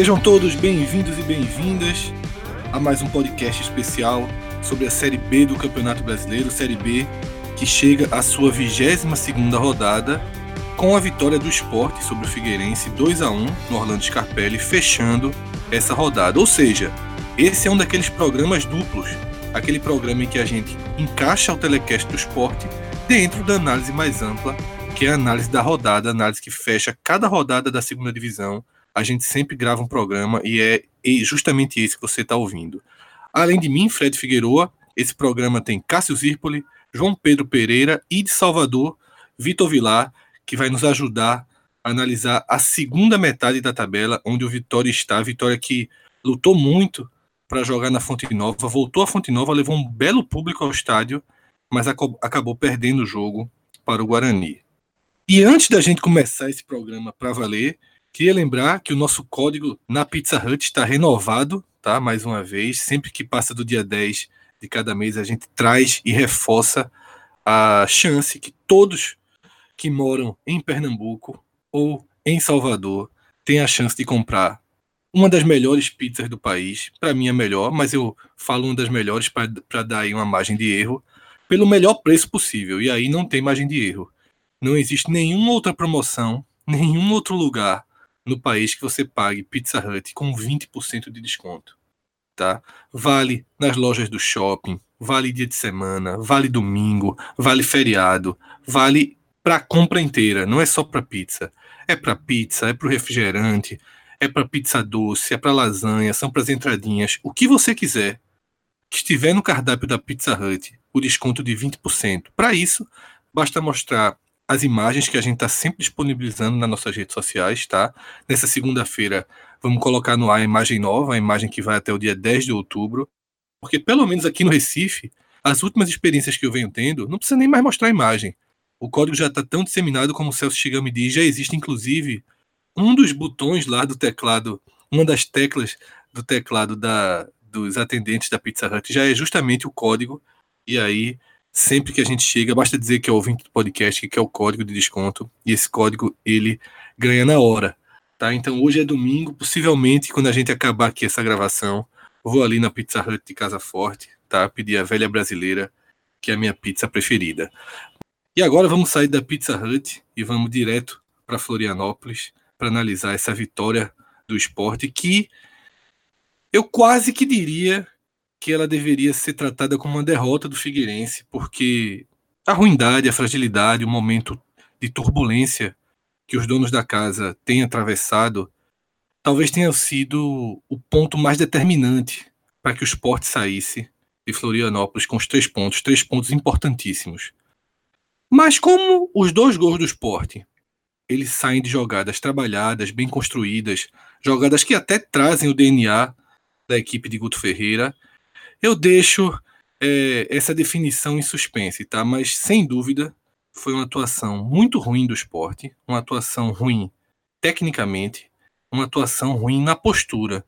Sejam todos bem-vindos e bem-vindas a mais um podcast especial sobre a Série B do Campeonato Brasileiro, Série B que chega à sua 22 segunda rodada com a vitória do esporte sobre o Figueirense 2 a 1 no Orlando Scarpelli, fechando essa rodada. Ou seja, esse é um daqueles programas duplos, aquele programa em que a gente encaixa o telecast do esporte dentro da análise mais ampla, que é a análise da rodada, a análise que fecha cada rodada da segunda divisão a gente sempre grava um programa e é justamente esse que você está ouvindo. Além de mim, Fred Figueroa, esse programa tem Cássio Zirpoli, João Pedro Pereira e de Salvador, Vitor Vilar, que vai nos ajudar analisar a segunda metade da tabela, onde o Vitória está. Vitória que lutou muito para jogar na Fonte Nova, voltou à Fonte Nova, levou um belo público ao estádio, mas acabou perdendo o jogo para o Guarani. E antes da gente começar esse programa para valer, Queria lembrar que o nosso código na Pizza Hut está renovado, tá? Mais uma vez, sempre que passa do dia 10 de cada mês, a gente traz e reforça a chance que todos que moram em Pernambuco ou em Salvador têm a chance de comprar uma das melhores pizzas do país, para mim a melhor, mas eu falo uma das melhores para dar aí uma margem de erro, pelo melhor preço possível. E aí não tem margem de erro. Não existe nenhuma outra promoção, nenhum outro lugar no país que você pague Pizza Hut com 20% de desconto. Tá? Vale nas lojas do shopping, vale dia de semana, vale domingo, vale feriado, vale para compra inteira, não é só para pizza. É para pizza, é para o refrigerante, é para pizza doce, é para lasanha, são para as entradinhas, o que você quiser que estiver no cardápio da Pizza Hut, o desconto de 20%. Para isso, basta mostrar as imagens que a gente está sempre disponibilizando nas nossas redes sociais, tá? Nessa segunda-feira, vamos colocar no ar a imagem nova, a imagem que vai até o dia 10 de outubro, porque pelo menos aqui no Recife, as últimas experiências que eu venho tendo, não precisa nem mais mostrar a imagem. O código já está tão disseminado como o Celso Chigami diz, já existe inclusive um dos botões lá do teclado, uma das teclas do teclado da, dos atendentes da Pizza Hut já é justamente o código, e aí Sempre que a gente chega, basta dizer que é ouvinte do podcast, que é o código de desconto, e esse código ele ganha na hora. Tá? Então hoje é domingo, possivelmente quando a gente acabar aqui essa gravação, vou ali na Pizza Hut de Casa Forte, tá? Pedir a velha brasileira, que é a minha pizza preferida. E agora vamos sair da Pizza Hut e vamos direto para Florianópolis para analisar essa vitória do esporte que eu quase que diria que ela deveria ser tratada como uma derrota do Figueirense, porque a ruindade, a fragilidade, o momento de turbulência que os donos da casa têm atravessado, talvez tenha sido o ponto mais determinante para que o esporte saísse de Florianópolis com os três pontos, três pontos importantíssimos. Mas como os dois gols do esporte, eles saem de jogadas trabalhadas, bem construídas, jogadas que até trazem o DNA da equipe de Guto Ferreira, eu deixo é, essa definição em suspense, tá? Mas sem dúvida foi uma atuação muito ruim do esporte, uma atuação ruim tecnicamente, uma atuação ruim na postura.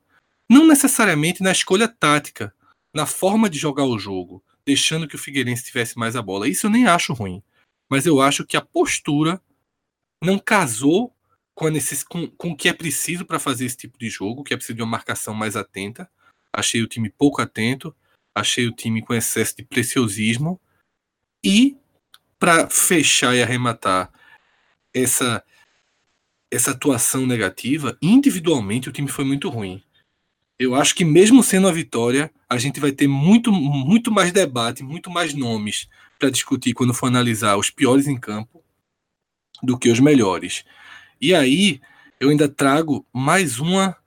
Não necessariamente na escolha tática, na forma de jogar o jogo, deixando que o Figueirense tivesse mais a bola. Isso eu nem acho ruim. Mas eu acho que a postura não casou com, com, com o que é preciso para fazer esse tipo de jogo, que é preciso de uma marcação mais atenta. Achei o time pouco atento achei o time com excesso de preciosismo e para fechar e arrematar essa essa atuação negativa, individualmente o time foi muito ruim. Eu acho que mesmo sendo a vitória, a gente vai ter muito muito mais debate, muito mais nomes para discutir quando for analisar os piores em campo do que os melhores. E aí eu ainda trago mais uma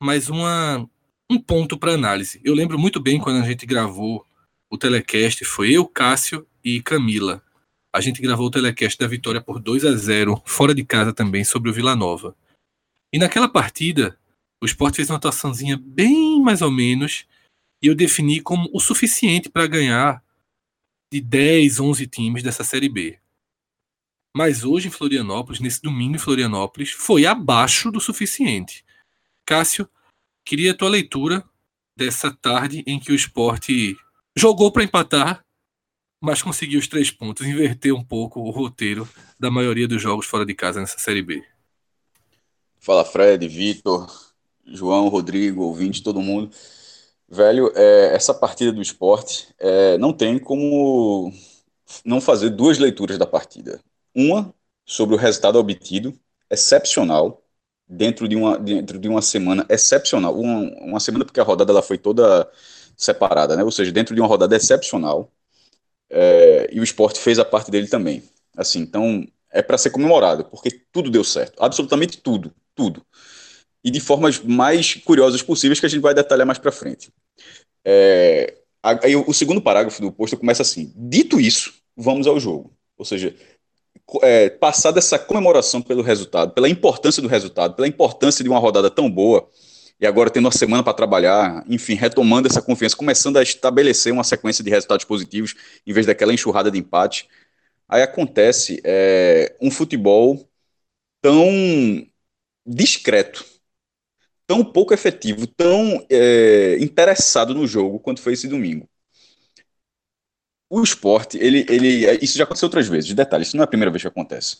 mais uma um ponto para análise. Eu lembro muito bem quando a gente gravou o telecast, foi eu, Cássio e Camila. A gente gravou o telecast da vitória por 2 a 0 fora de casa também, sobre o Vila Nova. E naquela partida, o Sport fez uma atuaçãozinha bem mais ou menos, e eu defini como o suficiente para ganhar de 10, 11 times dessa Série B. Mas hoje em Florianópolis, nesse domingo em Florianópolis, foi abaixo do suficiente. Cássio Queria a tua leitura dessa tarde em que o esporte jogou para empatar, mas conseguiu os três pontos, inverter um pouco o roteiro da maioria dos jogos fora de casa nessa Série B. Fala Fred, Vitor, João, Rodrigo, ouvinte, todo mundo. Velho, é, essa partida do esporte é, não tem como não fazer duas leituras da partida. Uma sobre o resultado obtido, excepcional, dentro de uma, dentro de uma semana excepcional. Uma, uma semana porque a rodada ela foi toda separada, né? ou seja, dentro de uma rodada excepcional. É, e o esporte fez a parte dele também. Assim, então é para ser comemorado, porque tudo deu certo, absolutamente tudo, tudo. E de formas mais curiosas possíveis que a gente vai detalhar mais para frente. É, aí o segundo parágrafo do post começa assim: dito isso, vamos ao jogo. Ou seja, é, passar dessa comemoração pelo resultado, pela importância do resultado, pela importância de uma rodada tão boa, e agora tendo uma semana para trabalhar, enfim, retomando essa confiança, começando a estabelecer uma sequência de resultados positivos em vez daquela enxurrada de empate, aí acontece é, um futebol tão discreto, tão pouco efetivo, tão é, interessado no jogo quanto foi esse domingo o esporte, ele, ele, isso já aconteceu outras vezes. Detalhe, isso não é a primeira vez que acontece.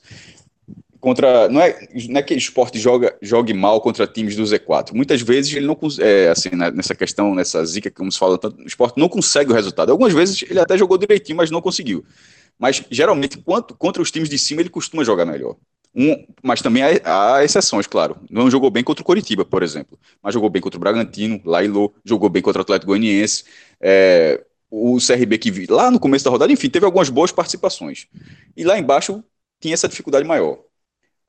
Contra, não é, não é que o esporte joga, jogue mal contra times do Z4. Muitas vezes ele não é, assim, né, nessa questão, nessa zica que se fala, o esporte não consegue o resultado. Algumas vezes ele até jogou direitinho, mas não conseguiu. Mas geralmente, quanto, contra os times de cima, ele costuma jogar melhor. Um, mas também há, há, exceções, claro. Não jogou bem contra o Coritiba, por exemplo. Mas jogou bem contra o Bragantino, Lailô, jogou bem contra o Atlético Goianiense. É, o CRB que lá no começo da rodada, enfim, teve algumas boas participações. E lá embaixo tinha essa dificuldade maior.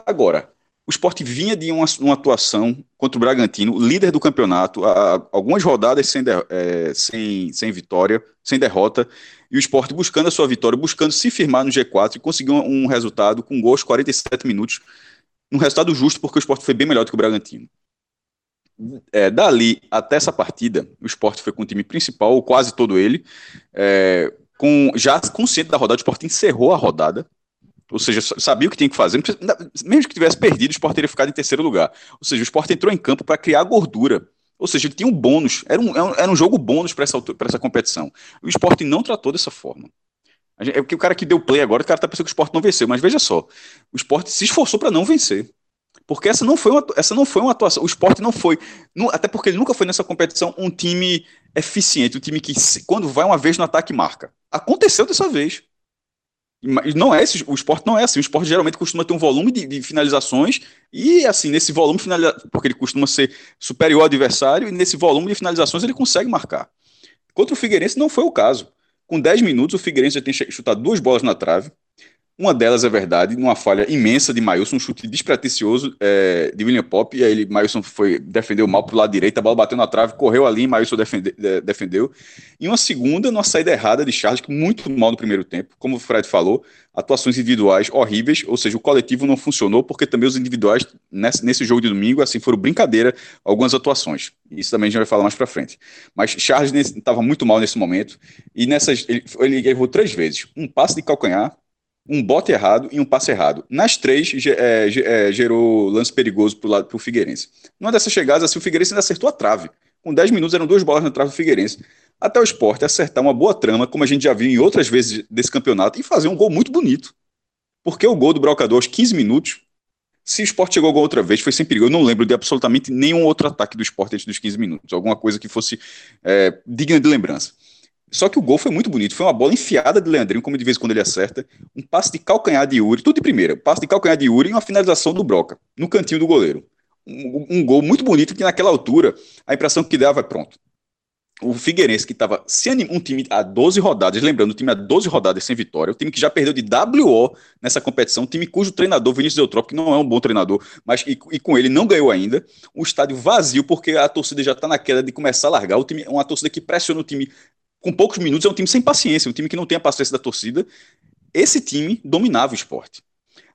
Agora, o esporte vinha de uma, uma atuação contra o Bragantino, líder do campeonato, há algumas rodadas sem, de, é, sem, sem vitória, sem derrota, e o esporte buscando a sua vitória, buscando se firmar no G4 e conseguiu um, resultado com gols 47 minutos, um resultado justo, porque o esporte foi bem melhor do que o Bragantino. É, dali até essa partida, o esporte foi com o time principal, quase todo ele, é, com, já consciente da rodada, o esporte encerrou a rodada, ou seja, sabia o que tinha que fazer, mesmo que tivesse perdido, o esporte teria ficado em terceiro lugar. Ou seja, o esporte entrou em campo para criar gordura. Ou seja, ele tinha um bônus, era um, era um jogo bônus para essa, essa competição. O esporte não tratou dessa forma. É porque o cara que deu play agora, o cara tá pensando que o esporte não venceu, mas veja só, o esporte se esforçou para não vencer. Porque essa não foi uma, essa não foi uma atuação. O esporte não foi. Até porque ele nunca foi nessa competição um time eficiente, um time que, quando vai uma vez no ataque, marca. Aconteceu dessa vez. Não é esse, o esporte não é assim. O esporte geralmente costuma ter um volume de, de finalizações, e assim, nesse volume finaliza, porque ele costuma ser superior ao adversário, e nesse volume de finalizações ele consegue marcar. Contra o Figueirense não foi o caso. Com 10 minutos, o Figueirense já tem chutado duas bolas na trave, uma delas é verdade, numa falha imensa de Mailson, um chute despretensioso é, de William Pop, e aí ele, Mailson foi, defendeu mal pro lado direito, a bola bateu na trave, correu ali, Mailson defende, de, defendeu. E uma segunda, numa saída errada de Charles, que muito mal no primeiro tempo, como o Fred falou, atuações individuais horríveis, ou seja, o coletivo não funcionou, porque também os individuais, nesse, nesse jogo de domingo, assim, foram brincadeira algumas atuações. Isso também a gente vai falar mais pra frente. Mas Charles estava muito mal nesse momento, e nessas, ele, ele errou três vezes. Um passe de calcanhar, um bote errado e um passe errado. Nas três, é, é, gerou lance perigoso para o lado pro Figueirense. Numa dessas chegadas, assim, o Figueirense ainda acertou a trave. Com 10 minutos eram duas bolas na trave do Figueirense. Até o esporte acertar uma boa trama, como a gente já viu em outras vezes desse campeonato, e fazer um gol muito bonito. Porque o gol do Brocador aos 15 minutos, se o esporte chegou gol outra vez, foi sem perigo. Eu não lembro de absolutamente nenhum outro ataque do esporte antes dos 15 minutos. Alguma coisa que fosse é, digna de lembrança. Só que o gol foi muito bonito. Foi uma bola enfiada de Leandrinho, como de vez em quando ele acerta. Um passe de calcanhar de Yuri, tudo de primeira. Um passe de calcanhar de Yuri e uma finalização do Broca, no cantinho do goleiro. Um, um gol muito bonito que naquela altura a impressão que dava é pronto. O Figueirense, que estava um time há 12 rodadas, lembrando, o time há 12 rodadas sem vitória, o time que já perdeu de WO nessa competição, um time cujo treinador, Vinícius Eutrópico, que não é um bom treinador, mas e, e, com ele não ganhou ainda, um estádio vazio, porque a torcida já está naquela de começar a largar, o time, uma torcida que pressiona o time com poucos minutos, é um time sem paciência, um time que não tem a paciência da torcida. Esse time dominava o esporte.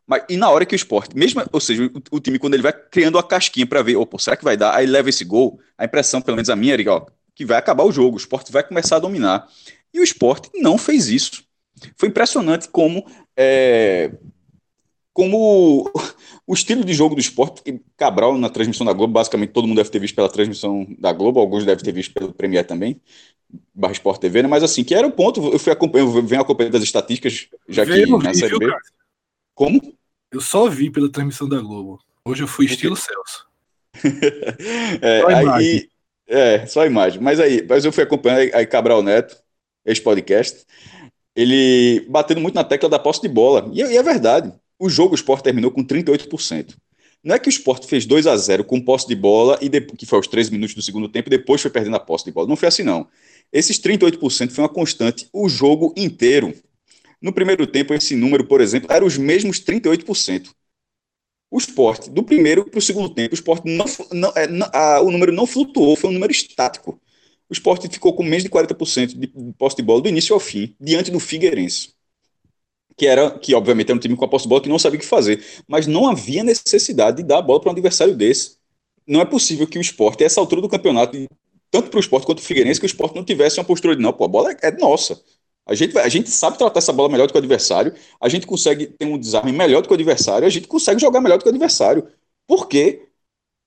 Mas, e na hora que o esporte, mesmo, ou seja, o, o time, quando ele vai criando a casquinha para ver, opa, será que vai dar? Aí leva esse gol, a impressão, pelo menos a minha, era ó, que vai acabar o jogo, o esporte vai começar a dominar. E o esporte não fez isso. Foi impressionante como, é, como o estilo de jogo do esporte, porque Cabral na transmissão da Globo, basicamente todo mundo deve ter visto pela transmissão da Globo, alguns devem ter visto pelo Premier também, barra Sport TV, né? mas assim, que era o ponto, eu fui acompanhando, eu venho acompanhando das estatísticas, já que na Série B. Como? Eu só vi pela transmissão da Globo. Hoje eu fui estilo Celso. é, só aí, é, só a imagem. Mas aí, mas eu fui acompanhando aí Cabral Neto, esse podcast, ele batendo muito na tecla da posse de bola. E, e é verdade. O jogo o Sport terminou com 38%. Não é que o Sport fez 2 a 0 com posse de bola, e que foi aos 3 minutos do segundo tempo, e depois foi perdendo a posse de bola. Não foi assim, não. Esses 38% foi uma constante o jogo inteiro. No primeiro tempo, esse número, por exemplo, era os mesmos 38%. O esporte, do primeiro para o segundo tempo, o esporte não, não, é, não a, o número não flutuou, foi um número estático. O esporte ficou com menos de 40% de posse de bola do início ao fim, diante do Figueirense. Que era, que obviamente era um time com a posse de bola que não sabia o que fazer. Mas não havia necessidade de dar a bola para um adversário desse. Não é possível que o esporte, a essa altura do campeonato, tanto para o esporte quanto o Figueirense, que o esporte não tivesse uma postura de não, pô, a bola é, é nossa. A gente, a gente sabe tratar essa bola melhor do que o adversário, a gente consegue ter um desarme melhor do que o adversário, a gente consegue jogar melhor do que o adversário. Por que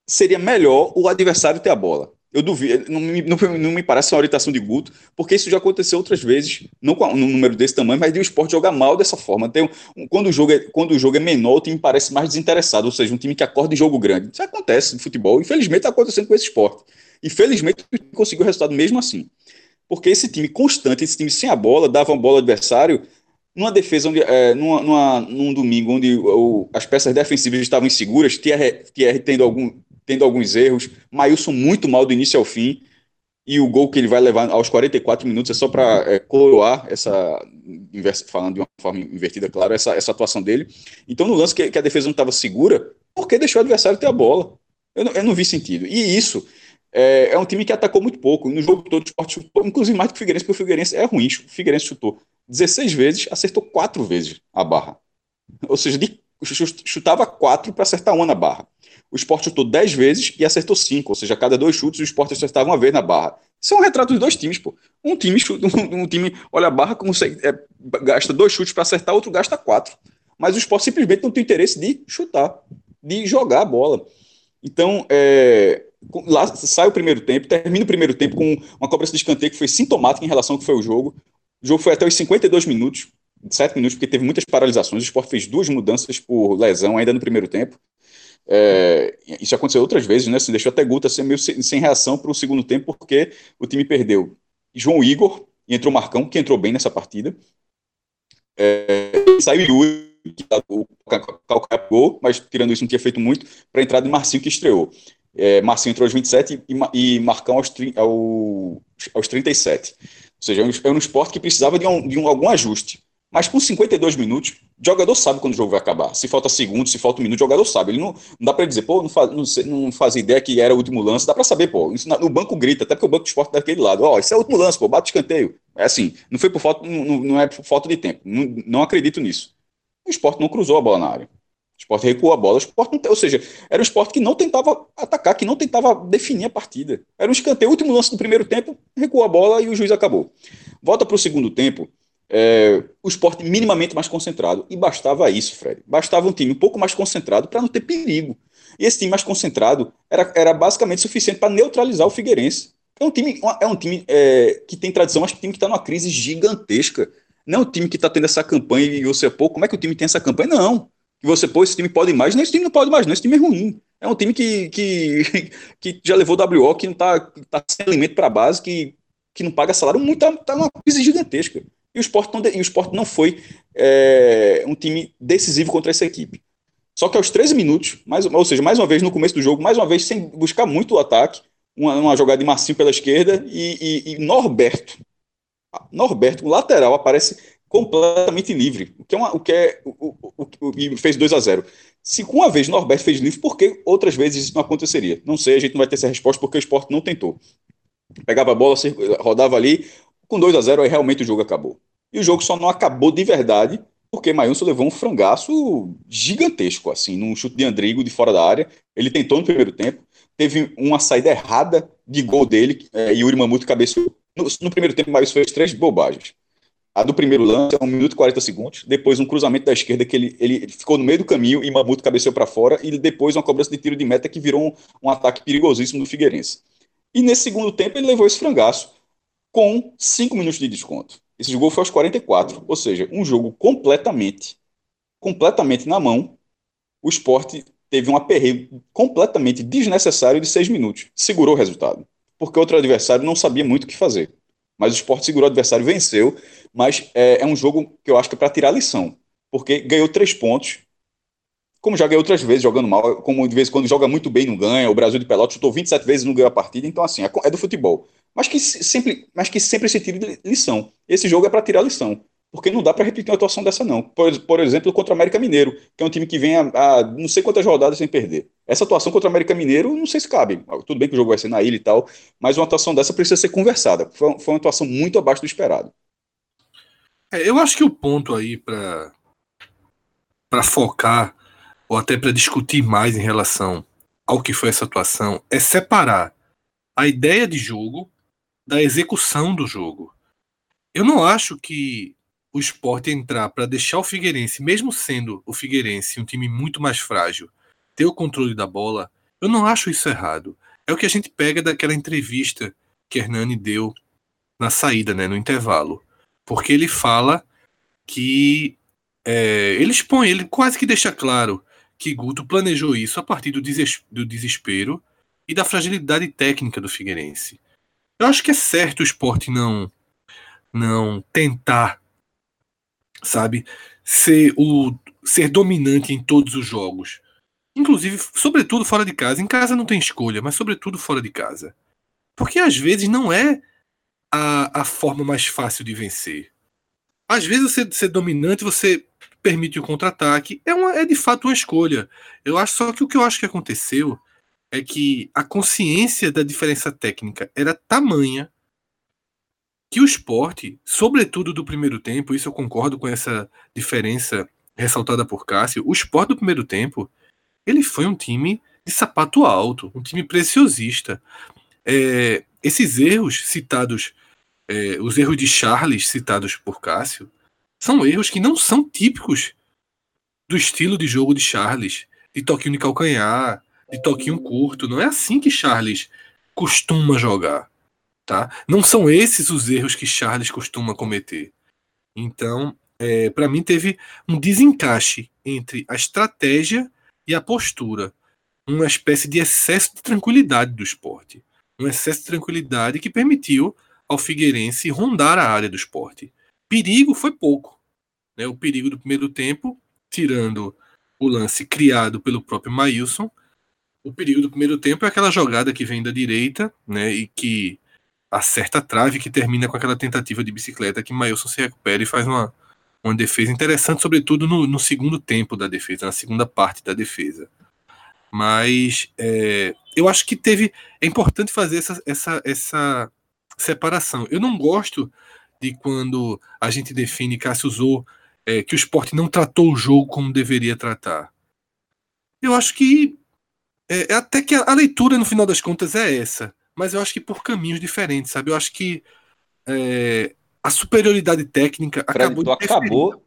seria melhor o adversário ter a bola? Eu duvido, não me, não me parece uma orientação de Guto, porque isso já aconteceu outras vezes, não com um número desse tamanho, mas de o esporte jogar mal dessa forma. Tem um, quando, o jogo é, quando o jogo é menor, o time parece mais desinteressado, ou seja, um time que acorda em jogo grande. Isso acontece no futebol, infelizmente está acontecendo com esse esporte. E felizmente conseguiu o resultado mesmo assim porque esse time constante, esse time sem a bola, dava uma bola ao adversário numa defesa, onde, é, numa, numa, num domingo onde o, as peças defensivas estavam inseguras, Thierry, Thierry tendo, algum, tendo alguns erros, Maílson muito mal do início ao fim, e o gol que ele vai levar aos 44 minutos é só para é, coroar essa, falando de uma forma invertida, claro, essa, essa atuação dele. Então, no lance que, que a defesa não estava segura, por que deixou o adversário ter a bola? Eu não, eu não vi sentido. E isso é, é, um time que atacou muito pouco. No jogo todo, o Sport chutou, inclusive mais do que o Figueirense, porque o Figueirense é ruim. O Figueirense chutou 16 vezes, acertou 4 vezes a barra. Ou seja, de, chutava 4 para acertar uma na barra. O Sport chutou 10 vezes e acertou 5, ou seja, cada dois chutes o Sport acertava uma vez na barra. Isso é um retrato dos dois times, pô. Um time, chuta, um, time olha a barra, consegue, é, gasta dois chutes para acertar, outro gasta quatro. Mas o Sport simplesmente não tem interesse de chutar, de jogar a bola. Então, é, lá sai o primeiro tempo, termina o primeiro tempo com uma cobrança de escanteio que foi sintomática em relação ao que foi o jogo. O jogo foi até os 52 minutos, 7 minutos, porque teve muitas paralisações. O Sport fez duas mudanças por lesão ainda no primeiro tempo. É, isso aconteceu outras vezes, né? Se deixou até Guta ser meio sem, sem reação para o segundo tempo, porque o time perdeu João Igor entrou Marcão, que entrou bem nessa partida. É, saiu Yuri, que o calcanhar gol, mas tirando isso não tinha feito muito, para a entrada de Marcinho, que estreou. É, Marcinho entrou aos 27 e, e Marcão aos, ao, aos 37. Ou seja, é um, é um esporte que precisava de, um, de um, algum ajuste. Mas com 52 minutos, o jogador sabe quando o jogo vai acabar. Se falta segundo, se falta um minuto, o jogador sabe. Ele não, não dá para dizer, pô, não, faz, não, sei, não faz ideia que era o último lance. Dá para saber, pô. Isso, no banco grita, até porque o banco de esporte é daquele lado. Ó, oh, isso é o último lance, pô, bate escanteio. É assim, não foi por falta, não, não é por falta de tempo. Não, não acredito nisso. O esporte não cruzou a bola na área. O esporte recuou a bola. O esporte não, ou seja, era um esporte que não tentava atacar, que não tentava definir a partida. Era um escanteio. Último lance do primeiro tempo, recuou a bola e o juiz acabou. Volta para o segundo tempo. É, o esporte minimamente mais concentrado. E bastava isso, Fred. Bastava um time um pouco mais concentrado para não ter perigo. E esse time mais concentrado era, era basicamente suficiente para neutralizar o Figueirense. É um time, é um time é, que tem tradição, mas um time que está numa crise gigantesca. Não é um time que está tendo essa campanha e você, pô, como é que o time tem essa campanha? Não que você, pô, esse time pode mais, nem esse time não pode mais, não, esse time é ruim. É um time que, que, que já levou WO, que não tá, tá sem alimento para a base, que, que não paga salário, muito, tá, tá numa crise gigantesca. E o esporte não, e o esporte não foi é, um time decisivo contra essa equipe. Só que aos 13 minutos, mais, ou seja, mais uma vez no começo do jogo, mais uma vez sem buscar muito o ataque, uma, uma jogada de Marcinho pela esquerda e, e, e Norberto, Norberto, o lateral, aparece completamente livre, o que é, uma, o que é o, o, o, fez 2 a 0 Se com uma vez Norberto fez livre, por que outras vezes isso não aconteceria? Não sei, a gente não vai ter essa resposta porque o esporte não tentou. Pegava a bola, rodava ali, com 2 a 0 aí realmente o jogo acabou. E o jogo só não acabou de verdade porque Maílson levou um frangaço gigantesco, assim, num chute de Andrigo de fora da área. Ele tentou no primeiro tempo, teve uma saída errada de gol dele, é, Yuri Mamuto cabeçou. No, no primeiro tempo, Maílson fez três bobagens A do primeiro lance é 1 minuto e 40 segundos, depois um cruzamento da esquerda que ele, ele ficou no meio do caminho e Mamuto cabeceou para fora, e depois uma cobrança de tiro de meta que virou um, um ataque perigosíssimo do Figueirense. E nesse segundo tempo ele levou esse frangaço com 5 minutos de desconto. Esse gol foi aos 44, ou seja, um jogo completamente, completamente na mão. O esporte teve um aperreio completamente desnecessário de 6 minutos. Segurou o resultado, porque outro adversário não sabia muito o que fazer. Mas o esporte segurou o adversário, venceu. Mas é, é um jogo que eu acho que é para tirar lição. Porque ganhou três pontos. Como já ganhou outras vezes jogando mal, como de vez em quando joga muito bem não ganha. O Brasil de Pelotas chutou 27 vezes e não ganhou a partida. Então, assim, é, é do futebol. Mas que sempre, mas que sempre se tire lição. Esse jogo é para tirar lição porque não dá para repetir uma atuação dessa, não. Por, por, exemplo, contra o América Mineiro, que é um time que vem a, a, não sei quantas rodadas sem perder. Essa atuação contra o América Mineiro, não sei se cabe. Tudo bem que o jogo vai ser na ilha e tal, mas uma atuação dessa precisa ser conversada. Foi, foi uma atuação muito abaixo do esperado. É, eu acho que o ponto aí para para focar ou até para discutir mais em relação ao que foi essa atuação é separar a ideia de jogo da execução do jogo. Eu não acho que o esporte entrar para deixar o Figueirense, mesmo sendo o Figueirense um time muito mais frágil, ter o controle da bola, eu não acho isso errado. É o que a gente pega daquela entrevista que Hernani deu na saída, né, no intervalo. Porque ele fala que. É, ele expõe, ele quase que deixa claro que Guto planejou isso a partir do, do desespero e da fragilidade técnica do Figueirense. Eu acho que é certo o esporte não, não tentar sabe? Ser o ser dominante em todos os jogos. Inclusive, sobretudo fora de casa. Em casa não tem escolha, mas sobretudo fora de casa. Porque às vezes não é a, a forma mais fácil de vencer. Às vezes você ser dominante, você permite o contra-ataque. É, uma, é de fato uma escolha. Eu acho só que o que eu acho que aconteceu é que a consciência da diferença técnica era tamanha que o esporte, sobretudo do primeiro tempo, isso eu concordo com essa diferença ressaltada por Cássio, o esporte do primeiro tempo, ele foi um time de sapato alto, um time preciosista. É, esses erros citados, é, os erros de Charles citados por Cássio, são erros que não são típicos do estilo de jogo de Charles, de toquinho de calcanhar, de toquinho curto. Não é assim que Charles costuma jogar. Tá? Não são esses os erros que Charles costuma cometer. Então, é, para mim, teve um desencaixe entre a estratégia e a postura. Uma espécie de excesso de tranquilidade do esporte. Um excesso de tranquilidade que permitiu ao Figueirense rondar a área do esporte. Perigo foi pouco. Né? O perigo do primeiro tempo, tirando o lance criado pelo próprio Maílson, o perigo do primeiro tempo é aquela jogada que vem da direita né, e que acerta a trave que termina com aquela tentativa de bicicleta que Mailson se recupera e faz uma, uma defesa interessante, sobretudo no, no segundo tempo da defesa, na segunda parte da defesa. Mas é, eu acho que teve. É importante fazer essa, essa, essa separação. Eu não gosto de quando a gente define, Cássio usou, é, que o esporte não tratou o jogo como deveria tratar. Eu acho que. É, é até que a, a leitura, no final das contas, é essa mas eu acho que por caminhos diferentes, sabe? Eu acho que é, a superioridade técnica Fred, acabou tu acabou,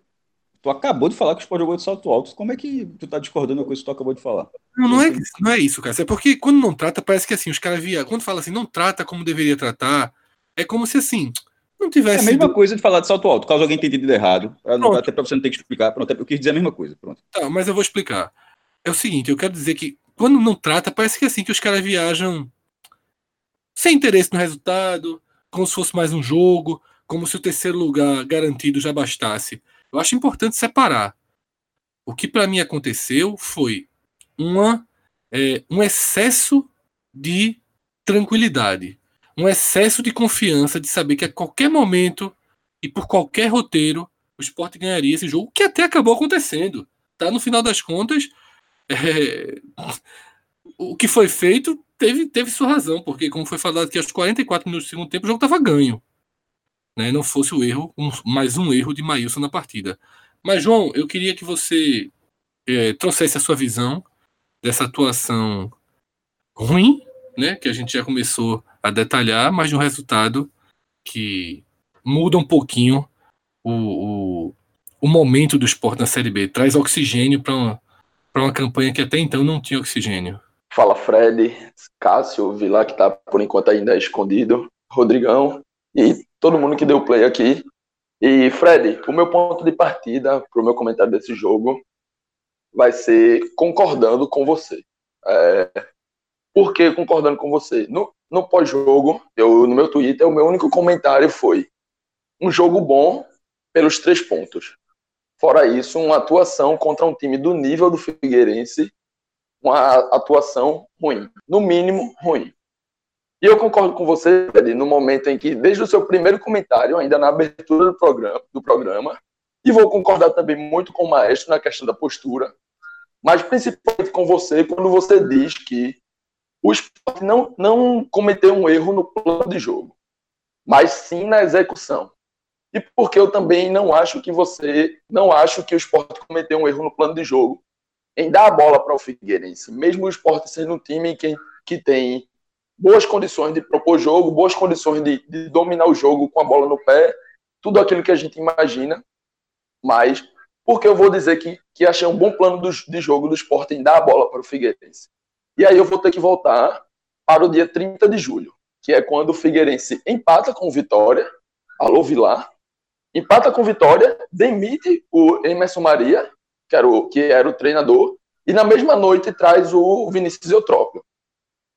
tu acabou de falar que o Sport jogou de salto alto. Como é que tu tá discordando com isso que tu acabou de falar? Não, não é, não é isso, cara. É porque quando não trata, parece que assim, os caras via. Quando fala assim, não trata como deveria tratar, é como se assim. Não tivesse. É a mesma coisa de falar de salto alto, caso alguém tenha entendido errado. Até pra você não ter que explicar. Pronto, eu quis dizer a mesma coisa. Pronto. Tá, mas eu vou explicar. É o seguinte, eu quero dizer que quando não trata, parece que assim, que os caras viajam sem interesse no resultado, como se fosse mais um jogo, como se o terceiro lugar garantido já bastasse. Eu acho importante separar. O que para mim aconteceu foi uma, é, um excesso de tranquilidade, um excesso de confiança de saber que a qualquer momento e por qualquer roteiro o esporte ganharia esse jogo, que até acabou acontecendo. Tá? No final das contas, é, o que foi feito teve, teve sua razão, porque, como foi falado que aos 44 minutos do segundo tempo o jogo estava ganho. Né? Não fosse o erro, um, mais um erro de Maílson na partida. Mas, João, eu queria que você é, trouxesse a sua visão dessa atuação ruim, né? que a gente já começou a detalhar, mas de um resultado que muda um pouquinho o, o, o momento do esporte na Série B? Traz oxigênio para uma, uma campanha que até então não tinha oxigênio. Fala Fred, Cássio, Vila, que está por enquanto ainda escondido, Rodrigão e todo mundo que deu play aqui. E Fred, o meu ponto de partida para o meu comentário desse jogo vai ser concordando com você. É, por que concordando com você? No, no pós-jogo, eu no meu Twitter, o meu único comentário foi um jogo bom pelos três pontos. Fora isso, uma atuação contra um time do nível do Figueirense, uma atuação ruim, no mínimo ruim. E eu concordo com você, Fred, no momento em que, desde o seu primeiro comentário, ainda na abertura do programa, do programa e vou concordar também muito com o Maestro na questão da postura, mas principalmente com você, quando você diz que o esporte não, não cometeu um erro no plano de jogo, mas sim na execução. E porque eu também não acho que você, não acho que o esporte cometeu um erro no plano de jogo? Em dar a bola para o Figueirense, mesmo o esporte sendo um time que, que tem boas condições de propor jogo, boas condições de, de dominar o jogo com a bola no pé, tudo aquilo que a gente imagina, mas porque eu vou dizer que, que achei um bom plano do, de jogo do esporte em dar a bola para o Figueirense. E aí eu vou ter que voltar para o dia 30 de julho, que é quando o Figueirense empata com o Vitória, alô Vilar, empata com Vitória, demite o Emerson Maria, que era o, que era o treinador, e na mesma noite traz o Vinícius Eutrópio.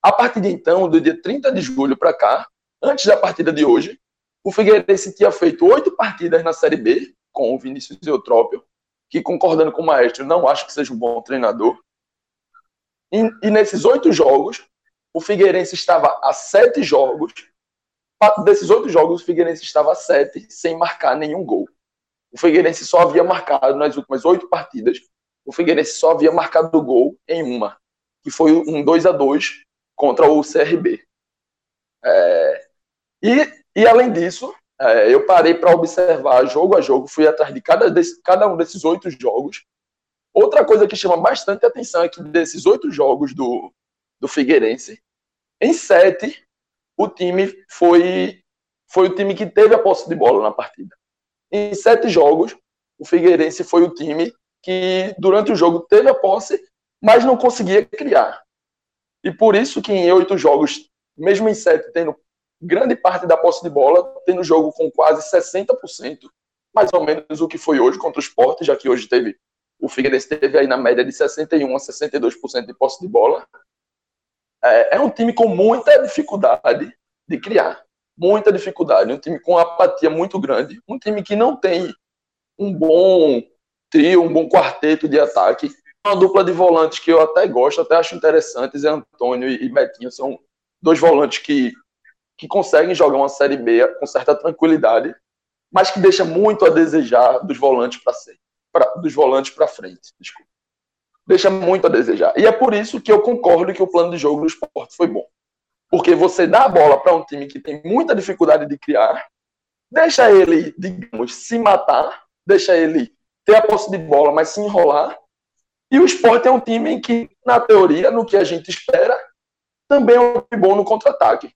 A partir de então, do dia 30 de julho para cá, antes da partida de hoje, o Figueirense tinha feito oito partidas na Série B com o Vinícius Eutrópio, que concordando com o Maestro, não acho que seja um bom treinador. E, e nesses oito jogos, o Figueirense estava a sete jogos desses oito jogos, o Figueirense estava sete, sem marcar nenhum gol. O Figueirense só havia marcado nas últimas oito partidas, o Figueirense só havia marcado gol em uma, que foi um 2 a 2 contra o CRB. É, e, e além disso, é, eu parei para observar jogo a jogo, fui atrás de cada, desse, cada um desses oito jogos. Outra coisa que chama bastante atenção é que desses oito jogos do, do Figueirense, em sete o time foi, foi o time que teve a posse de bola na partida. Em sete jogos, o Figueirense foi o time que, durante o jogo, teve a posse, mas não conseguia criar. E por isso que em oito jogos, mesmo em sete, tendo grande parte da posse de bola, tendo jogo com quase 60%, mais ou menos o que foi hoje contra o Sport, já que hoje teve o Figueirense teve aí na média de 61 a 62% de posse de bola é, é um time com muita dificuldade de criar. Muita dificuldade. Um time com apatia muito grande. Um time que não tem um bom trio, um bom quarteto de ataque. Uma dupla de volantes que eu até gosto, até acho interessantes, é Antônio e Betinho. São dois volantes que, que conseguem jogar uma Série B com certa tranquilidade, mas que deixa muito a desejar dos volantes para dos volantes para frente. Desculpa deixa muito a desejar. E é por isso que eu concordo que o plano de jogo do esporte foi bom. Porque você dá a bola para um time que tem muita dificuldade de criar, deixa ele, digamos, se matar, deixa ele ter a posse de bola, mas se enrolar. E o esporte é um time que, na teoria, no que a gente espera, também é um time bom no contra-ataque.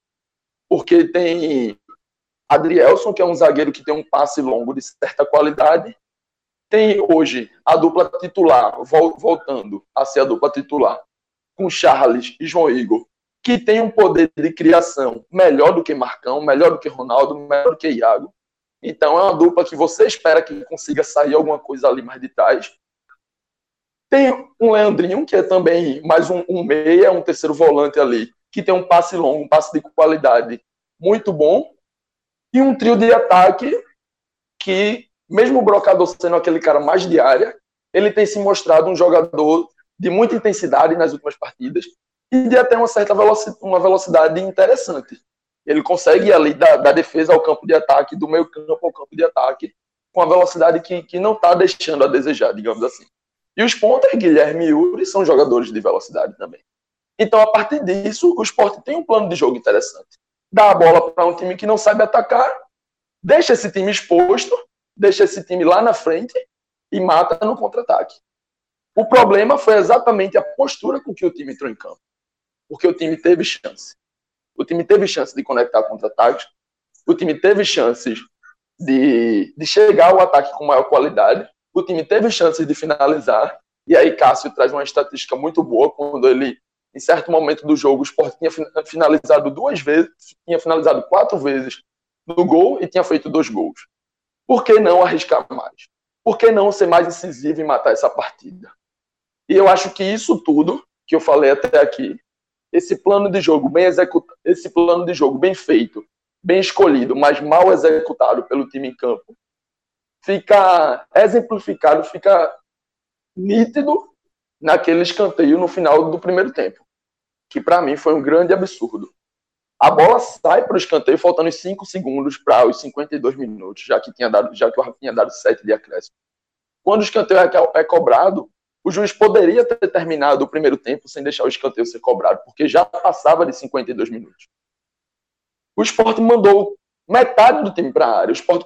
Porque tem Adrielson, que é um zagueiro que tem um passe longo de certa qualidade, tem hoje a dupla titular, voltando a ser a dupla titular, com Charles e João Igor, que tem um poder de criação melhor do que Marcão, melhor do que Ronaldo, melhor do que Iago. Então é uma dupla que você espera que consiga sair alguma coisa ali mais de trás. Tem um Leandrinho, que é também mais um, um meia, um terceiro volante ali, que tem um passe longo, um passe de qualidade muito bom. E um trio de ataque que mesmo o Brocador sendo aquele cara mais de área, ele tem se mostrado um jogador de muita intensidade nas últimas partidas e de até uma certa velocidade, uma velocidade interessante. Ele consegue ir ali da, da, defesa ao campo de ataque, do meio campo ao campo de ataque, com a velocidade que, que não está deixando a desejar, digamos assim. E os pontas, Guilherme e Yuri, são jogadores de velocidade também. Então, a partir disso, o esporte tem um plano de jogo interessante. Dá a bola para um time que não sabe atacar, deixa esse time exposto deixa esse time lá na frente e mata no contra-ataque. O problema foi exatamente a postura com que o time entrou em campo. Porque o time teve chance. O time teve chance de conectar contra-ataques. O time teve chances de, de chegar ao ataque com maior qualidade. O time teve chances de finalizar. E aí Cássio traz uma estatística muito boa quando ele, em certo momento do jogo, o Sport tinha finalizado duas vezes, tinha finalizado quatro vezes no gol e tinha feito dois gols. Por que não arriscar mais? Por que não ser mais incisivo e matar essa partida? E eu acho que isso tudo que eu falei até aqui, esse plano de jogo bem executado, esse plano de jogo bem feito, bem escolhido, mas mal executado pelo time em campo, fica exemplificado, fica nítido naquele escanteio no final do primeiro tempo, que para mim foi um grande absurdo. A bola sai para o escanteio faltando 5 segundos para os 52 minutos, já que tinha dado, já que o Rafa tinha dado 7 de acréscimo. Quando o escanteio é, é cobrado, o juiz poderia ter terminado o primeiro tempo sem deixar o escanteio ser cobrado, porque já passava de 52 minutos. O esporte mandou metade do time para a área. O esporte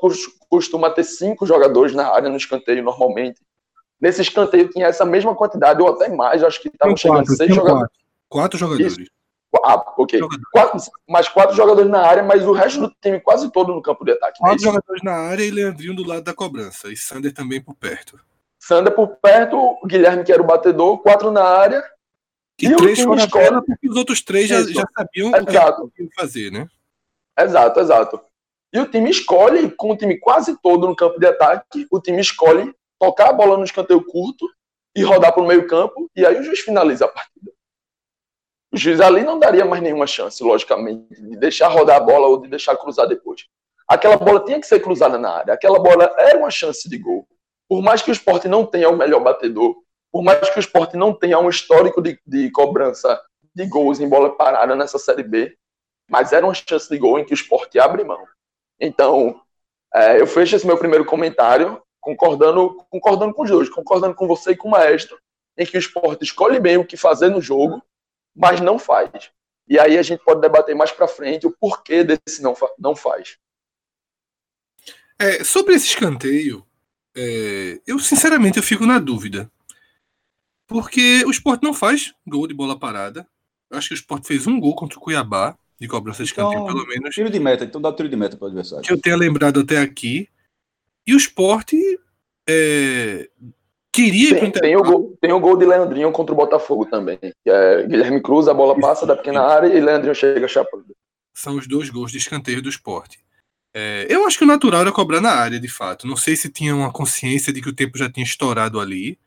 costuma ter cinco jogadores na área no escanteio normalmente. Nesse escanteio tinha essa mesma quantidade, ou até mais, acho que estavam chegando seis jogadores. Quatro, quatro jogadores. Isso. Ah, ok. Quatro, mais quatro jogadores na área, mas o resto do time quase todo no campo de ataque. Quatro é jogadores na área e Leandrinho do lado da cobrança. E Sander também por perto. Sander por perto, Guilherme que era o batedor, quatro na área. E, e três fora escola, porque os outros três já, já, sabiam Exato. o que fazer, né? Exato, exato. E o time escolhe, com o time quase todo no campo de ataque, o time escolhe tocar a bola no escanteio curto e rodar para o meio campo, e aí o juiz finaliza a partida. O juiz ali não daria mais nenhuma chance, logicamente, de deixar rodar a bola ou de deixar cruzar depois. Aquela bola tinha que ser cruzada na área, aquela bola era uma chance de gol. Por mais que o esporte não tenha o melhor batedor, por mais que o esporte não tenha um histórico de, de cobrança de gols em bola parada nessa Série B, mas era uma chance de gol em que o esporte abre mão. Então, é, eu fecho esse meu primeiro comentário concordando, concordando com os dois, concordando com você e com o maestro, em que o esporte escolhe bem o que fazer no jogo, mas não faz. E aí a gente pode debater mais para frente o porquê desse não, não faz. É, sobre esse escanteio, é, eu sinceramente eu fico na dúvida. Porque o esporte não faz gol de bola parada. Eu acho que o esporte fez um gol contra o Cuiabá de cobrança de escanteio, então, pelo menos. Tiro de meta, então dá o tiro de meta para o adversário. Que eu tenha lembrado até aqui. E o esporte é, queria tem, tem, o gol, tem o gol de Leandrinho contra o Botafogo também. É Guilherme Cruz, a bola passa da pequena área e Leandrinho chega chapando. São os dois gols de escanteio do esporte. É, eu acho que o natural era cobrar na área, de fato. Não sei se tinha uma consciência de que o tempo já tinha estourado ali.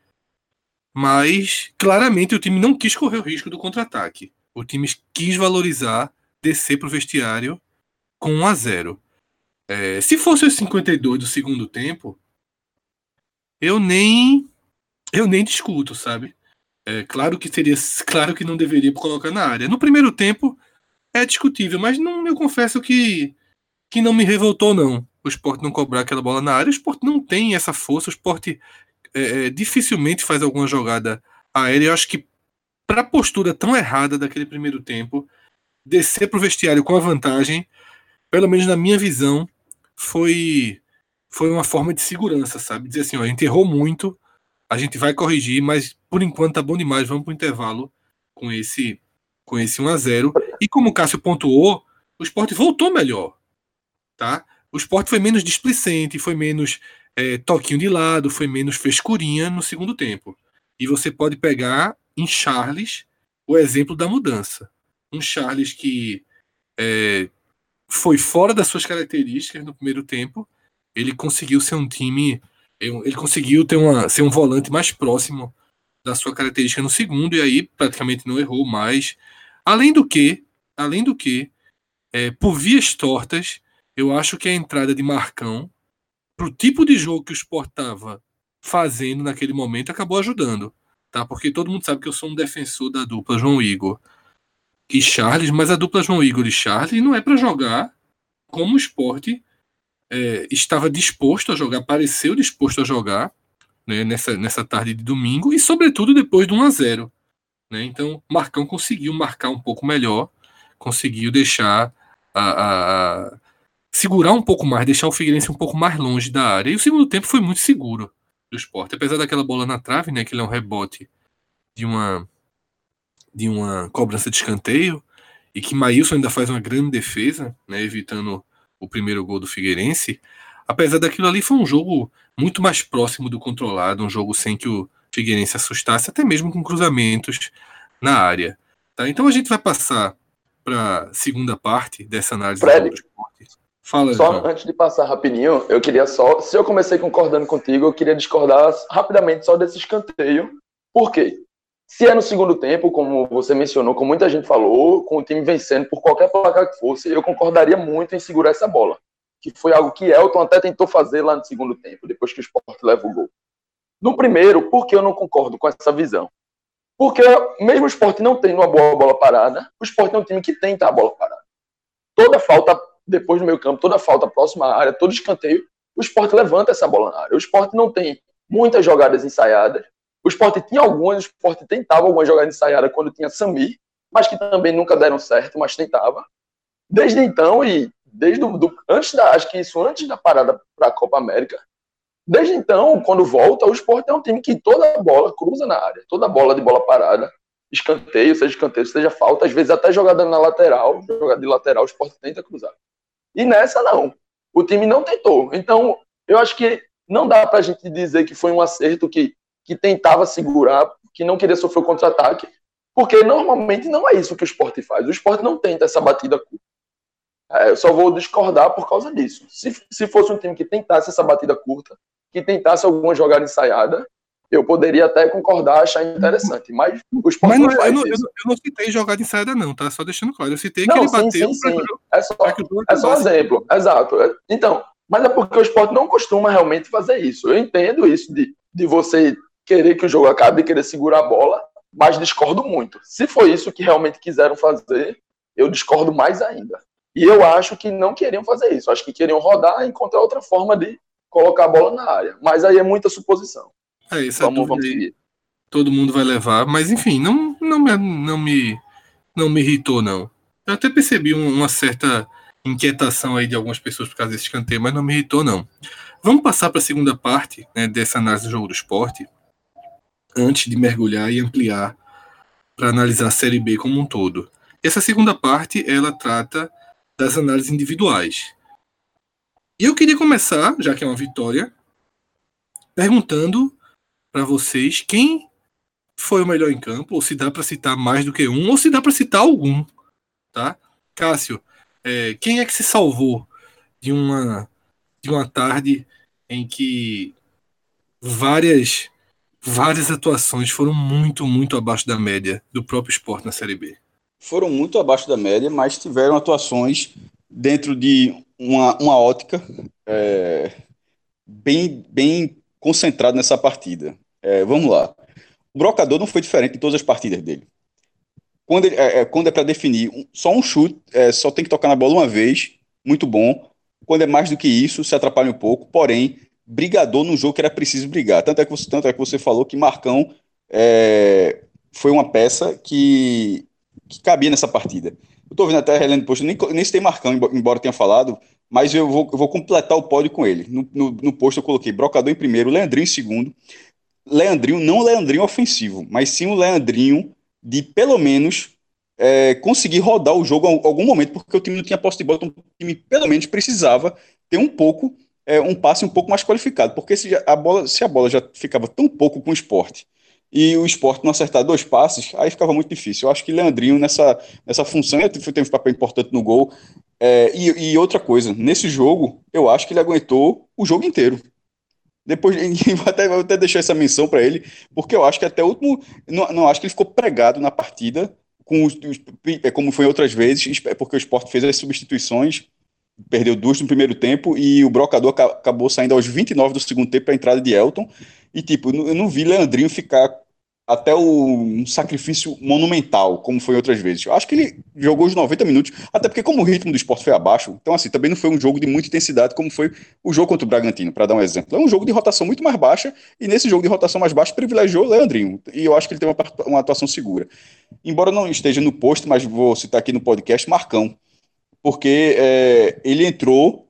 Mas claramente o time não quis correr o risco do contra-ataque. O time quis valorizar descer para o vestiário com 1 a 0. É, se fosse os 52 do segundo tempo, eu nem eu nem discuto, sabe? É, claro que seria, claro que não deveria colocar na área. No primeiro tempo é discutível, mas não, eu confesso que que não me revoltou não. O esporte não cobrar aquela bola na área, o esporte não tem essa força, o esporte é, é dificilmente faz alguma jogada aérea. Eu acho que para a postura tão errada daquele primeiro tempo, descer para o vestiário com a vantagem, pelo menos na minha visão, foi foi uma forma de segurança, sabe? Dizer assim, ó, a gente errou muito, a gente vai corrigir, mas por enquanto tá bom demais, vamos para o intervalo com esse com esse 1 a 0 E como o Cássio pontuou, o esporte voltou melhor, tá? O esporte foi menos displicente, foi menos é, toquinho de lado, foi menos frescurinha no segundo tempo. E você pode pegar em Charles o exemplo da mudança um Charles que é, foi fora das suas características no primeiro tempo. Ele conseguiu ser um time, ele conseguiu ter uma, ser um volante mais próximo da sua característica no segundo e aí praticamente não errou mais. Além do que, além do que, é, por vias tortas, eu acho que a entrada de Marcão para o tipo de jogo que o Sport estava fazendo naquele momento acabou ajudando, tá? Porque todo mundo sabe que eu sou um defensor da dupla João Igor e Charles, mas a dupla João Igor e Charles não é para jogar como o esporte é, estava disposto a jogar, pareceu disposto a jogar né, nessa, nessa tarde de domingo e, sobretudo, depois do 1 a 0 né? Então, Marcão conseguiu marcar um pouco melhor, conseguiu deixar a, a, a, segurar um pouco mais, deixar o Figueirense um pouco mais longe da área. E o segundo tempo foi muito seguro do esporte, apesar daquela bola na trave, né, que ele é um rebote de uma de uma cobrança de escanteio e que Maílson ainda faz uma grande defesa, né, evitando o primeiro gol do Figueirense. apesar daquilo ali, foi um jogo muito mais próximo do controlado, um jogo sem que o Figueirense assustasse, até mesmo com cruzamentos na área. Tá? Então a gente vai passar para a segunda parte dessa análise Fred, do esporte. Fala, só João. antes de passar rapidinho, eu queria só. Se eu comecei concordando contigo, eu queria discordar rapidamente só desse escanteio. Por quê? Se é no segundo tempo, como você mencionou, como muita gente falou, com o time vencendo por qualquer placar que fosse, eu concordaria muito em segurar essa bola. Que foi algo que Elton até tentou fazer lá no segundo tempo, depois que o Sport leva o gol. No primeiro, por que eu não concordo com essa visão? Porque mesmo o Sport não tendo uma boa bola parada, o Sport é um time que tenta a bola parada. Toda falta depois do meio campo, toda falta próxima à área, todo escanteio, o Sport levanta essa bola na área. O Sport não tem muitas jogadas ensaiadas, o Sport tinha algumas, o Sport tentava algumas jogadas ensaiadas quando tinha Samir, mas que também nunca deram certo, mas tentava. Desde então, e desde do, do, antes da, acho que isso antes da parada para a Copa América, desde então, quando volta, o Sport é um time que toda bola cruza na área, toda bola de bola parada, escanteio, seja escanteio, seja falta, às vezes até jogada na lateral, jogada de lateral, o Sport tenta cruzar. E nessa não, o time não tentou. Então, eu acho que não dá para a gente dizer que foi um acerto que que tentava segurar, que não queria sofrer o contra-ataque, porque normalmente não é isso que o esporte faz. O esporte não tenta essa batida curta. É, eu só vou discordar por causa disso. Se, se fosse um time que tentasse essa batida curta, que tentasse alguma jogada ensaiada, eu poderia até concordar, achar interessante. Mas o esporte Mas não, não eu, faz eu, isso. não, eu não citei jogada ensaiada, não, tá? Só deixando claro. Eu citei que Não, ele sim, bateu sim, pra sim. que jogo- É só, pra que é só um exemplo, exato. Então, mas é porque o esporte não costuma realmente fazer isso. Eu entendo isso de, de você querer que o jogo acabe e querer segurar a bola, mas discordo muito. Se foi isso que realmente quiseram fazer, eu discordo mais ainda. E eu acho que não queriam fazer isso. Acho que queriam rodar e encontrar outra forma de colocar a bola na área. Mas aí é muita suposição. É, essa Vamos, dúvida vamos aí seguir. todo mundo vai levar, mas enfim, não, não, me, não, me, não me irritou, não. Eu até percebi um- uma certa inquietação aí de algumas pessoas por causa desse escanteio, mas não me irritou, não. Vamos passar para a segunda parte né, dessa análise do jogo do esporte, antes de mergulhar e ampliar para analisar a Série B como um todo. Essa segunda parte, ela trata das análises individuais. E eu queria começar, já que é uma vitória, perguntando para vocês quem foi o melhor em campo, ou se dá para citar mais do que um, ou se dá para citar algum, tá? Cássio, é, quem é que se salvou de uma de uma tarde em que várias várias atuações foram muito muito abaixo da média do próprio esporte na Série B? foram muito abaixo da média, mas tiveram atuações dentro de uma, uma ótica é, bem, bem concentrada nessa partida. É, vamos lá. O Brocador não foi diferente de todas as partidas dele. Quando, ele- é, é, quando é para definir só um chute, é, só tem que tocar na bola uma vez, muito bom. Quando é mais do que isso, se atrapalha um pouco, porém, brigador num jogo que era preciso brigar. Tanto é que você, tanto é que você falou que Marcão é, foi uma peça que que cabia nessa partida. Eu tô vendo até relendo post, nem, nem citei Marcão, embo- embora tenha falado, mas eu vou, eu vou completar o pódio com ele. No, no, no post eu coloquei Brocador em primeiro, Leandrinho em segundo. Leandrinho, não Leandrinho ofensivo, mas sim o Leandrinho de pelo menos é, conseguir rodar o jogo em algum momento, porque o time não tinha posse de bola, então o time pelo menos precisava ter um pouco, é, um passe um pouco mais qualificado, porque se a bola, se a bola já ficava tão pouco com o esporte e o esporte não acertar dois passes, aí ficava muito difícil. Eu acho que Leandrinho nessa, nessa função ele teve um papel importante no gol. É, e, e outra coisa, nesse jogo, eu acho que ele aguentou o jogo inteiro. Depois, vou até, vou até deixar essa menção para ele, porque eu acho que até o último. Não, não acho que ele ficou pregado na partida, com os, é, como foi outras vezes, porque o esporte fez as substituições, perdeu duas no primeiro tempo, e o Brocador aca- acabou saindo aos 29 do segundo tempo para a entrada de Elton. E, tipo, eu não- vi Leandrinho ficar até um sacrifício monumental, como foi outras vezes. Eu acho que ele jogou os 90 minutos, até porque, como o ritmo do esporte foi abaixo, então, assim, também não foi um jogo de muita intensidade, como foi o jogo contra o Bragantino, para dar um exemplo. É um jogo de rotação muito mais baixa, e nesse jogo de rotação mais baixa, privilegiou o Leandrinho. E eu acho que ele tem uma, uma atuação segura. Embora não esteja no post, mas vou citar aqui no podcast, Marcão. Porque é, ele entrou,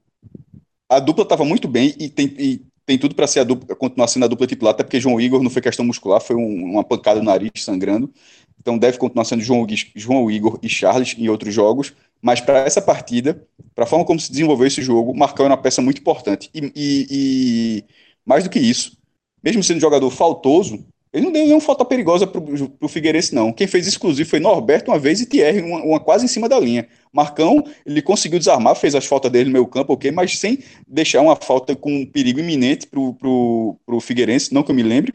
a dupla estava muito bem e tem, e tem tudo para ser a dupla, continuar sendo a dupla titular, até porque João Igor não foi questão muscular, foi um- uma pancada no nariz sangrando. Então deve continuar sendo João, João Igor e Charles em outros jogos. Mas para essa partida, para a forma como se desenvolveu esse jogo, Marcão é uma peça muito importante. E, e, e mais do que isso, mesmo sendo jogador faltoso, ele não deu nenhuma falta perigosa para o Figueirense, não. Quem fez exclusivo foi Norberto uma vez e Thierry, uma, uma, quase em cima da linha. Marcão, ele conseguiu desarmar, fez as faltas dele no meio campo, ok, mas sem deixar uma falta com um perigo iminente para o Figueirense, não que eu me lembre.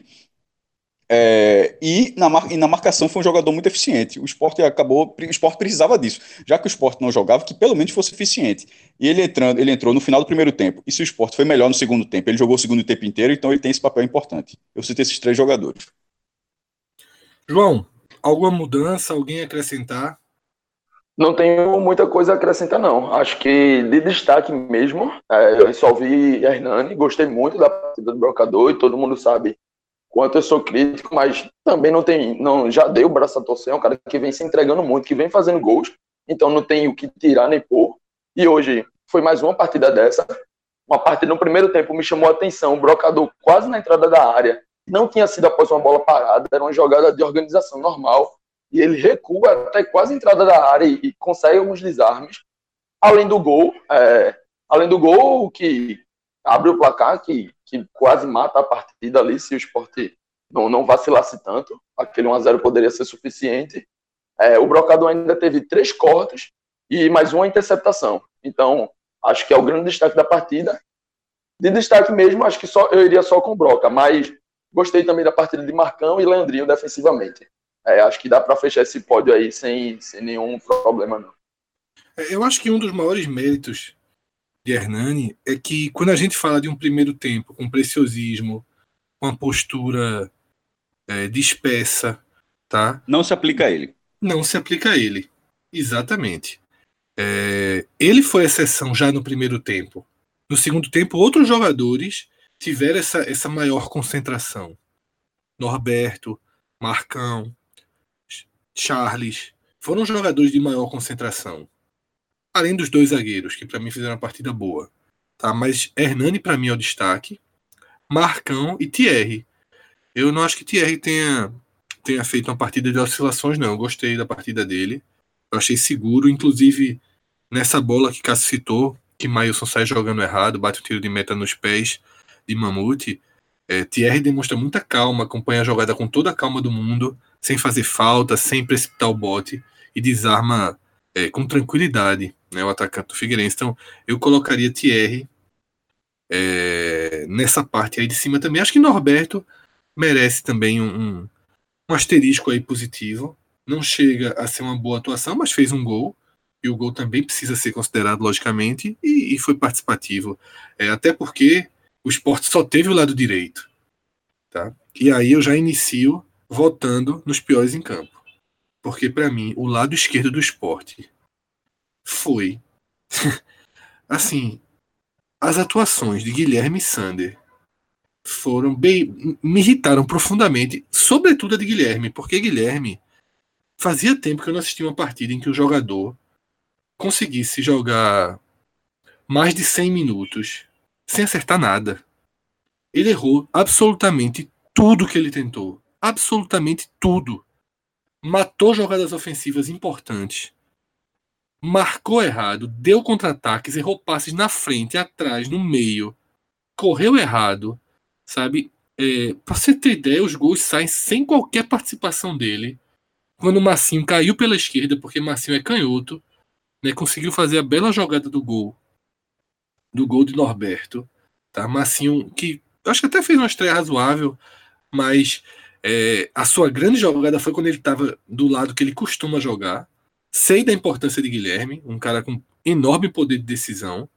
É, e, na, e na marcação foi um jogador muito eficiente. O esporte acabou. O esporte precisava disso. Já que o esporte não jogava, que pelo menos fosse eficiente. E ele, entrando, ele entrou no final do primeiro tempo. E se o esporte foi melhor no segundo tempo? Ele jogou o segundo tempo inteiro, então ele tem esse papel importante. Eu citei esses três jogadores. João, alguma mudança? Alguém acrescentar? Não tenho muita coisa a acrescentar, não. Acho que de destaque mesmo, é, eu só vi Hernani, gostei muito da partida do Brocador e todo mundo sabe quanto eu sou crítico, mas também não tem, não já deu o braço a torcer, é um cara que vem se entregando muito, que vem fazendo gols, então não tem o que tirar nem pôr. E hoje foi mais uma partida dessa. Uma partida no primeiro tempo me chamou a atenção, o brocador quase na entrada da área, não tinha sido após uma bola parada, era uma jogada de organização normal, e ele recua até quase a entrada da área e, e consegue alguns desarmes. Além do gol, é, além do gol que abre o placar, que que quase mata a partida ali se o esporte não, não vacilasse tanto. Aquele 1x0 poderia ser suficiente. É, o Brocador ainda teve três cortes e mais uma interceptação. Então, acho que é o grande destaque da partida. De destaque mesmo, acho que só eu iria só com o Broca, mas gostei também da partida de Marcão e Leandrinho defensivamente. É, acho que dá para fechar esse pódio aí sem, sem nenhum problema, não. É, eu acho que um dos maiores méritos de Hernani é que quando a gente fala de um primeiro tempo com preciosismo, com uma postura é, dispersa, tá? Não se aplica a ele. Não se aplica a ele, exatamente. É, ele foi exceção já no primeiro tempo. No segundo tempo, outros jogadores tiveram essa, essa maior concentração. Norberto, Marcão, Charles, foram jogadores de maior concentração além dos dois zagueiros, que para mim fizeram uma partida boa. Tá? Mas Hernani para mim é o destaque, Marcão e Thierry. Eu não acho que Thierry tenha, tenha feito uma partida de oscilações, não. Eu gostei da partida dele. Eu achei seguro, inclusive nessa bola que Cássio citou, que Mailson sai jogando errado, bate o um tiro de meta nos pés de Mamute. É, Thierry demonstra muita calma, acompanha a jogada com toda a calma do mundo, sem fazer falta, sem precipitar o bote e desarma é, com tranquilidade né, o atacante do Figueirense. Então, eu colocaria Thierry é, nessa parte aí de cima também. Acho que Norberto merece também um, um, asterisco aí positivo. Não chega a ser uma boa atuação, mas fez um gol. E o gol também precisa ser considerado, logicamente, e, e foi participativo. É, até porque o esporte só teve o lado direito. Tá? E aí eu já inicio votando nos piores em campo. Porque, para mim, o lado esquerdo do esporte foi. assim, as atuações de Guilherme Sander foram bem. me irritaram profundamente, sobretudo a de Guilherme, porque Guilherme fazia tempo que eu não assistia uma partida em que o jogador conseguisse jogar mais de 100 minutos sem acertar nada. Ele errou absolutamente tudo que ele tentou. Absolutamente tudo. Matou jogadas ofensivas importantes marcou errado, deu contra-ataques, errou passes na frente, atrás, no meio, correu errado, sabe? É, pra você ter ideia, os gols saem sem qualquer participação dele. Quando o Massinho caiu pela esquerda, porque Massinho é canhoto, né, conseguiu fazer a bela jogada do gol, do gol de Norberto. Tá? Massinho, que acho que até fez uma estreia razoável, mas é, a sua grande jogada foi quando ele estava do lado que ele costuma jogar, Sei da importância de Guilherme, um cara com enorme poder de decisão,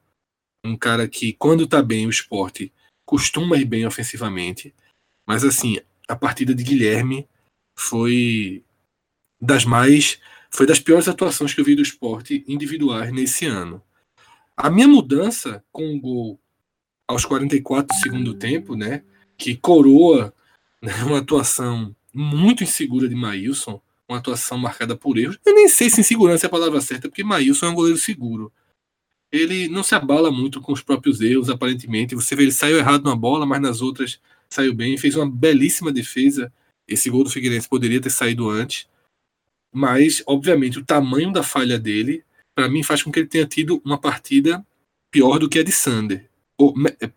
um cara que, quando tá bem o esporte, costuma ir bem ofensivamente. Mas, assim, a partida de Guilherme foi das mais. Foi das piores atuações que eu vi do esporte individuais nesse ano. A minha mudança com o gol aos 44 do segundo tempo, né, que coroa né, uma atuação muito insegura de Maílson, uma atuação marcada por erros. Eu nem sei se insegurança é a palavra certa, porque Maílson é um goleiro seguro. Ele não se abala muito com os próprios erros, aparentemente. Você vê, ele saiu errado numa bola, mas nas outras saiu bem, fez uma belíssima defesa. Esse gol do Figueirense poderia ter saído antes. Mas, obviamente, o tamanho da falha dele para mim faz com que ele tenha tido uma partida pior do que a de Sander. Ou, é,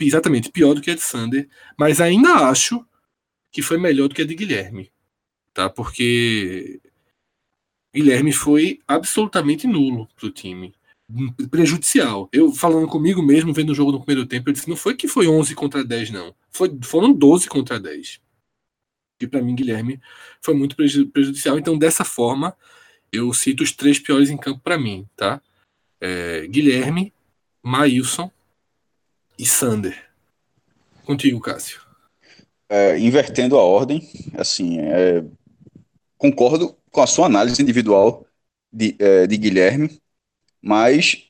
exatamente, pior do que a de Sander, mas ainda acho que foi melhor do que a de Guilherme. Tá? Porque Guilherme foi absolutamente nulo para o time. Prejudicial. Eu falando comigo mesmo, vendo o jogo no primeiro tempo, eu disse: não foi que foi 11 contra 10, não. Foi, foram 12 contra 10. E para mim, Guilherme foi muito prejudicial. Então, dessa forma, eu cito os três piores em campo para mim, tá? É, Guilherme, Maílson e Sander. Contigo, Cássio. É, invertendo a ordem, assim, é, concordo com a sua análise individual de, é, de Guilherme, mas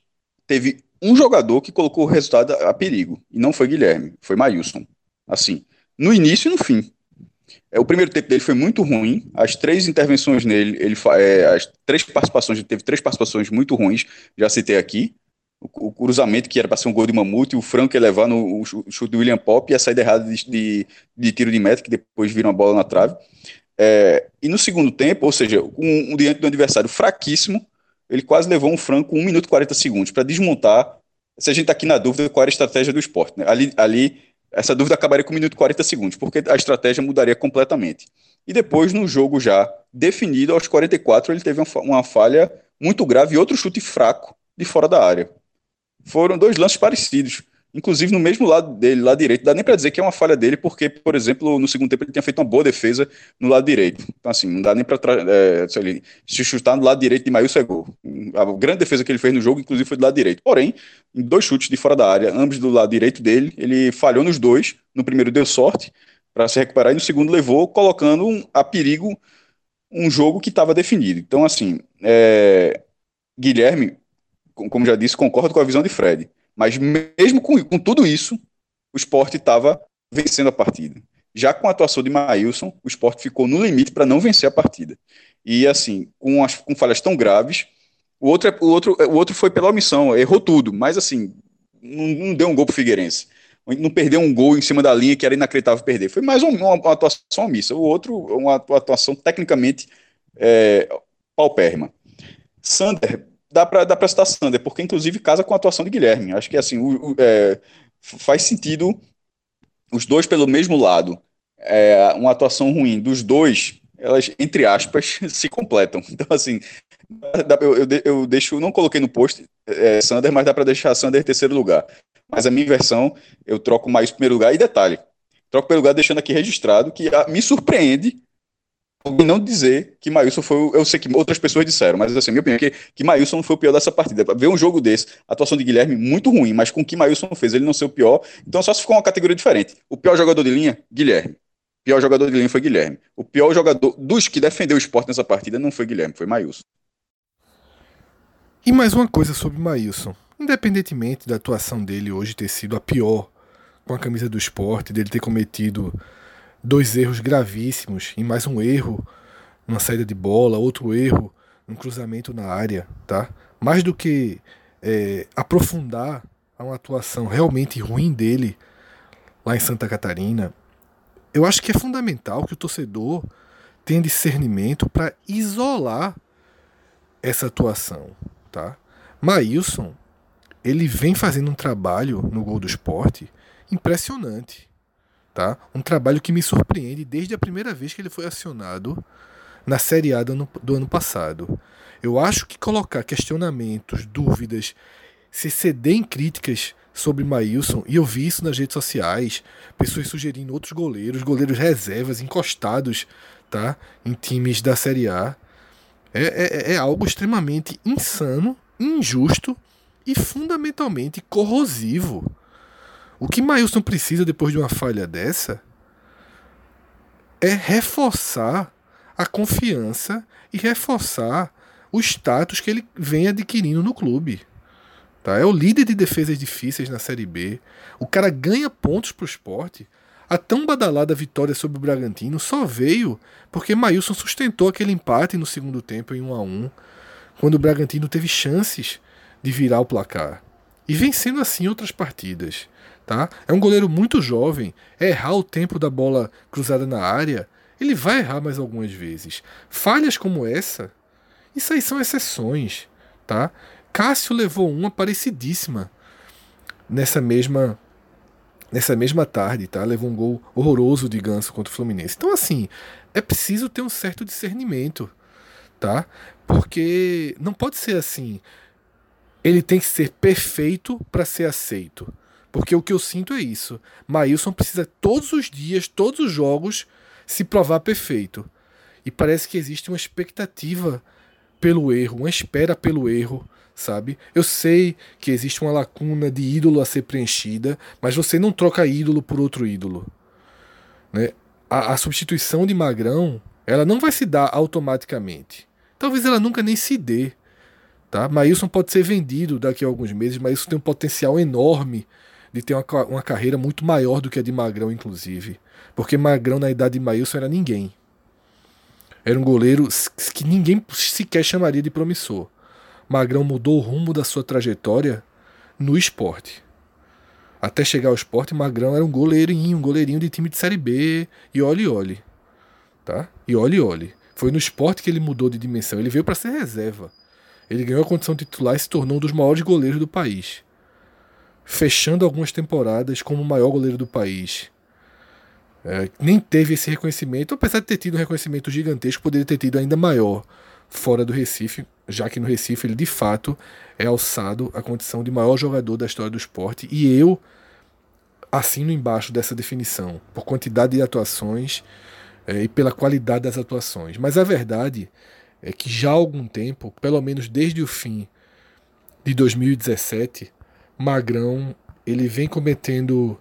teve um jogador que colocou o resultado a perigo, e não foi Guilherme, foi Maílson. Assim, no início e no fim. É, o primeiro tempo dele foi muito ruim. As três intervenções nele, ele é, as três participações, ele teve três participações muito ruins, já citei aqui. O, cruzamento que era para ser um gol de Mamute, o Franco ia levar no o chute do William Pop e a saída errada de, de, de, tiro de meta, que depois vira uma bola na trave. É, e no segundo tempo, ou seja, um, um diante do adversário fraquíssimo, ele quase levou um Franco 1 minuto e 40 segundos para desmontar. Se a gente está aqui na dúvida qual era a estratégia do esporte, né? ali, ali essa dúvida acabaria com 1 minuto e 40 segundos, porque a estratégia mudaria completamente. E depois, no jogo já definido, aos 44, ele teve uma falha muito grave e outro chute fraco de fora da área. Foram dois lances parecidos inclusive no mesmo lado dele, lado direito. Dá nem para dizer que é uma falha dele, porque, por exemplo, no segundo tempo ele tinha feito uma boa defesa no lado direito. Então, assim, não dá nem para é, se chutar no lado direito de Maílson é gol. A grande defesa que ele fez no jogo, inclusive, foi do lado direito. Porém, em dois chutes de fora da área, ambos do lado direito dele, ele falhou nos dois. No primeiro deu sorte para se recuperar e no segundo levou, colocando a perigo um jogo que estava definido. Então, assim, é, Guilherme, como já disse, concordo com a visão de Fred mas mesmo com, com tudo isso, o esporte estava vencendo a partida. Já com a atuação de Maílson, o esporte ficou no limite para não vencer a partida. E assim, com, as, com falhas tão graves, o outro, é, o, outro, o outro foi pela omissão, errou tudo, mas assim, não, não deu um gol para o Figueirense. Não perdeu um gol em cima da linha que era inacreditável perder. Foi mais uma, uma atuação omissa. O outro, uma atuação tecnicamente é, paupérrima. Sander dá para dá citar Sander, porque inclusive casa com a atuação de Guilherme. Acho que assim o, o, é, faz sentido os dois pelo mesmo lado. É, uma atuação ruim dos dois, elas, entre aspas, se completam. Então, assim, dá, eu, eu, deixo, não coloquei no post é, Sander, mas dá para deixar Sander terceiro lugar. Mas a minha versão, eu troco mais primeiro lugar. E detalhe, troco pelo lugar deixando aqui registrado que a, me surpreende não dizer que Maílson foi. Eu sei que outras pessoas disseram, mas assim, minha opinião é que, que Maílson não foi o pior dessa partida. Ver um jogo desse, a atuação de Guilherme muito ruim, mas com o que Maílson fez, ele não ser o pior. Então só se ficou uma categoria diferente. O pior jogador de linha, Guilherme. O pior jogador de linha foi Guilherme. O pior jogador dos que defendeu o esporte nessa partida não foi Guilherme, foi Maílson. E mais uma coisa sobre Maílson. Independentemente da atuação dele hoje ter sido a pior com a camisa do esporte, dele ter cometido dois erros gravíssimos e mais um erro numa saída de bola, outro erro num cruzamento na área, tá? Mais do que é, aprofundar a uma atuação realmente ruim dele lá em Santa Catarina, eu acho que é fundamental que o torcedor tenha discernimento para isolar essa atuação, tá? Maílson, ele vem fazendo um trabalho no gol do esporte impressionante. Tá? Um trabalho que me surpreende desde a primeira vez que ele foi acionado na Série A do ano, do ano passado. Eu acho que colocar questionamentos, dúvidas, se ceder em críticas sobre Maílson, e eu vi isso nas redes sociais, pessoas sugerindo outros goleiros, goleiros reservas, encostados tá? em times da Série A, é, é, é algo extremamente insano, injusto e fundamentalmente corrosivo o que Mailson precisa depois de uma falha dessa é reforçar a confiança e reforçar o status que ele vem adquirindo no clube. Tá? É o líder de defesas difíceis na Série B. O cara ganha pontos para o esporte. A tão badalada vitória sobre o Bragantino só veio porque Mailson sustentou aquele empate no segundo tempo em 1 a 1 quando o Bragantino teve chances de virar o placar. E vencendo assim outras partidas. Tá? É um goleiro muito jovem. É errar o tempo da bola cruzada na área, ele vai errar mais algumas vezes. Falhas como essa, isso aí são exceções. tá? Cássio levou uma parecidíssima nessa mesma nessa mesma tarde, tá? Levou um gol horroroso de Ganso contra o Fluminense. Então assim, é preciso ter um certo discernimento, tá? Porque não pode ser assim. Ele tem que ser perfeito para ser aceito. Porque o que eu sinto é isso. Maílson precisa todos os dias, todos os jogos, se provar perfeito. E parece que existe uma expectativa pelo erro, uma espera pelo erro, sabe? Eu sei que existe uma lacuna de ídolo a ser preenchida, mas você não troca ídolo por outro ídolo. Né? A, a substituição de Magrão, ela não vai se dar automaticamente. Talvez ela nunca nem se dê. Tá? Maílson pode ser vendido daqui a alguns meses, mas isso tem um potencial enorme de ter uma, uma carreira muito maior do que a de Magrão, inclusive. Porque Magrão, na idade de Maílson, era ninguém. Era um goleiro que ninguém sequer chamaria de promissor. Magrão mudou o rumo da sua trajetória no esporte. Até chegar ao esporte, Magrão era um goleirinho, um goleirinho de time de Série B. E olhe, olhe. Tá? E olhe, olhe. Foi no esporte que ele mudou de dimensão. Ele veio para ser reserva. Ele ganhou a condição titular e se tornou um dos maiores goleiros do país. Fechando algumas temporadas como o maior goleiro do país. É, nem teve esse reconhecimento, apesar de ter tido um reconhecimento gigantesco, poderia ter tido ainda maior fora do Recife, já que no Recife ele de fato é alçado à condição de maior jogador da história do esporte. E eu assino embaixo dessa definição, por quantidade de atuações é, e pela qualidade das atuações. Mas a verdade é que já há algum tempo, pelo menos desde o fim de 2017, Magrão ele vem cometendo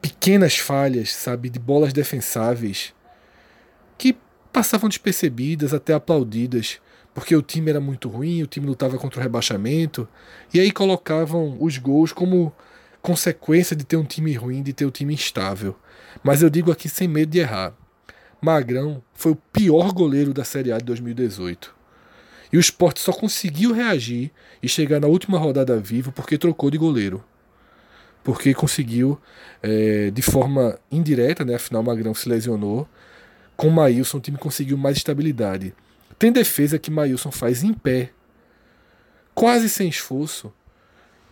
pequenas falhas, sabe, de bolas defensáveis que passavam despercebidas, até aplaudidas, porque o time era muito ruim, o time lutava contra o rebaixamento, e aí colocavam os gols como consequência de ter um time ruim, de ter um time instável. Mas eu digo aqui sem medo de errar. Magrão foi o pior goleiro da Série A de 2018. E o Sport só conseguiu reagir e chegar na última rodada vivo porque trocou de goleiro porque conseguiu, é, de forma indireta, né, afinal Magrão se lesionou, com o Maílson o time conseguiu mais estabilidade. Tem defesa que Maílson faz em pé, quase sem esforço,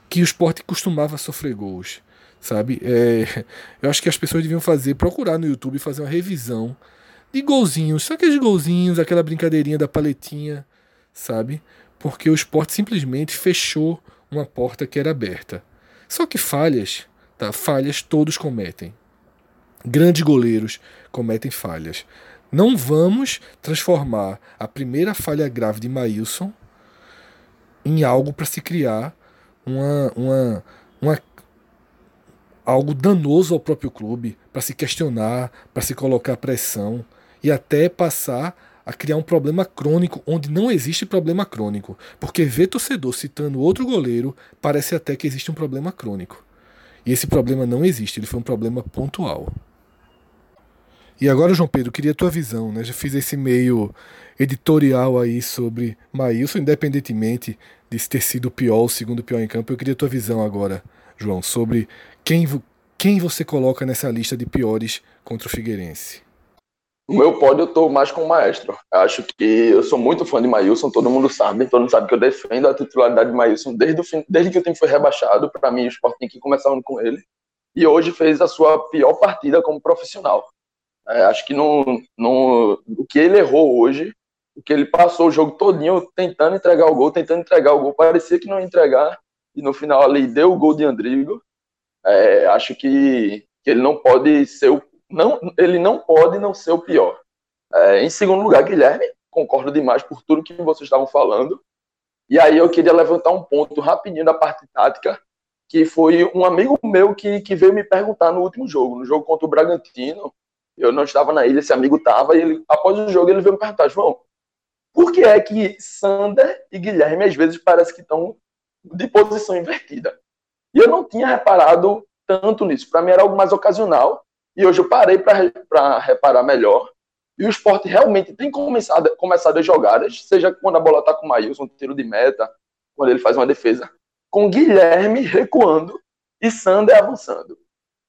que o esporte costumava sofrer gols. Sabe? É, eu acho que as pessoas deviam fazer, procurar no YouTube fazer uma revisão de golzinhos, só aqueles golzinhos, aquela brincadeirinha da paletinha, sabe? Porque o esporte simplesmente fechou uma porta que era aberta. Só que falhas, tá? Falhas todos cometem. Grandes goleiros cometem falhas. Não vamos transformar a primeira falha grave de Maílson em algo para se criar uma, uma, uma algo danoso ao próprio clube, para se questionar, para se colocar pressão e até passar a criar um problema crônico onde não existe problema crônico. Porque ver torcedor citando outro goleiro parece até que existe um problema crônico. E esse problema não existe, ele foi um problema pontual. E agora, João Pedro, queria a tua visão, né? Já fiz esse meio editorial aí sobre Maílson, independentemente de ter sido o pior o segundo pior em campo. Eu queria a tua visão agora, João, sobre quem, quem você coloca nessa lista de piores contra o Figueirense. No meu pódio eu tô mais com o Maestro. Eu acho que eu sou muito fã de Maílson, todo mundo sabe, todo mundo sabe que eu defendo a titularidade de Maílson desde, o fim, desde que o time foi rebaixado. Para mim, o esporte tem que começar com ele. E hoje fez a sua pior partida como profissional. É, acho que no, no, o que ele errou hoje, o que ele passou o jogo todinho tentando entregar o gol, tentando entregar o gol, parecia que não ia entregar, e no final ali deu o gol de Andrigo. É, acho que, que ele não pode ser o não, ele não pode não ser o pior. É, em segundo lugar, Guilherme, concordo demais por tudo que vocês estavam falando. E aí eu queria levantar um ponto rapidinho da parte tática, que foi um amigo meu que, que veio me perguntar no último jogo, no jogo contra o Bragantino. Eu não estava na ilha, esse amigo estava, e ele, após o jogo ele veio me perguntar, João, por que é que Sander e Guilherme às vezes parece que estão de posição invertida? E eu não tinha reparado tanto nisso. Para mim era algo mais ocasional. E hoje eu parei para reparar melhor. E o esporte realmente tem começado, começado as jogadas, seja quando a bola está com o Maílson, tiro de meta, quando ele faz uma defesa, com Guilherme recuando e Sander avançando.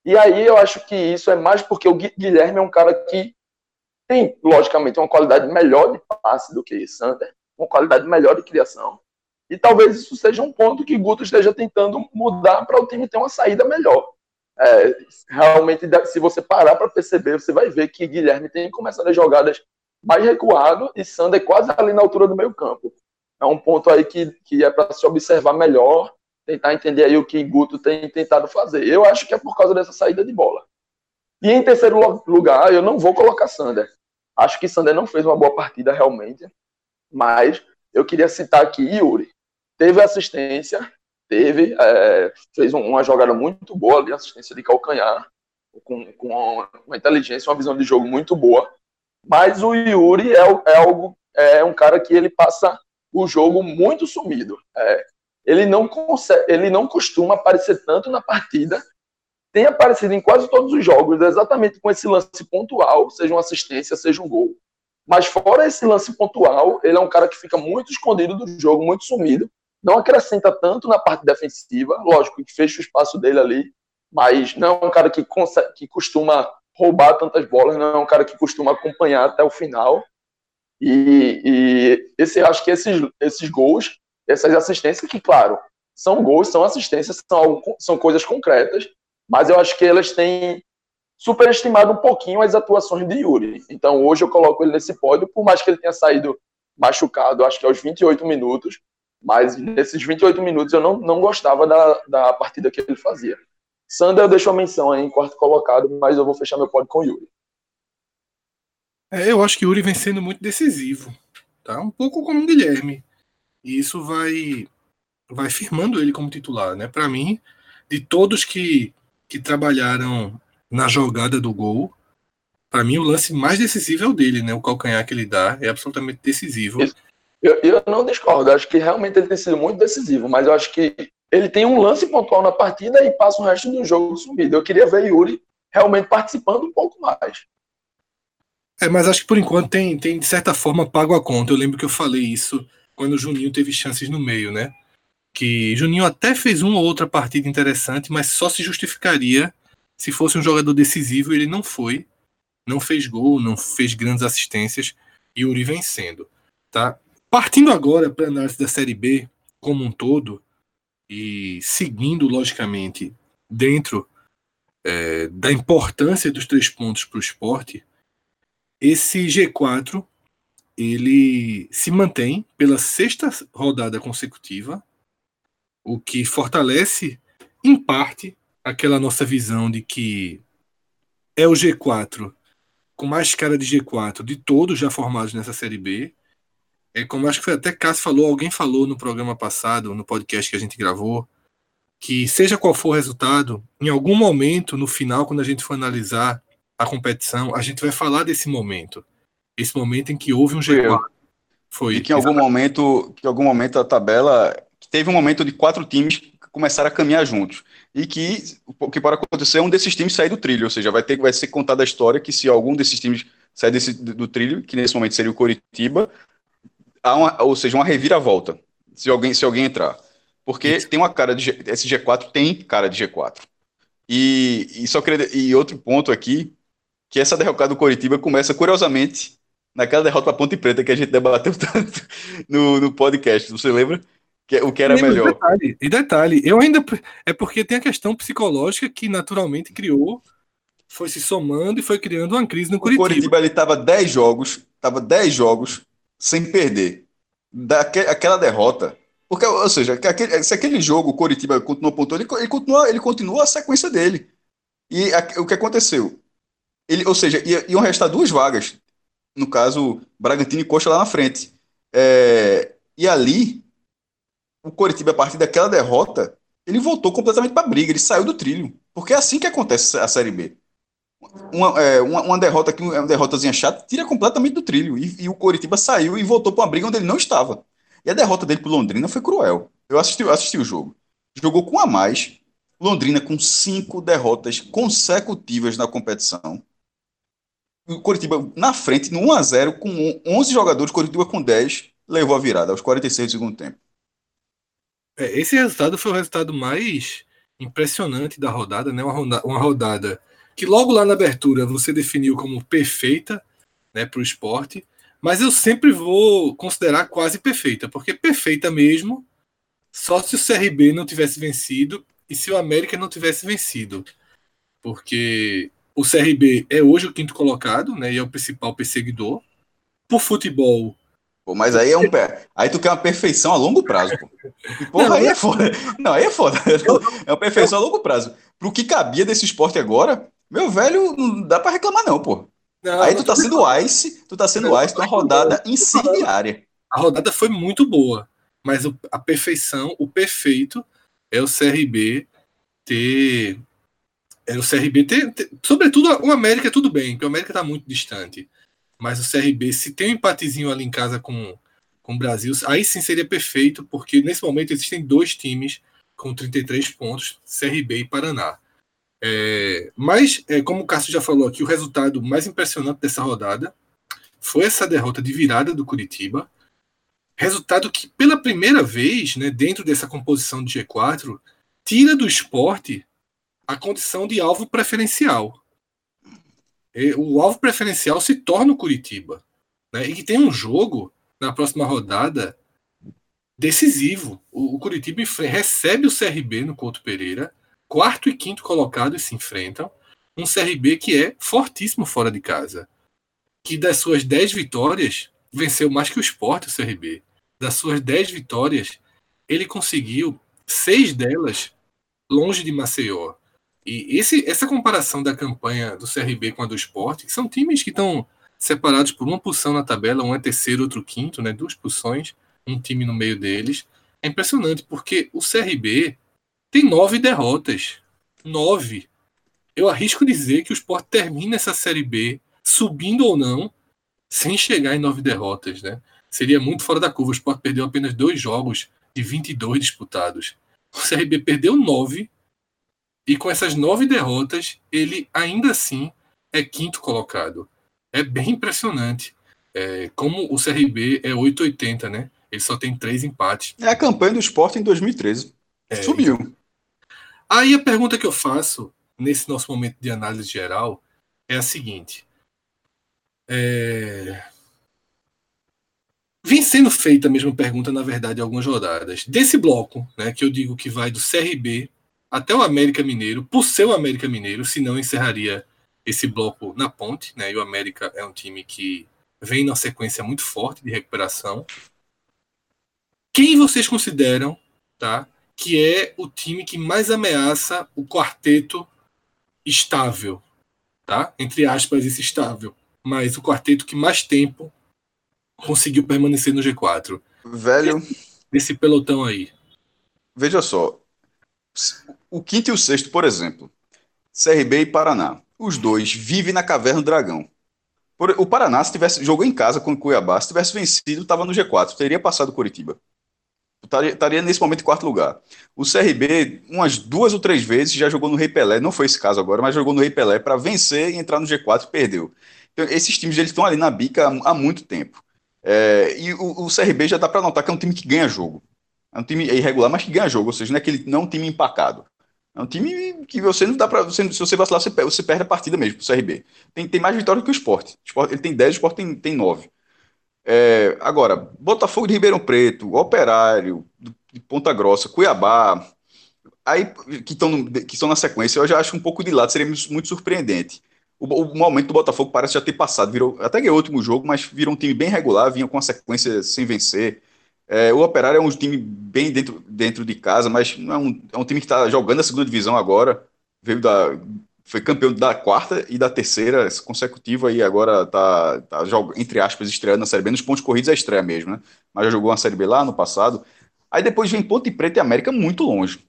E aí eu acho que isso é mais porque o Guilherme é um cara que tem, logicamente, uma qualidade melhor de passe do que Sander, uma qualidade melhor de criação. E talvez isso seja um ponto que Guto esteja tentando mudar para o time ter uma saída melhor. É, realmente, se você parar para perceber, você vai ver que Guilherme tem começado as jogadas mais recuado e Sander quase ali na altura do meio campo. É um ponto aí que, que é para se observar melhor, tentar entender aí o que Guto tem tentado fazer. Eu acho que é por causa dessa saída de bola. E em terceiro lugar, eu não vou colocar Sander. Acho que Sander não fez uma boa partida realmente, mas eu queria citar aqui Yuri. Teve assistência, teve, é, fez uma jogada muito boa ali, assistência de calcanhar, com, com uma inteligência, uma visão de jogo muito boa. Mas o Yuri é, é, algo, é um cara que ele passa o jogo muito sumido. É, ele, não consegue, ele não costuma aparecer tanto na partida, tem aparecido em quase todos os jogos, exatamente com esse lance pontual, seja uma assistência, seja um gol. Mas fora esse lance pontual, ele é um cara que fica muito escondido do jogo, muito sumido, não acrescenta tanto na parte defensiva, lógico que fecha o espaço dele ali, mas não é um cara que, consegue, que costuma roubar tantas bolas, não é um cara que costuma acompanhar até o final. E, e esse, acho que esses, esses gols, essas assistências, que, claro, são gols, são assistências, são, são coisas concretas, mas eu acho que elas têm superestimado um pouquinho as atuações de Yuri. Então hoje eu coloco ele nesse pódio, por mais que ele tenha saído machucado, acho que aos 28 minutos, mas nesses 28 minutos eu não, não gostava da, da partida que ele fazia. Sander deixou a menção aí em quarto colocado, mas eu vou fechar meu pódio com o Yuri. É, eu acho que o Yuri vem sendo muito decisivo, tá? Um pouco como o Guilherme. E isso vai vai firmando ele como titular, né? Para mim, de todos que, que trabalharam na jogada do gol, para mim o lance mais decisivo é o dele, né? O calcanhar que ele dá é absolutamente decisivo. Eu, eu não discordo, acho que realmente ele tem sido muito decisivo, mas eu acho que ele tem um lance pontual na partida e passa o resto do jogo sumido. Eu queria ver Yuri realmente participando um pouco mais. É, mas acho que por enquanto tem, tem de certa forma pago a conta. Eu lembro que eu falei isso quando o Juninho teve chances no meio, né? Que Juninho até fez uma ou outra partida interessante, mas só se justificaria se fosse um jogador decisivo. Ele não foi, não fez gol, não fez grandes assistências. E Yuri vencendo, tá? Partindo agora para a análise da Série B como um todo, e seguindo, logicamente, dentro é, da importância dos três pontos para o esporte, esse G4 ele se mantém pela sexta rodada consecutiva, o que fortalece, em parte, aquela nossa visão de que é o G4 com mais cara de G4 de todos já formados nessa Série B, é como acho que foi até Cássio falou, alguém falou no programa passado, no podcast que a gente gravou, que seja qual for o resultado, em algum momento, no final, quando a gente for analisar a competição, a gente vai falar desse momento. Esse momento em que houve um G4. Foi. E que em algum momento, que em algum momento a tabela teve um momento de quatro times começaram a caminhar juntos. E que o que pode acontecer é um desses times sair do trilho, ou seja, vai ter vai ser contada a história que se algum desses times sair desse, do trilho, que nesse momento seria o Coritiba, há uma, ou seja, uma reviravolta, se alguém, se alguém entrar. Porque Isso. tem uma cara de G, esse G4 tem cara de G4. E, e só queria, e outro ponto aqui, que essa derrocada do Coritiba começa curiosamente naquela derrota para Ponte Preta que a gente debateu tanto no, no podcast, você lembra? Que, o que era melhor. Detalhe, e detalhe, eu ainda é porque tem a questão psicológica que naturalmente criou, foi se somando e foi criando uma crise no Curitiba. O Curitiba ele tava 10 jogos, tava 10 jogos sem perder. Daquela aquela derrota. Porque, ou seja, aquele, se aquele jogo o Coritiba continuou pontuando, ele, ele, continua, ele continua a sequência dele. E a, o que aconteceu? Ele, ou seja, ia, iam restar duas vagas. No caso, Bragantino e Coxa lá na frente. É, e ali, o Coritiba, a partir daquela derrota, ele voltou completamente para a briga, ele saiu do trilho. Porque é assim que acontece a Série B uma, é, uma, uma, derrota que uma derrotazinha chata tira completamente do trilho. E, e o Coritiba saiu e voltou para uma briga onde ele não estava. E a derrota dele para Londrina foi cruel. Eu assisti, assisti o jogo. Jogou com a mais. Londrina com cinco derrotas consecutivas na competição. O Coritiba na frente, no 1x0, com 11 jogadores, Coritiba com 10, levou a virada aos 46 do segundo tempo. É, esse resultado foi o resultado mais impressionante da rodada, né? Uma rodada, uma rodada que logo lá na abertura você definiu como perfeita né, para o esporte, mas eu sempre vou considerar quase perfeita, porque perfeita mesmo só se o CRB não tivesse vencido e se o América não tivesse vencido. Porque o CRB é hoje o quinto colocado, né? E é o principal perseguidor. Por futebol. Pô, mas aí é um pé. Aí tu quer uma perfeição a longo prazo, pô. E, porra, não, aí é foda. Não, aí é foda. É uma perfeição a longo prazo. Pro que cabia desse esporte agora, meu velho, não dá pra reclamar, não, pô. Não, aí tu tá sendo ice, tu tá sendo ice, uma rodada incendiária. A rodada foi muito boa, mas a perfeição, o perfeito é o CRB ter é o CRB ter, ter, sobretudo o América tudo bem, porque o América está muito distante. Mas o CRB, se tem um empatezinho ali em casa com, com o Brasil, aí sim seria perfeito, porque nesse momento existem dois times com 33 pontos, CRB e Paraná. É, mas, é, como o Cássio já falou aqui, o resultado mais impressionante dessa rodada foi essa derrota de virada do Curitiba. Resultado que, pela primeira vez, né, dentro dessa composição de G4, tira do esporte a condição de alvo preferencial. O alvo preferencial se torna o Curitiba. Né? E que tem um jogo na próxima rodada decisivo. O, Curitiba recebe o CRB no Couto Pereira, quarto e quinto colocados se enfrentam. Um CRB que é fortíssimo fora de casa. Que das suas dez vitórias, venceu mais que o Sport, o CRB. Das suas dez vitórias, ele conseguiu seis delas longe de Maceió. E esse, essa comparação da campanha do CRB com a do Sport, que são times que estão separados por uma posição na tabela, um é terceiro, outro quinto, né, duas posições, um time no meio deles, é impressionante, porque o CRB tem nove derrotas. Nove. Eu arrisco dizer que o Sport termina essa Série B, subindo ou não, sem chegar em nove derrotas. Né? Seria muito fora da curva. O Sport perdeu apenas dois jogos de 22 disputados. O CRB perdeu nove e com essas nove derrotas, ele ainda assim é quinto colocado. É bem impressionante. É, como o CRB é 880, né? Ele só tem três empates. É a campanha do esporte em 2013. É, Subiu. Aí a pergunta que eu faço nesse nosso momento de análise geral é a seguinte. É... Vem sendo feita a mesma pergunta, na verdade, algumas rodadas. Desse bloco, né, que eu digo que vai do CRB até o América Mineiro, por ser o América Mineiro, senão encerraria esse bloco na ponte, né? E o América é um time que vem numa sequência muito forte de recuperação. Quem vocês consideram, tá? Que é o time que mais ameaça o quarteto estável, tá? Entre aspas, esse estável. Mas o quarteto que mais tempo conseguiu permanecer no G4. Velho. Desse pelotão aí. Veja só, o quinto e o sexto, por exemplo, CRB e Paraná. Os dois vivem na caverna do dragão. O Paraná, se tivesse jogou em casa com o Cuiabá, se tivesse vencido, estava no G4, teria passado o Curitiba. Estaria, nesse momento em quarto lugar. O CRB, umas duas ou três vezes, já jogou no Rei Pelé, não foi esse caso agora, mas jogou no Rei Pelé para vencer e entrar no G4 e perdeu. Então, esses times eles estão ali na bica há, há muito tempo. É, e o, o, CRB já dá para notar que é um time que ganha jogo. É um time irregular, mas que ganha jogo, ou seja, não é, aquele, não é um time empacado. É um time que você não dá para. Se você vacilar, você, você perde a partida mesmo pro CRB. Tem, tem mais vitória que o Sport. Sport ele tem 10, o Sport tem, tem 9. É, agora, Botafogo de Ribeirão Preto, Operário, de Ponta Grossa, Cuiabá, aí que estão que estão na sequência, eu já acho um pouco de lado, seria muito surpreendente. O, o momento do Botafogo parece já ter passado, virou até ganhou o último jogo, mas virou um time bem regular, vinha com a sequência sem vencer. É, o Operário é um time bem dentro, dentro de casa, mas não é, um, é um time que está jogando a segunda divisão agora. Veio da, foi campeão da quarta e da terceira consecutiva e agora está tá, entre aspas, estreando na Série B. Nos pontos corridos é estreia mesmo, né? Mas já jogou uma Série B lá no passado. Aí depois vem Ponte Preta e América muito longe.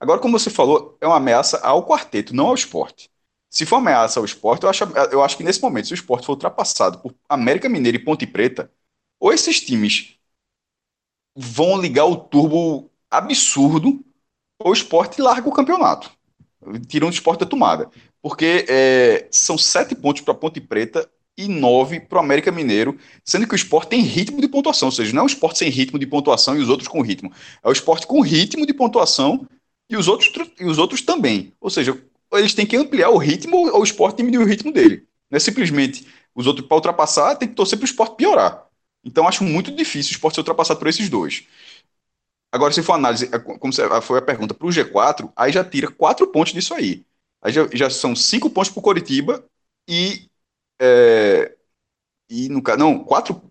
Agora, como você falou, é uma ameaça ao quarteto, não ao esporte. Se for ameaça ao esporte, eu acho, eu acho que nesse momento, se o esporte for ultrapassado por América Mineira e Ponte Preta, ou esses times vão ligar o turbo absurdo, o esporte larga o campeonato. Tiram o esporte da tomada. Porque é, são sete pontos para Ponte Preta e nove para o América Mineiro, sendo que o esporte tem ritmo de pontuação, ou seja, não é um esporte sem ritmo de pontuação e os outros com ritmo. É o esporte com ritmo de pontuação e os outros, e os outros também. Ou seja, eles têm que ampliar o ritmo ou o esporte diminuir o ritmo dele. Não é simplesmente os outros para ultrapassar, tem que torcer para o esporte piorar. Então acho muito difícil o esporte ser ultrapassado por esses dois. Agora, se for análise, é, como foi a pergunta, para o G4, aí já tira quatro pontos disso aí. Aí já, já são cinco pontos para o Coritiba e. É, e no Não, quatro.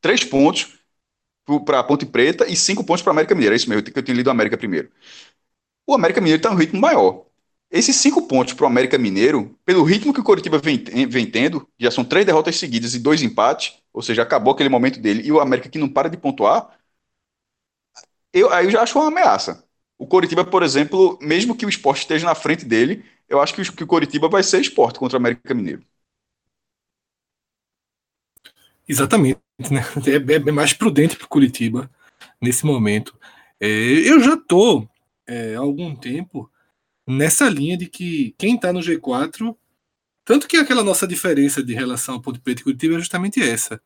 Três pontos para a Ponte Preta e cinco pontos para América Mineira. É isso mesmo, que eu tenho lido o América primeiro. O América Mineiro está no ritmo maior. Esses cinco pontos para o América Mineiro, pelo ritmo que o Coritiba vem, vem tendo, já são três derrotas seguidas e dois empates, ou seja, acabou aquele momento dele, e o América que não para de pontuar, eu, aí eu já acho uma ameaça. O Coritiba, por exemplo, mesmo que o esporte esteja na frente dele, eu acho que o, que o Coritiba vai ser esporte contra o América Mineiro. Exatamente. Né? É, é, mais prudente para o Curitiba nesse momento. É, eu já estou é, há algum tempo nessa linha de que quem está no G4, tanto que aquela nossa diferença de relação ao Ponte Preta e Curitiba é justamente essa.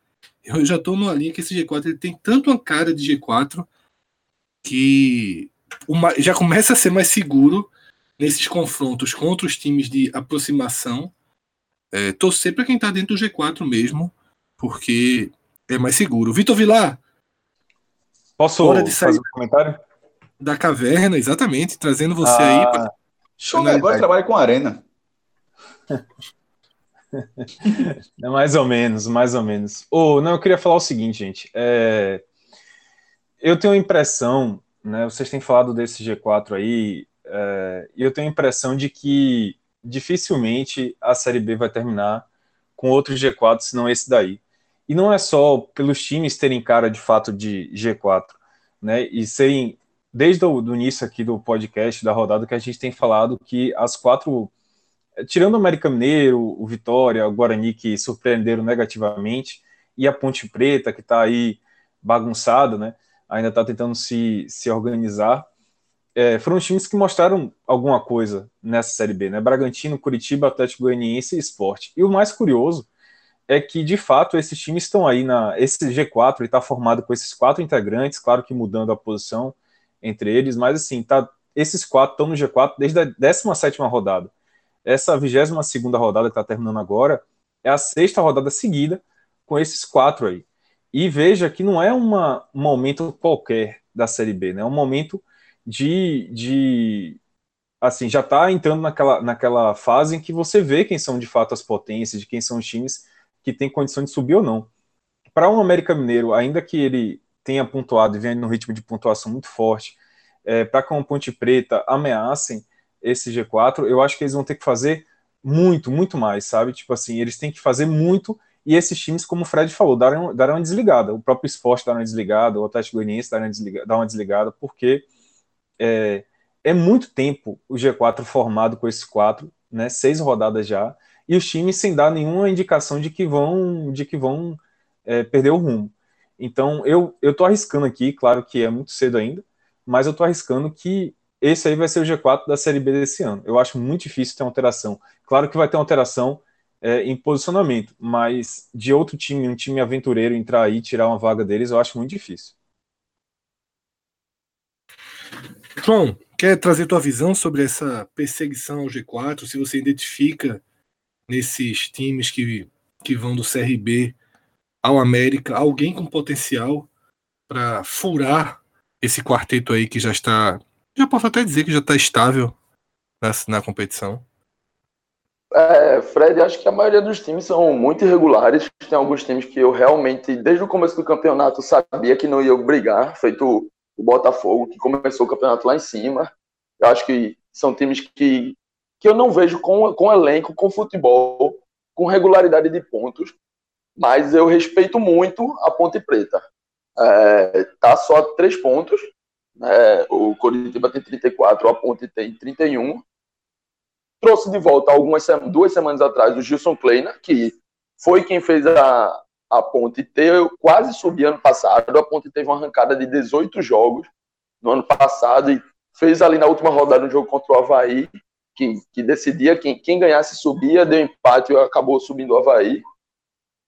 Eu já estou numa linha que esse G4 ele tem tanto uma cara de G4 que uma, já começa a ser mais seguro nesses confrontos contra os times de aproximação. É, torcer para quem está dentro do G4 mesmo, porque é mais seguro. Vitor Vilar. Posso hora de sair fazer um comentário? Da caverna, exatamente, trazendo você ah, aí. Pra... Show, agora trabalha com arena. é mais ou menos, mais ou menos. Oh, não, eu queria falar o seguinte, gente. É... Eu tenho a impressão, né? Vocês têm falado desse G4 aí, é... e eu tenho a impressão de que dificilmente a Série B vai terminar com outro G4, senão esse daí. E não é só pelos times terem cara de fato de G4, né? E serem, desde o do início aqui do podcast, da rodada, que a gente tem falado que as quatro, tirando o América Mineiro, o Vitória, o Guarani, que surpreenderam negativamente, e a Ponte Preta, que está aí bagunçada, né? Ainda está tentando se, se organizar. É, foram os times que mostraram alguma coisa nessa Série B, né? Bragantino, Curitiba, Atlético Goianiense e Esporte. E o mais curioso é que, de fato, esses times estão aí na. Esse G4 está formado com esses quatro integrantes, claro que mudando a posição entre eles, mas assim, tá, esses quatro estão no G4 desde a 17 rodada. Essa 22 rodada que está terminando agora é a sexta rodada seguida com esses quatro aí. E veja que não é uma, um momento qualquer da Série B, né? é um momento de, de assim, já está entrando naquela, naquela fase em que você vê quem são de fato as potências, de quem são os times que tem condição de subir ou não. Para um América Mineiro, ainda que ele tenha pontuado e venha no ritmo de pontuação muito forte, é, para que uma Ponte Preta ameacem esse G4, eu acho que eles vão ter que fazer muito, muito mais, sabe? Tipo assim, eles têm que fazer muito e esses times, como o Fred falou, darão, darão uma desligada. O próprio esporte dará uma desligada, o Atlético Goianiense dará uma desligada, uma desligada porque é, é muito tempo o G4 formado com esses quatro, né? Seis rodadas já, e os times sem dar nenhuma indicação de que vão, de que vão é, perder o rumo. Então, eu, eu tô arriscando aqui, claro que é muito cedo ainda, mas eu tô arriscando que esse aí vai ser o G4 da Série B desse ano. Eu acho muito difícil ter alteração. Claro que vai ter alteração é, em posicionamento, mas de outro time, um time aventureiro, entrar aí e tirar uma vaga deles, eu acho muito difícil. João, quer trazer tua visão sobre essa perseguição ao G4? Se você identifica nesses times que, que vão do CRB ao América, alguém com potencial para furar esse quarteto aí que já está, já posso até dizer que já está estável na, na competição? É, Fred, acho que a maioria dos times são muito irregulares. Tem alguns times que eu realmente, desde o começo do campeonato, sabia que não ia brigar, feito o Botafogo, que começou o campeonato lá em cima. Eu acho que são times que que eu não vejo com, com elenco, com futebol, com regularidade de pontos, mas eu respeito muito a Ponte Preta. É, tá só três pontos, né? o Coritiba tem 34, a Ponte tem 31. Trouxe de volta algumas duas semanas atrás o Gilson Kleina, que foi quem fez a, a Ponte ter quase subir ano passado. A Ponte teve uma arrancada de 18 jogos no ano passado e fez ali na última rodada um jogo contra o Havaí que, que decidia quem, quem ganhasse subia, deu empate e acabou subindo o Havaí.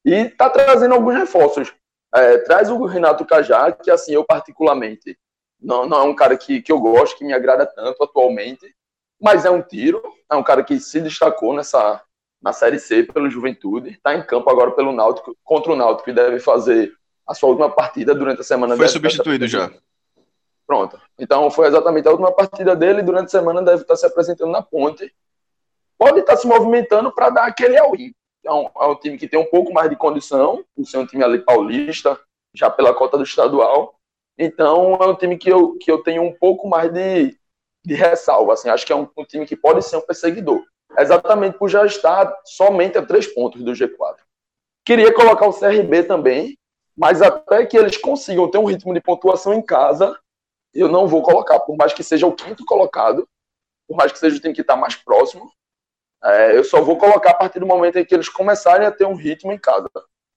E está trazendo alguns reforços. É, traz o Renato Cajá, que assim, eu particularmente, não, não é um cara que, que eu gosto, que me agrada tanto atualmente, mas é um tiro, é um cara que se destacou nessa na Série C pelo Juventude, está em campo agora pelo Náutico, contra o Náutico, que deve fazer a sua última partida durante a semana. Foi substituído já. Pronto. Então foi exatamente a última partida dele. Durante a semana deve estar se apresentando na ponte. Pode estar se movimentando para dar aquele all-in. Então, é um time que tem um pouco mais de condição, por ser um time ali paulista, já pela cota do estadual. Então, é um time que eu, que eu tenho um pouco mais de, de ressalva. Assim, acho que é um, um time que pode ser um perseguidor. Exatamente por já estar somente a três pontos do G4. Queria colocar o CRB também, mas até que eles consigam ter um ritmo de pontuação em casa, eu não vou colocar, por mais que seja o quinto colocado, por mais que seja o time que está mais próximo, é, eu só vou colocar a partir do momento em que eles começarem a ter um ritmo em casa.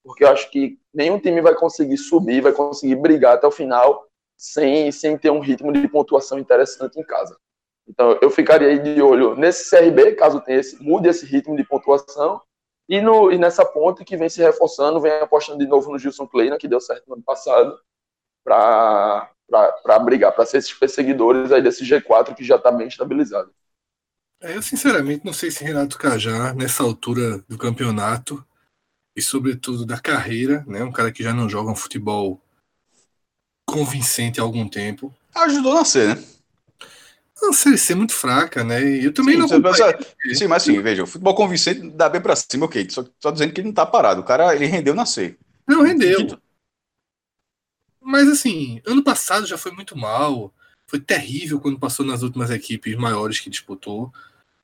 Porque eu acho que nenhum time vai conseguir subir, vai conseguir brigar até o final sem, sem ter um ritmo de pontuação interessante em casa. Então eu ficaria aí de olho nesse CRB, caso tenha esse, mude esse ritmo de pontuação, e, no, e nessa ponte que vem se reforçando, vem apostando de novo no Gilson Kleina, que deu certo no ano passado, para brigar, para ser esses perseguidores aí desse G4 que já está bem estabilizado. É, eu sinceramente não sei se Renato Cajá, nessa altura do campeonato e sobretudo da carreira, né, um cara que já não joga um futebol convincente há algum tempo. Ajudou a nascer, né? A Série C é muito fraca, né? E eu também sim, não. Mas, sim, mas assim, veja, o futebol convincente dá bem pra cima, ok. Só, só dizendo que ele não tá parado. O cara, ele rendeu nascer. Não, rendeu. Mas assim, ano passado já foi muito mal. Foi terrível quando passou nas últimas equipes maiores que disputou.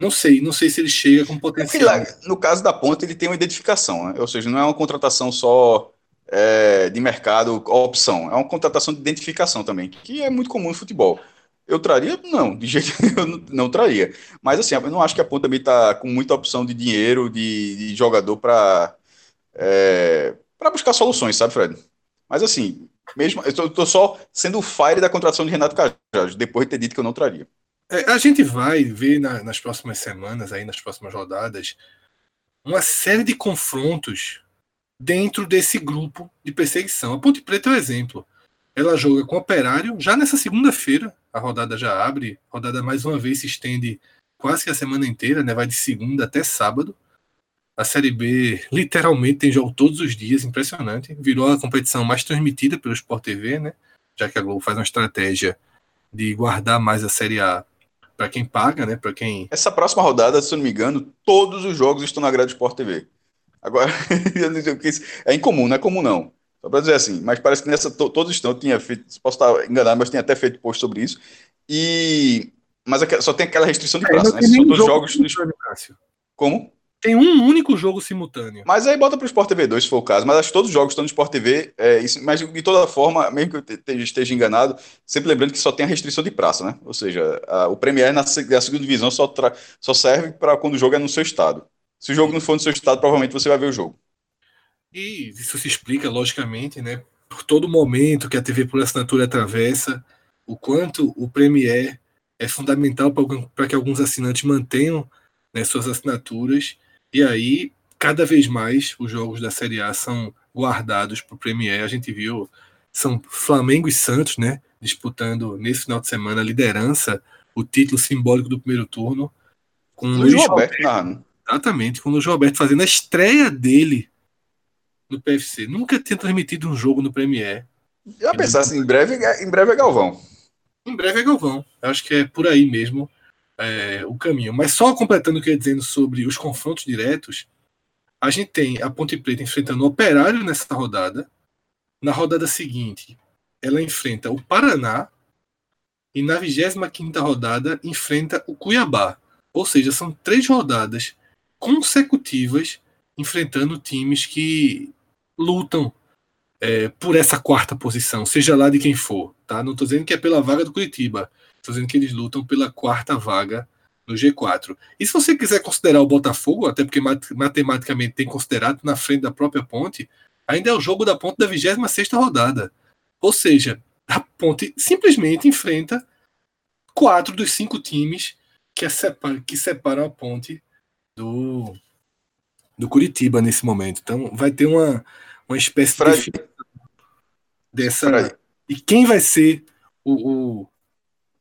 Não sei, não sei se ele chega com potencial. É lá, no caso da ponta, ele tem uma identificação, né? ou seja, não é uma contratação só é, de mercado, opção, é uma contratação de identificação também, que é muito comum no futebol. Eu traria? Não, de jeito eu não, traria. Mas assim, eu não acho que a ponta também está com muita opção de dinheiro, de, de jogador para é, para buscar soluções, sabe, Fred? Mas assim, mesmo, eu estou só sendo o fire da contratação de Renato Cajá, depois de ter dito que eu não traria. É, a gente vai ver na, nas próximas semanas, aí nas próximas rodadas, uma série de confrontos dentro desse grupo de perseguição. A Ponte Preta é um exemplo. Ela joga com o Operário já nessa segunda-feira. A rodada já abre. A rodada mais uma vez se estende quase que a semana inteira, né? Vai de segunda até sábado. A Série B literalmente tem jogo todos os dias, impressionante. Virou a competição mais transmitida pelo Sport TV, né? Já que a Globo faz uma estratégia de guardar mais a Série A para quem paga, né? Para quem. Essa próxima rodada, se eu não me engano, todos os jogos estão na grade do Sport TV. Agora, é incomum, não é comum não. Só para dizer assim, mas parece que nessa todos estão. Eu tinha feito, posso estar enganado, mas tinha até feito post sobre isso. E mas só tem aquela restrição de prazo, é, né? São dos jogos. Como? tem um único jogo simultâneo. Mas aí bota para o Sport TV 2, se for o caso. Mas acho que todos os jogos estão no Sport TV. É, isso, mas de toda forma, mesmo que eu esteja enganado, sempre lembrando que só tem a restrição de praça, né? Ou seja, a, o Premier na, na segunda divisão só, só serve para quando o jogo é no seu estado. Se o jogo não for no seu estado, provavelmente você vai ver o jogo. E isso se explica, logicamente, né? Por todo momento que a TV por assinatura atravessa, o quanto o Premier é fundamental para que alguns assinantes mantenham né, suas assinaturas e aí, cada vez mais, os jogos da Série A são guardados para o Premier. A gente viu, são Flamengo e Santos, né? Disputando nesse final de semana a liderança, o título simbólico do primeiro turno. Com o Luiz Roberto, Roberto Exatamente, com o Luiz Roberto fazendo a estreia dele no PFC. Nunca tinha transmitido um jogo no Premier. Já pensasse, em breve, em breve é Galvão. Em breve é Galvão. Eu acho que é por aí mesmo é, o caminho. Mas só completando o que eu ia dizendo sobre os confrontos diretos, a gente tem a Ponte Preta enfrentando o Operário nessa rodada. Na rodada seguinte, ela enfrenta o Paraná. E na 25 rodada, enfrenta o Cuiabá. Ou seja, são três rodadas consecutivas enfrentando times que lutam é, por essa quarta posição, seja lá de quem for. Tá? Não estou dizendo que é pela vaga do Curitiba, dizendo que eles lutam pela quarta vaga no G4. E se você quiser considerar o Botafogo, até porque matematicamente tem considerado na frente da própria ponte, ainda é o jogo da ponte da 26 rodada. Ou seja, a ponte simplesmente enfrenta quatro dos cinco times que, separa, que separam a ponte do, do Curitiba nesse momento. Então vai ter uma, uma espécie de dessa. E quem vai ser o, o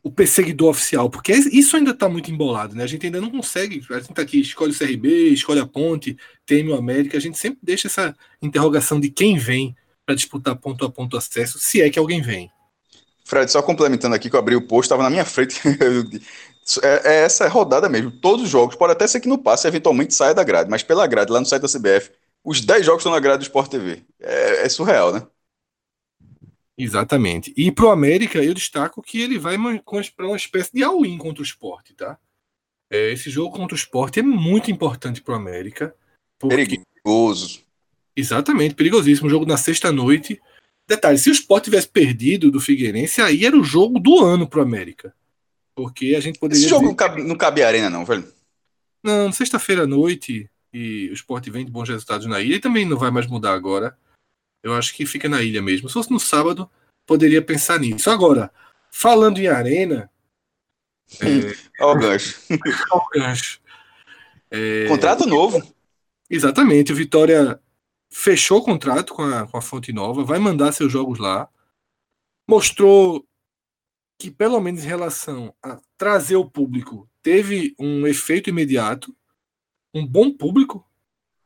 o perseguidor oficial, porque isso ainda está muito embolado, né? A gente ainda não consegue. A gente está aqui, escolhe o CRB, escolhe a Ponte, teme o América. A gente sempre deixa essa interrogação de quem vem para disputar ponto a ponto acesso, se é que alguém vem. Fred, só complementando aqui que eu abri o post, estava na minha frente. é, é, essa rodada mesmo. Todos os jogos, pode até ser que no passe eventualmente saia da grade, mas pela grade, lá no site da CBF, os 10 jogos estão na grade do Sport TV. É, é surreal, né? Exatamente. E pro América, eu destaco que ele vai para uma espécie de all-in contra o esporte, tá? É, esse jogo contra o esporte é muito importante pro América. Porque... Perigoso. Exatamente, perigosíssimo. Jogo na sexta-noite. Detalhe, se o Sport tivesse perdido do Figueirense, aí era o jogo do ano pro América. Porque a gente poderia. Esse jogo dizer... não, cabe, não cabe arena, não, velho. Não, sexta-feira à noite, e o Sport vem de bons resultados na ilha, e também não vai mais mudar agora. Eu acho que fica na ilha mesmo. Se fosse no sábado, poderia pensar nisso. Agora, falando em arena. é... Olha o gancho. Olha o gancho. É... Contrato novo. Exatamente. O Vitória fechou o contrato com a, com a Fonte Nova, vai mandar seus jogos lá. Mostrou que, pelo menos em relação a trazer o público, teve um efeito imediato. Um bom público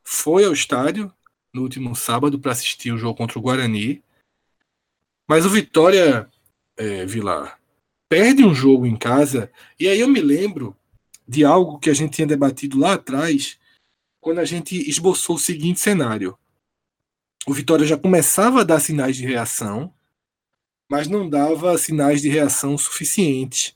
foi ao estádio no último sábado para assistir o jogo contra o Guarani. Mas o Vitória é, Vilar perde um jogo em casa. E aí eu me lembro de algo que a gente tinha debatido lá atrás, quando a gente esboçou o seguinte cenário o Vitória já começava a dar sinais de reação, mas não dava sinais de reação suficientes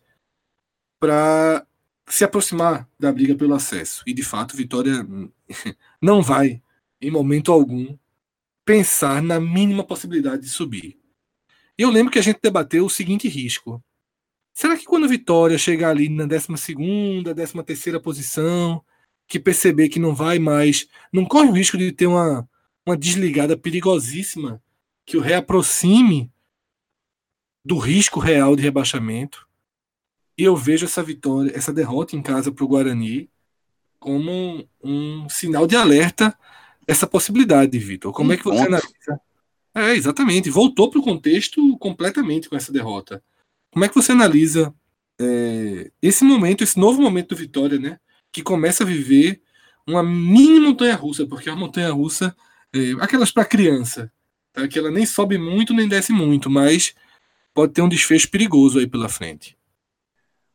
para se aproximar da briga pelo acesso. E de fato, Vitória não vai, em momento algum, pensar na mínima possibilidade de subir. Eu lembro que a gente debateu o seguinte risco. Será que quando Vitória chegar ali na 12 ª 13 terceira posição, que perceber que não vai mais, não corre o risco de ter uma uma desligada perigosíssima que o reaproxime do risco real de rebaixamento. E eu vejo essa vitória, essa derrota em casa para o Guarani como um, um, sinal de alerta essa possibilidade, Vitor. Como um é que você ponto. analisa? É, exatamente. Voltou para o contexto completamente com essa derrota. Como é que você analisa é, esse momento, esse novo momento do Vitória, né? Que começa a viver uma mini montanha russa, porque a montanha russa é, aquelas para criança, tá? que ela nem sobe muito nem desce muito, mas pode ter um desfecho perigoso aí pela frente.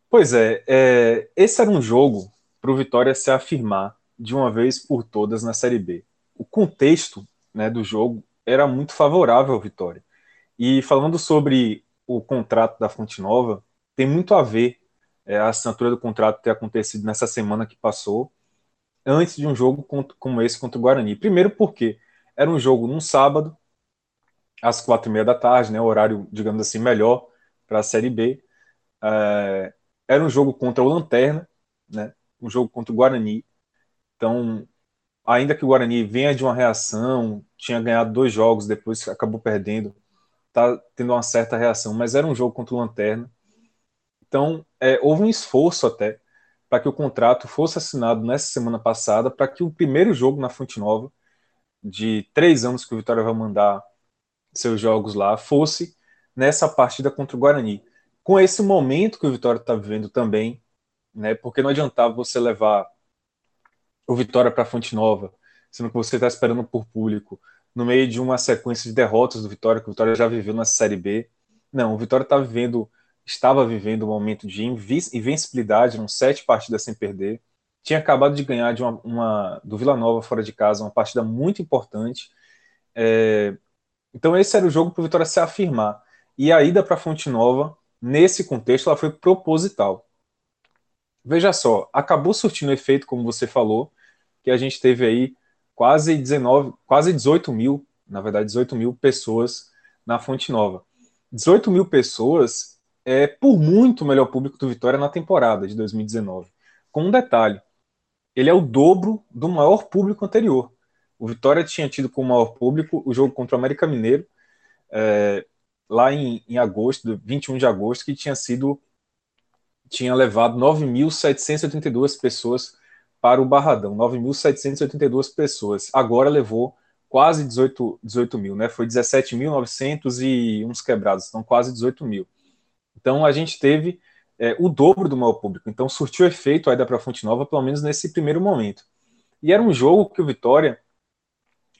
Pois é, é esse era um jogo para o Vitória se afirmar de uma vez por todas na Série B. O contexto né, do jogo era muito favorável ao Vitória. E falando sobre o contrato da Fonte Nova, tem muito a ver é, a assinatura do contrato ter acontecido nessa semana que passou, antes de um jogo como esse contra o Guarani. Primeiro porque era um jogo num sábado, às quatro e meia da tarde, né, horário, digamos assim, melhor para a Série B. É, era um jogo contra o Lanterna, né, um jogo contra o Guarani. Então, ainda que o Guarani venha de uma reação, tinha ganhado dois jogos, depois acabou perdendo, tá tendo uma certa reação, mas era um jogo contra o Lanterna. Então, é, houve um esforço até para que o contrato fosse assinado nessa semana passada, para que o primeiro jogo na Fonte Nova de três anos que o Vitória vai mandar seus jogos lá fosse nessa partida contra o Guarani. Com esse momento que o Vitória está vivendo também, né? Porque não adiantava você levar o Vitória para Fonte Nova, sendo que você está esperando por público, no meio de uma sequência de derrotas do Vitória, que o Vitória já viveu na Série B. Não, o Vitória está vivendo, estava vivendo um momento de invencibilidade, uns sete partidas sem perder tinha acabado de ganhar de uma, uma, do Vila Nova fora de casa, uma partida muito importante. É, então esse era o jogo para o Vitória se afirmar. E a ida para Fonte Nova, nesse contexto, ela foi proposital. Veja só, acabou surtindo efeito, como você falou, que a gente teve aí quase 19, quase 18 mil, na verdade 18 mil pessoas na Fonte Nova. 18 mil pessoas é por muito o melhor público do Vitória na temporada de 2019. Com um detalhe, ele é o dobro do maior público anterior. O Vitória tinha tido como maior público o jogo contra o América Mineiro, é, lá em, em agosto, 21 de agosto, que tinha sido tinha levado 9.782 pessoas para o Barradão, 9.782 pessoas. Agora levou quase 18, 18 mil, né? Foi 17.900 e uns quebrados, então quase 18 mil. Então a gente teve é, o dobro do maior público. Então surtiu efeito aí da para Fonte Nova, pelo menos nesse primeiro momento. E era um jogo que o Vitória,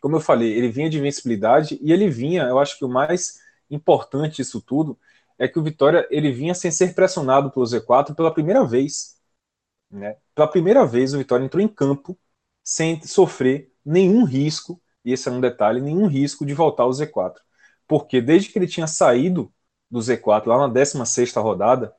como eu falei, ele vinha de invencibilidade e ele vinha, eu acho que o mais importante disso tudo é que o Vitória ele vinha sem ser pressionado pelo Z4 pela primeira vez. Né? Pela primeira vez, o Vitória entrou em campo sem sofrer nenhum risco, e esse é um detalhe, nenhum risco de voltar ao Z4. Porque desde que ele tinha saído do Z4, lá na 16 rodada,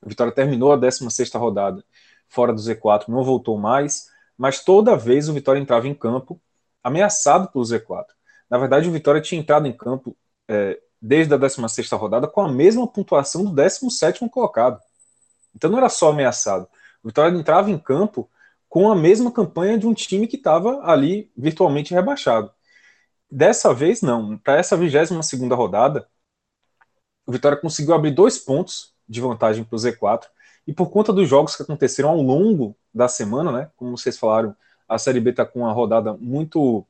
o Vitória terminou a 16 rodada fora do Z4, não voltou mais, mas toda vez o Vitória entrava em campo ameaçado pelo Z4. Na verdade, o Vitória tinha entrado em campo é, desde a 16 rodada com a mesma pontuação do 17 colocado. Então não era só ameaçado. O Vitória entrava em campo com a mesma campanha de um time que estava ali virtualmente rebaixado. Dessa vez, não. Para essa 22 rodada, o Vitória conseguiu abrir dois pontos de vantagem para o Z4. E por conta dos jogos que aconteceram ao longo da semana, né, como vocês falaram, a Série B está com uma rodada muito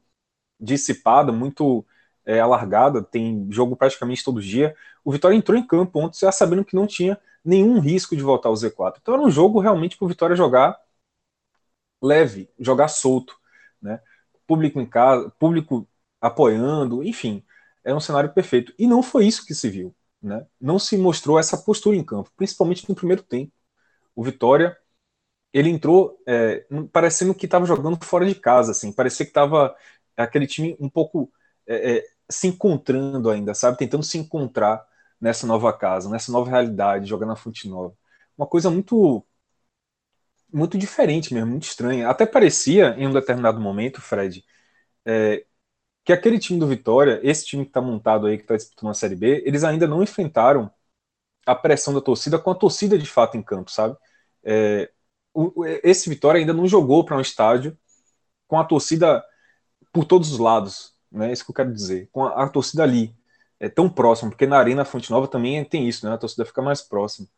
dissipada, muito é, alargada, tem jogo praticamente todo dia. O Vitória entrou em campo ontem já sabendo que não tinha nenhum risco de voltar ao Z4. Então era um jogo realmente para o Vitória jogar leve, jogar solto, né? Público em casa, público apoiando, enfim, é um cenário perfeito. E não foi isso que se viu, né? Não se mostrou essa postura em campo, principalmente no primeiro tempo. O Vitória ele entrou é, parecendo que estava jogando fora de casa, assim, parecia que estava aquele time um pouco é, é, se encontrando ainda, sabe, tentando se encontrar nessa nova casa, nessa nova realidade, jogando na Fonte Nova. Uma coisa muito muito diferente mesmo, muito estranha. Até parecia, em um determinado momento, Fred, é, que aquele time do Vitória, esse time que está montado aí, que está disputando a Série B, eles ainda não enfrentaram a pressão da torcida com a torcida de fato em campo, sabe? É, o, esse Vitória ainda não jogou para um estádio com a torcida por todos os lados, né? Isso que eu quero dizer, com a, a torcida ali, é tão próximo, porque na Arena Fonte Nova também tem isso, né? A torcida fica mais próxima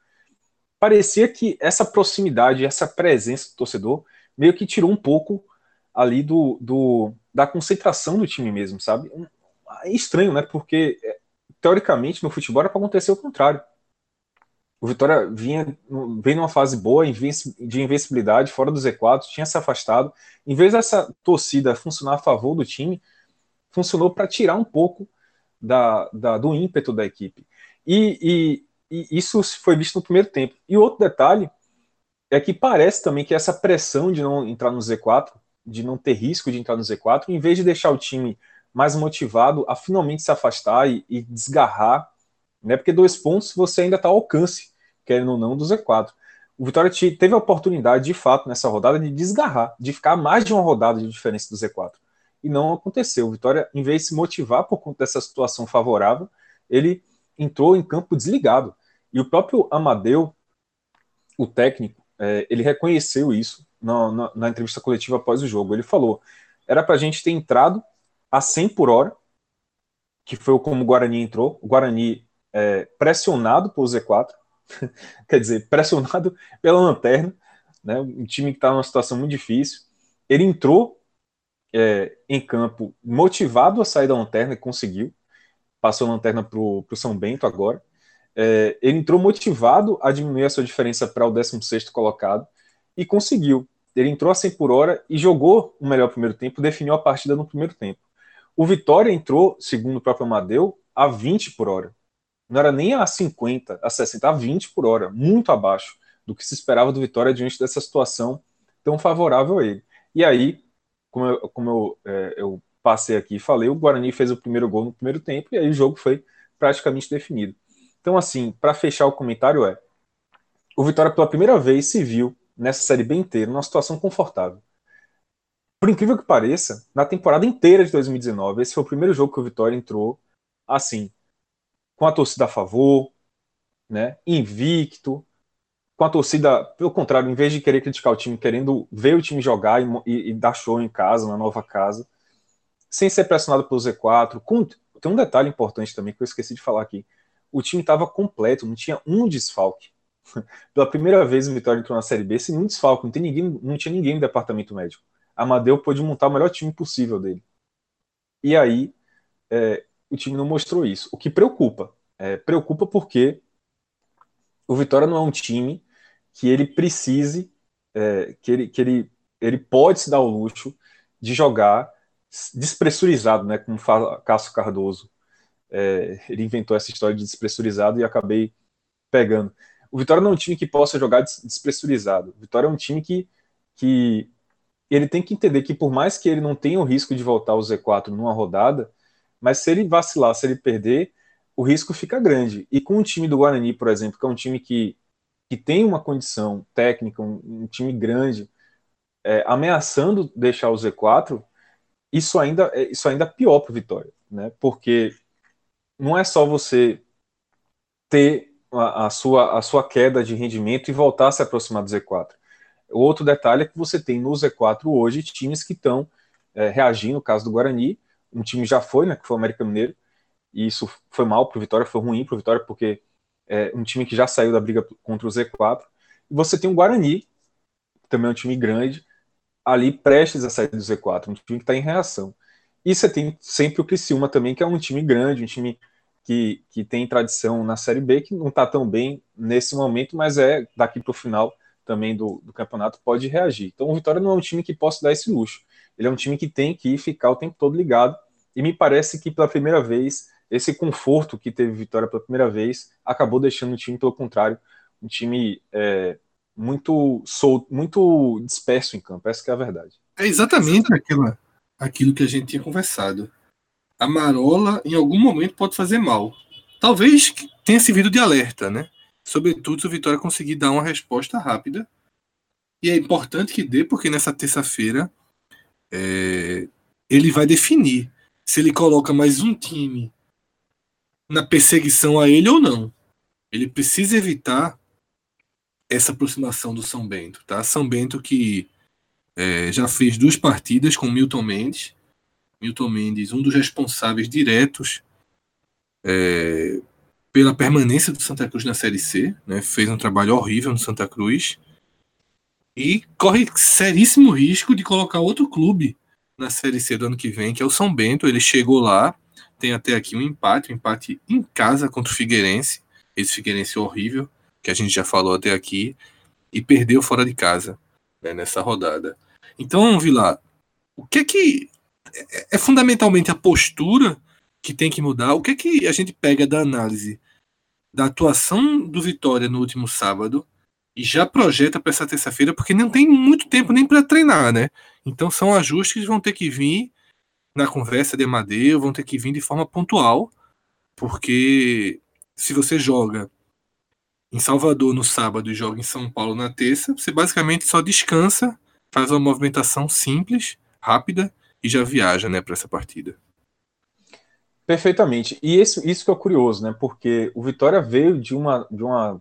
parecia que essa proximidade, essa presença do torcedor, meio que tirou um pouco ali do, do da concentração do time mesmo, sabe? É estranho, né? Porque é, teoricamente no futebol era para acontecer o contrário. O Vitória vinha vem numa fase boa de invencibilidade fora do Z4, tinha se afastado. Em vez dessa torcida funcionar a favor do time, funcionou para tirar um pouco da, da, do ímpeto da equipe. E, e isso foi visto no primeiro tempo. E outro detalhe é que parece também que essa pressão de não entrar no Z4, de não ter risco de entrar no Z4, em vez de deixar o time mais motivado a finalmente se afastar e, e desgarrar, né? Porque dois pontos você ainda está ao alcance, querendo ou não, do Z4. O Vitória teve a oportunidade, de fato, nessa rodada, de desgarrar, de ficar mais de uma rodada de diferença do Z4. E não aconteceu. O Vitória, em vez de se motivar por conta dessa situação favorável, ele entrou em campo desligado. E o próprio Amadeu, o técnico, é, ele reconheceu isso na, na, na, entrevista coletiva após o jogo. Ele falou: era para a gente ter entrado a 100 por hora, que foi como o Guarani entrou. O Guarani é, pressionado pelo Z4, quer dizer, pressionado pela lanterna, né, um time que está numa situação muito difícil. Ele entrou é, em campo motivado a sair da lanterna e conseguiu. Passou a lanterna para o São Bento agora é, ele entrou motivado a diminuir a sua diferença para o 16 colocado e conseguiu. Ele entrou a 100 por hora e jogou o melhor primeiro tempo, definiu a partida no primeiro tempo. O Vitória entrou, segundo o próprio Amadeu, a 20 por hora. Não era nem a 50, a 60, a 20 por hora, muito abaixo do que se esperava do Vitória diante dessa situação tão favorável a ele. E aí, como eu, como eu, é, eu passei aqui e falei, o Guarani fez o primeiro gol no primeiro tempo e aí o jogo foi praticamente definido. Então, assim, para fechar o comentário é: o Vitória pela primeira vez se viu nessa série bem inteira numa situação confortável. Por incrível que pareça, na temporada inteira de 2019, esse foi o primeiro jogo que o Vitória entrou assim, com a torcida a favor, né, invicto, com a torcida, pelo contrário, em vez de querer criticar o time, querendo ver o time jogar e, e, e dar show em casa, na nova casa, sem ser pressionado pelo Z4. Com, tem um detalhe importante também que eu esqueci de falar aqui o time estava completo, não tinha um desfalque. Pela primeira vez o Vitória entrou na Série B sem um desfalque, não, tem ninguém, não tinha ninguém no departamento médico. Amadeu pôde montar o melhor time possível dele. E aí é, o time não mostrou isso, o que preocupa. É, preocupa porque o Vitória não é um time que ele precise, é, que, ele, que ele, ele pode se dar o luxo de jogar despressurizado, né, como fala Cássio Cardoso, é, ele inventou essa história de despressurizado e acabei pegando. O Vitória não é um time que possa jogar despressurizado. O Vitória é um time que, que ele tem que entender que por mais que ele não tenha o risco de voltar ao Z4 numa rodada, mas se ele vacilar, se ele perder, o risco fica grande. E com o time do Guarani, por exemplo, que é um time que, que tem uma condição técnica, um, um time grande, é, ameaçando deixar o Z4, isso ainda, é, isso ainda é pior para o Vitória, né? Porque não é só você ter a, a, sua, a sua queda de rendimento e voltar a se aproximar do Z4. O outro detalhe é que você tem no Z4 hoje times que estão é, reagindo, no caso do Guarani, um time já foi, né, que foi o América Mineiro, e isso foi mal para o Vitória, foi ruim para o Vitória, porque é um time que já saiu da briga contra o Z4. E você tem o Guarani, também é um time grande, ali prestes a sair do Z4, um time que está em reação. E você tem sempre o Criciúma também, que é um time grande, um time que, que tem tradição na Série B, que não está tão bem nesse momento, mas é daqui para o final também do, do, campeonato pode reagir. Então o Vitória não é um time que possa dar esse luxo. Ele é um time que tem que ficar o tempo todo ligado. E me parece que pela primeira vez, esse conforto que teve Vitória pela primeira vez acabou deixando o time, pelo contrário, um time é, muito solto, muito disperso em campo. Essa é a verdade. É exatamente aquela, aquilo que a gente tinha conversado a marola em algum momento pode fazer mal. Talvez tenha servido de alerta, né? Sobretudo se o Vitória conseguir dar uma resposta rápida. E é importante que dê, porque nessa terça-feira é, ele vai definir se ele coloca mais um time na perseguição a ele ou não. Ele precisa evitar essa aproximação do São Bento, tá? São Bento que é, já fez duas partidas com Milton Mendes Milton Mendes, um dos responsáveis diretos é, pela permanência do Santa Cruz na Série C, né? fez um trabalho horrível no Santa Cruz e corre seríssimo risco de colocar outro clube na Série C do ano que vem, que é o São Bento. Ele chegou lá, tem até aqui um empate, um empate em casa contra o Figueirense, esse Figueirense horrível, que a gente já falou até aqui, e perdeu fora de casa né, nessa rodada. Então, Vilar, o que é que é, é, fundamentalmente a postura que tem que mudar. O que é que a gente pega da análise da atuação do Vitória no último sábado e já projeta para essa terça-feira, porque não tem muito tempo nem para treinar, né? Então são ajustes que vão ter que vir na conversa de Amadeu, vão ter que vir de forma pontual, porque se você joga em Salvador no sábado e joga em São Paulo na terça, você basicamente só descansa, faz uma movimentação simples, rápida e já viaja né, para essa partida. Perfeitamente. E isso, isso que é curioso, né? Porque o Vitória veio de uma, de uma,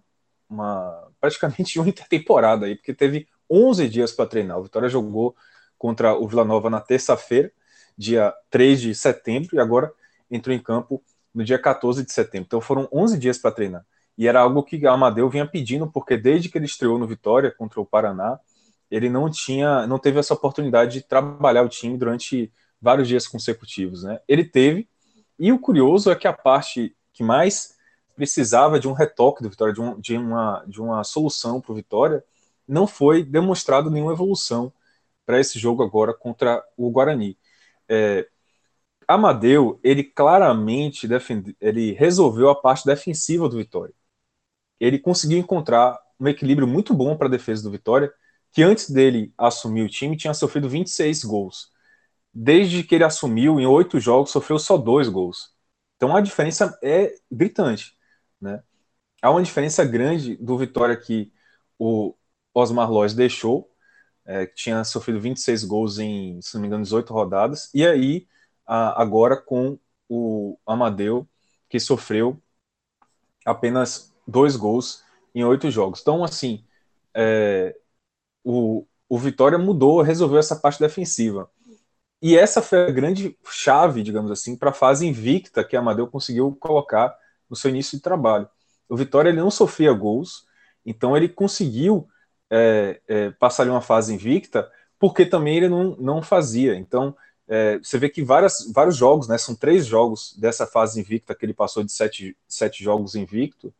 uma praticamente uma intertemporada aí, porque teve 11 dias para treinar. O Vitória jogou contra o Vila Nova na terça-feira, dia 3 de setembro, e agora entrou em campo no dia 14 de setembro. Então foram 11 dias para treinar. E era algo que a Amadeu vinha pedindo, porque desde que ele estreou no Vitória contra o Paraná, ele não tinha, não teve essa oportunidade de trabalhar o time durante vários dias consecutivos, né? Ele teve, e o curioso é que a parte que mais precisava de um retoque do Vitória, de, um, de uma, de uma solução para o Vitória, não foi demonstrado nenhuma evolução para esse jogo agora contra o Guarani. É, Amadeu, ele claramente defende, ele resolveu a parte defensiva do Vitória. Ele conseguiu encontrar um equilíbrio muito bom para a defesa do Vitória, que antes dele assumir o time tinha sofrido 26 gols. Desde que ele assumiu, em oito jogos, sofreu só dois gols. Então a diferença é gritante. Né? Há uma diferença grande do Vitória que o Osmar Lois deixou, é, que tinha sofrido 26 gols em, se não me engano, 18 rodadas, e aí a, agora com o Amadeu, que sofreu apenas dois gols em oito jogos. Então, assim, é, o, o Vitória mudou, resolveu essa parte defensiva. E essa foi a grande chave, digamos assim, para a fase invicta que Amadeu conseguiu colocar no seu início de trabalho. O Vitória ele não sofria gols, então ele conseguiu é, é, passar ali uma fase invicta, porque também ele não, não fazia. Então, é, você vê que várias, vários jogos, né, são três jogos dessa fase invicta que ele passou de sete, sete jogos invicto,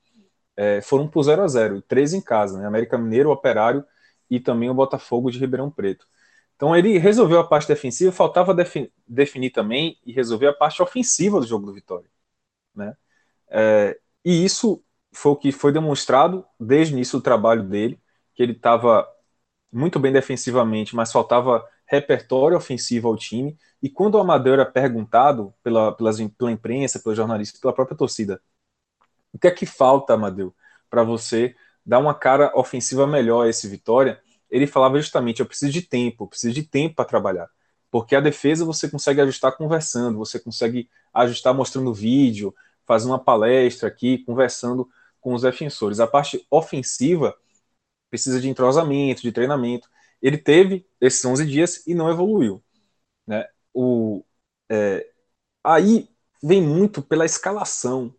é, foram por 0 a 0 três em casa, né, América Mineiro, Operário e também o Botafogo de Ribeirão Preto. Então ele resolveu a parte defensiva, faltava definir também e resolver a parte ofensiva do jogo do Vitória. né? É, e isso foi o que foi demonstrado desde o início do trabalho dele, que ele estava muito bem defensivamente, mas faltava repertório ofensivo ao time. E quando o Amadeu era perguntado pela, pela imprensa, pelos jornalistas, pela própria torcida, o que é que falta, Amadeu, para você dar uma cara ofensiva melhor a esse Vitória? Ele falava justamente: eu preciso de tempo, eu preciso de tempo para trabalhar. Porque a defesa você consegue ajustar conversando, você consegue ajustar mostrando vídeo, fazer uma palestra aqui, conversando com os defensores. A parte ofensiva precisa de entrosamento, de treinamento. Ele teve esses 11 dias e não evoluiu. Né? O, é, aí vem muito pela escalação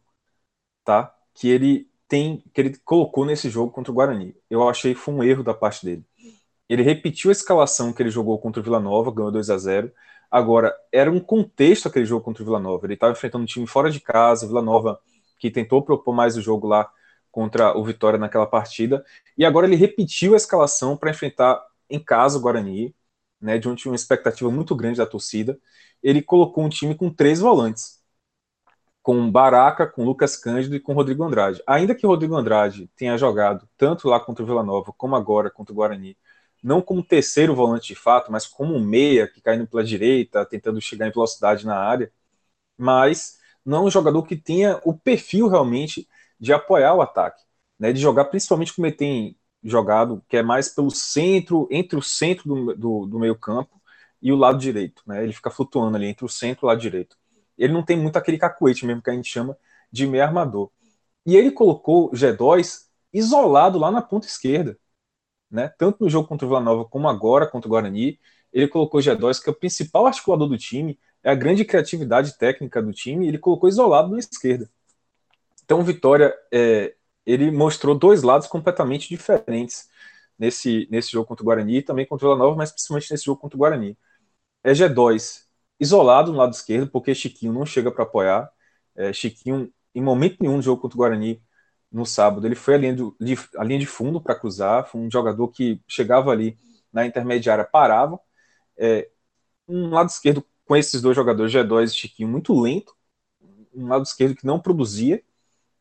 tá? que ele tem, que ele colocou nesse jogo contra o Guarani. Eu achei que foi um erro da parte dele. Ele repetiu a escalação que ele jogou contra o Vila Nova, ganhou 2 a 0 Agora, era um contexto aquele jogo contra o Vila Nova. Ele estava enfrentando um time fora de casa, Vila Nova, que tentou propor mais o jogo lá contra o Vitória naquela partida. E agora ele repetiu a escalação para enfrentar em casa o Guarani, né, de onde tinha uma expectativa muito grande da torcida. Ele colocou um time com três volantes com Baraca, com Lucas Cândido e com Rodrigo Andrade. Ainda que Rodrigo Andrade tenha jogado tanto lá contra o Vila Nova como agora contra o Guarani, não como terceiro volante de fato, mas como um meia que caindo pela direita, tentando chegar em velocidade na área, mas não um jogador que tenha o perfil realmente de apoiar o ataque, né, de jogar principalmente como ele tem jogado, que é mais pelo centro, entre o centro do, do, do meio campo e o lado direito, né, ele fica flutuando ali entre o centro e o lado direito ele não tem muito aquele cacuete mesmo que a gente chama de meio armador. E ele colocou o G2 isolado lá na ponta esquerda. Né? Tanto no jogo contra o Vila Nova como agora contra o Guarani, ele colocou o G2, que é o principal articulador do time, é a grande criatividade técnica do time, ele colocou isolado na esquerda. Então, Vitória, é, ele mostrou dois lados completamente diferentes nesse, nesse jogo contra o Guarani e também contra o Vila Nova, mas principalmente nesse jogo contra o Guarani. É G2 isolado no lado esquerdo, porque Chiquinho não chega para apoiar. É, Chiquinho, em momento nenhum no jogo contra o Guarani, no sábado, ele foi a linha de, a linha de fundo para cruzar. Foi um jogador que chegava ali na intermediária, parava. É, um lado esquerdo com esses dois jogadores, G2 e Chiquinho, muito lento. Um lado esquerdo que não produzia.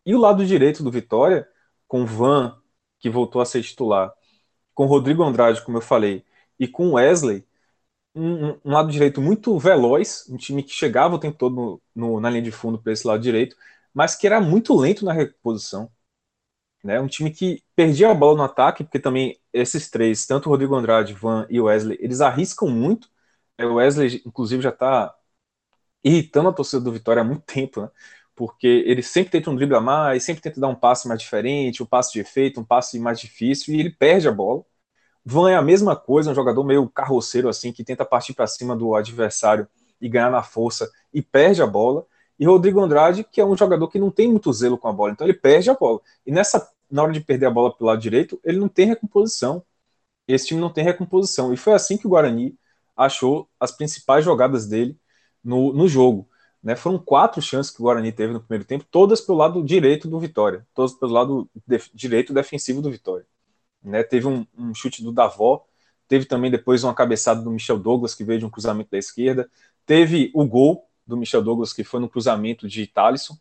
E o lado direito do Vitória, com Van, que voltou a ser titular, com Rodrigo Andrade, como eu falei, e com Wesley, um, um, lado direito muito veloz, um time que chegava o tempo todo no, no, na linha de fundo para esse lado direito, mas que era muito lento na reposição. Né? Um time que perdia a bola no ataque, porque também esses três, tanto o Rodrigo Andrade, Van e Wesley, eles arriscam muito. É, o Wesley, inclusive, já está irritando a torcida do Vitória há muito tempo, né? porque ele sempre tenta um drible a mais, sempre tenta dar um passe mais diferente, um passe de efeito, um passe mais difícil, e ele perde a bola. Van é a mesma coisa, um jogador meio carroceiro assim, que tenta partir para cima do adversário e ganhar na força e perde a bola. E Rodrigo Andrade, que é um jogador que não tem muito zelo com a bola, então ele perde a bola. E nessa, na hora de perder a bola pelo lado direito, ele não tem recomposição. Esse time não tem recomposição. E foi assim que o Guarani achou as principais jogadas dele no, no jogo. Né? Foram quatro chances que o Guarani teve no primeiro tempo, todas pelo lado direito do Vitória, todas pelo lado direito defensivo do Vitória. Né? Teve um, um chute do Davó, teve também depois uma cabeçada do Michel Douglas, que veio de um cruzamento da esquerda, teve o gol do Michel Douglas, que foi no cruzamento de Thalisson,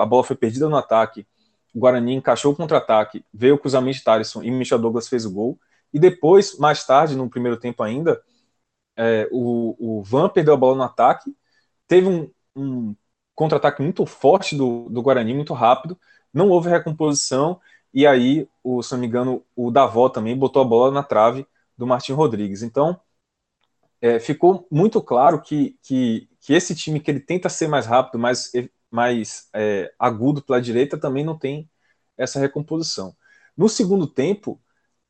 a bola foi perdida no ataque, o Guarani encaixou o contra-ataque, veio o cruzamento de Thalisson e Michel Douglas fez o gol, e depois, mais tarde, no primeiro tempo ainda, é, o, o Van perdeu a bola no ataque, teve um, um contra-ataque muito forte do, do Guarani, muito rápido, não houve recomposição, e aí, o, se não me engano, o Davó também botou a bola na trave do Martin Rodrigues. Então, é, ficou muito claro que, que, que, esse time que ele tenta ser mais rápido, mais, mais é, agudo pela direita, também não tem essa recomposição. No segundo tempo,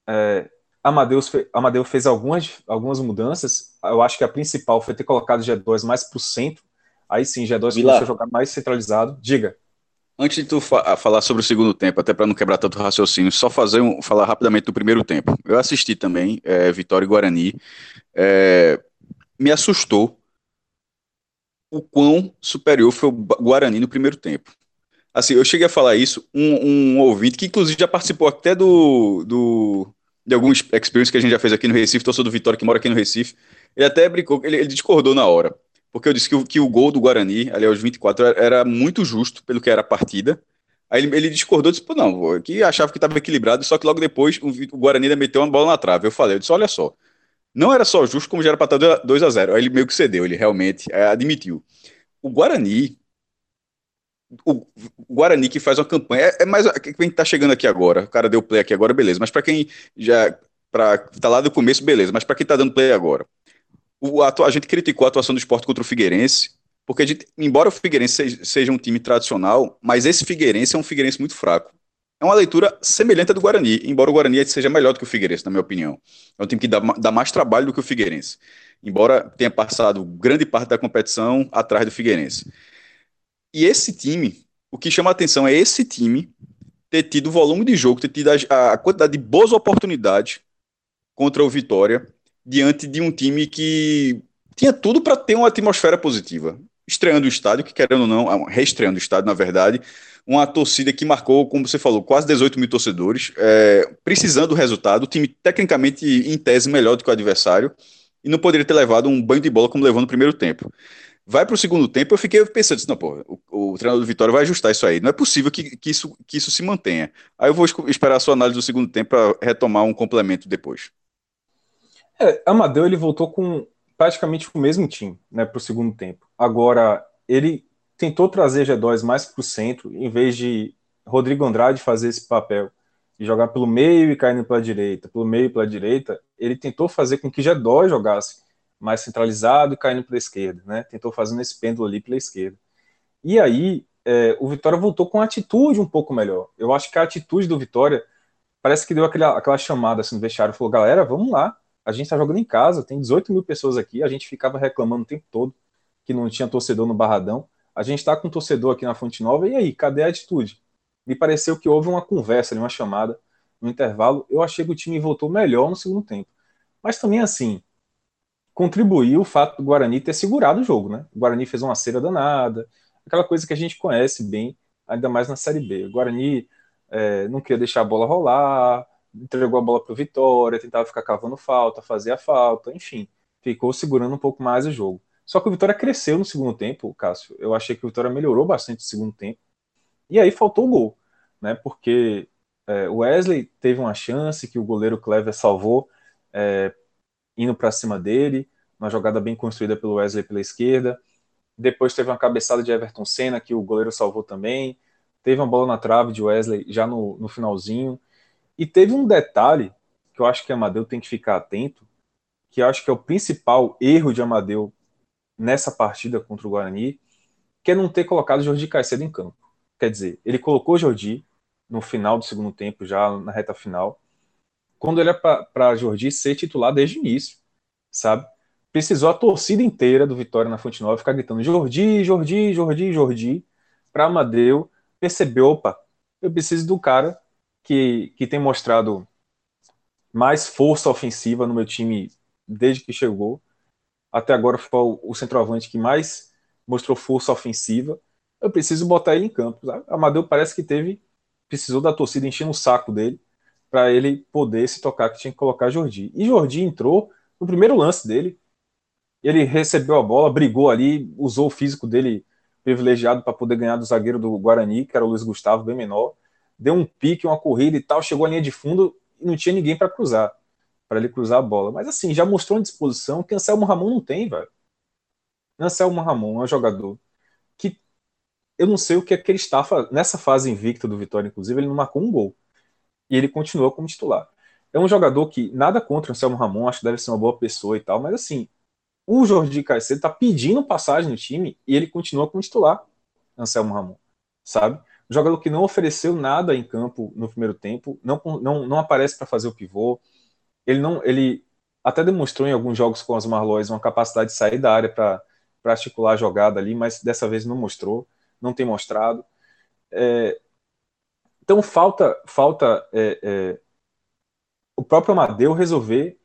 é, Amadeus, fe, Amadeus fez algumas, algumas mudanças. Eu acho que a principal foi ter colocado G2 mais para o centro. Aí sim, G2 começou a jogar mais centralizado. Diga. Antes de tu fa falar sobre o segundo tempo, até para não quebrar tanto raciocínio, só fazer um, falar rapidamente do primeiro tempo. Eu assisti também é, Vitória e Guarani. É, me assustou o quão superior foi o Guarani no primeiro tempo. Assim, eu cheguei a falar isso, um, um ouvinte que inclusive já participou até do, do de alguns experiências que a gente já fez aqui no Recife, torcedor do Vitória que mora aqui no Recife, ele até brincou, ele, ele discordou na hora. Porque eu disse que o, que o gol do Guarani, ali aos 24, era muito justo pelo que era a partida. Aí ele, ele discordou, disse, pô, não, que achava que estava equilibrado, só que logo depois o, o Guarani ainda meteu uma bola na trave. Eu falei, eu disse, olha só, não era só justo, como já era para estar 2 a 0 Aí ele meio que cedeu, ele realmente é, admitiu. O Guarani, o Guarani que faz uma campanha, é, é mais quem tá chegando aqui agora, o cara deu play aqui agora, beleza, mas para quem já para tá lá do começo, beleza, mas para quem tá dando play agora, o, a, a, gente criticou a atuação do esporte contra o Figueirense, porque gente, embora o Figueirense seja, um time tradicional, mas esse Figueirense é um Figueirense muito fraco. É uma leitura semelhante à do Guarani, embora o Guarani seja melhor do que o Figueirense, na minha opinião. É um time que dá, dá mais trabalho do que o Figueirense, embora tenha passado grande parte da competição atrás do Figueirense. E esse time, o que chama a atenção é esse time ter tido o volume de jogo, ter tido a, a quantidade de boas oportunidades contra o Vitória, diante de um time que tinha tudo para ter uma atmosfera positiva. Estreando o estádio, que querendo ou não, reestreando o estádio, na verdade, uma torcida que marcou, como você falou, quase 18 mil torcedores, é, precisando do resultado, o time tecnicamente, em tese, melhor do que o adversário, e não poderia ter levado um banho de bola como levou no primeiro tempo. Vai para o segundo tempo, eu fiquei pensando, não, pô, o, o, treinador do Vitória vai ajustar isso aí. Não é possível que, que, isso, que isso se mantenha. Aí eu vou esperar a sua análise do segundo tempo para retomar um complemento depois. É, Amadeu ele voltou com praticamente o mesmo time né, para o segundo tempo. Agora, ele tentou trazer G2 mais para o centro, em vez de Rodrigo Andrade fazer esse papel e jogar pelo meio e caindo pela direita, pelo meio e pela direita, ele tentou fazer com que G2 jogasse mais centralizado e caindo pela esquerda, né? Tentou fazendo esse pêndulo ali pela esquerda. E aí, é, o Vitória voltou com atitude um pouco melhor. Eu acho que a atitude do Vitória parece que deu aquela, aquela chamada assim no vestiário, falou, galera, vamos lá, a gente está jogando em casa, tem 18 mil pessoas aqui, a gente ficava reclamando o tempo todo que não tinha torcedor no Barradão. A gente está com um torcedor aqui na Fonte Nova, e aí, cadê a atitude? Me pareceu que houve uma conversa, uma chamada no intervalo. Eu achei que o time voltou melhor no segundo tempo. Mas também, assim, contribuiu o fato do Guarani ter segurado o jogo, né? O Guarani fez uma cera danada, aquela coisa que a gente conhece bem, ainda mais na Série B. O Guarani é, não queria deixar a bola rolar, entregou a bola para o Vitória, tentava ficar cavando falta, fazia falta, enfim, ficou segurando um pouco mais o jogo. Só que o Vitória cresceu no segundo tempo, Cássio. Eu achei que o Vitória melhorou bastante no segundo tempo. E aí faltou o gol, né? Porque é, o Wesley teve uma chance que o goleiro Clever salvou, é, indo para cima dele, uma jogada bem construída pelo Wesley pela esquerda. Depois teve uma cabeçada de Everton Senna que o goleiro salvou também. Teve uma bola na trave de Wesley já no, no finalzinho. E teve um detalhe que eu acho que Amadeu tem que ficar atento, que eu acho que é o principal erro de Amadeu nessa partida contra o Guarani, que é não ter colocado Jordi Caicedo em campo. Quer dizer, ele colocou Jordi no final do segundo tempo, já na reta final, quando ele é para Jordi ser titular desde o início, sabe? Precisou a torcida inteira do Vitória na Fonte Nova ficar gritando Jordi, Jordi, Jordi, Jordi, para Amadeu perceber, opa, eu preciso do cara que, que tem mostrado mais força ofensiva no meu time desde que chegou. Até agora foi o, centroavante que mais mostrou força ofensiva. Eu preciso botar ele em campo. Sabe? Amadeu parece que teve, precisou da torcida enchendo o saco dele para ele poder se tocar que tinha que colocar Jordi. E Jordi entrou no primeiro lance dele. Ele recebeu a bola, brigou ali, usou o físico dele privilegiado para poder ganhar do zagueiro do Guarani, que era o Luiz Gustavo, bem menor deu um pique, uma corrida e tal, chegou à linha de fundo e não tinha ninguém para cruzar, para ele cruzar a bola. Mas assim, já mostrou uma disposição que Anselmo Ramon não tem, velho. Anselmo Ramon é um jogador que eu não sei o que é que ele está nessa fase invicta do Vitória, inclusive, ele não marcou um gol. E ele continuou como titular. É um jogador que nada contra o Anselmo Ramon, acho que deve ser uma boa pessoa e tal, mas assim, o Jordi Caicedo está pedindo passagem no time e ele continua como titular, Anselmo Ramon, sabe? Jogador que não ofereceu nada em campo no primeiro tempo, não, não, não aparece para fazer o pivô. Ele não, ele até demonstrou em alguns jogos com os Marlóis uma capacidade de sair da área para articular a jogada ali, mas dessa vez não mostrou, não tem mostrado. É, então falta, falta é, é, o próprio Amadeu resolver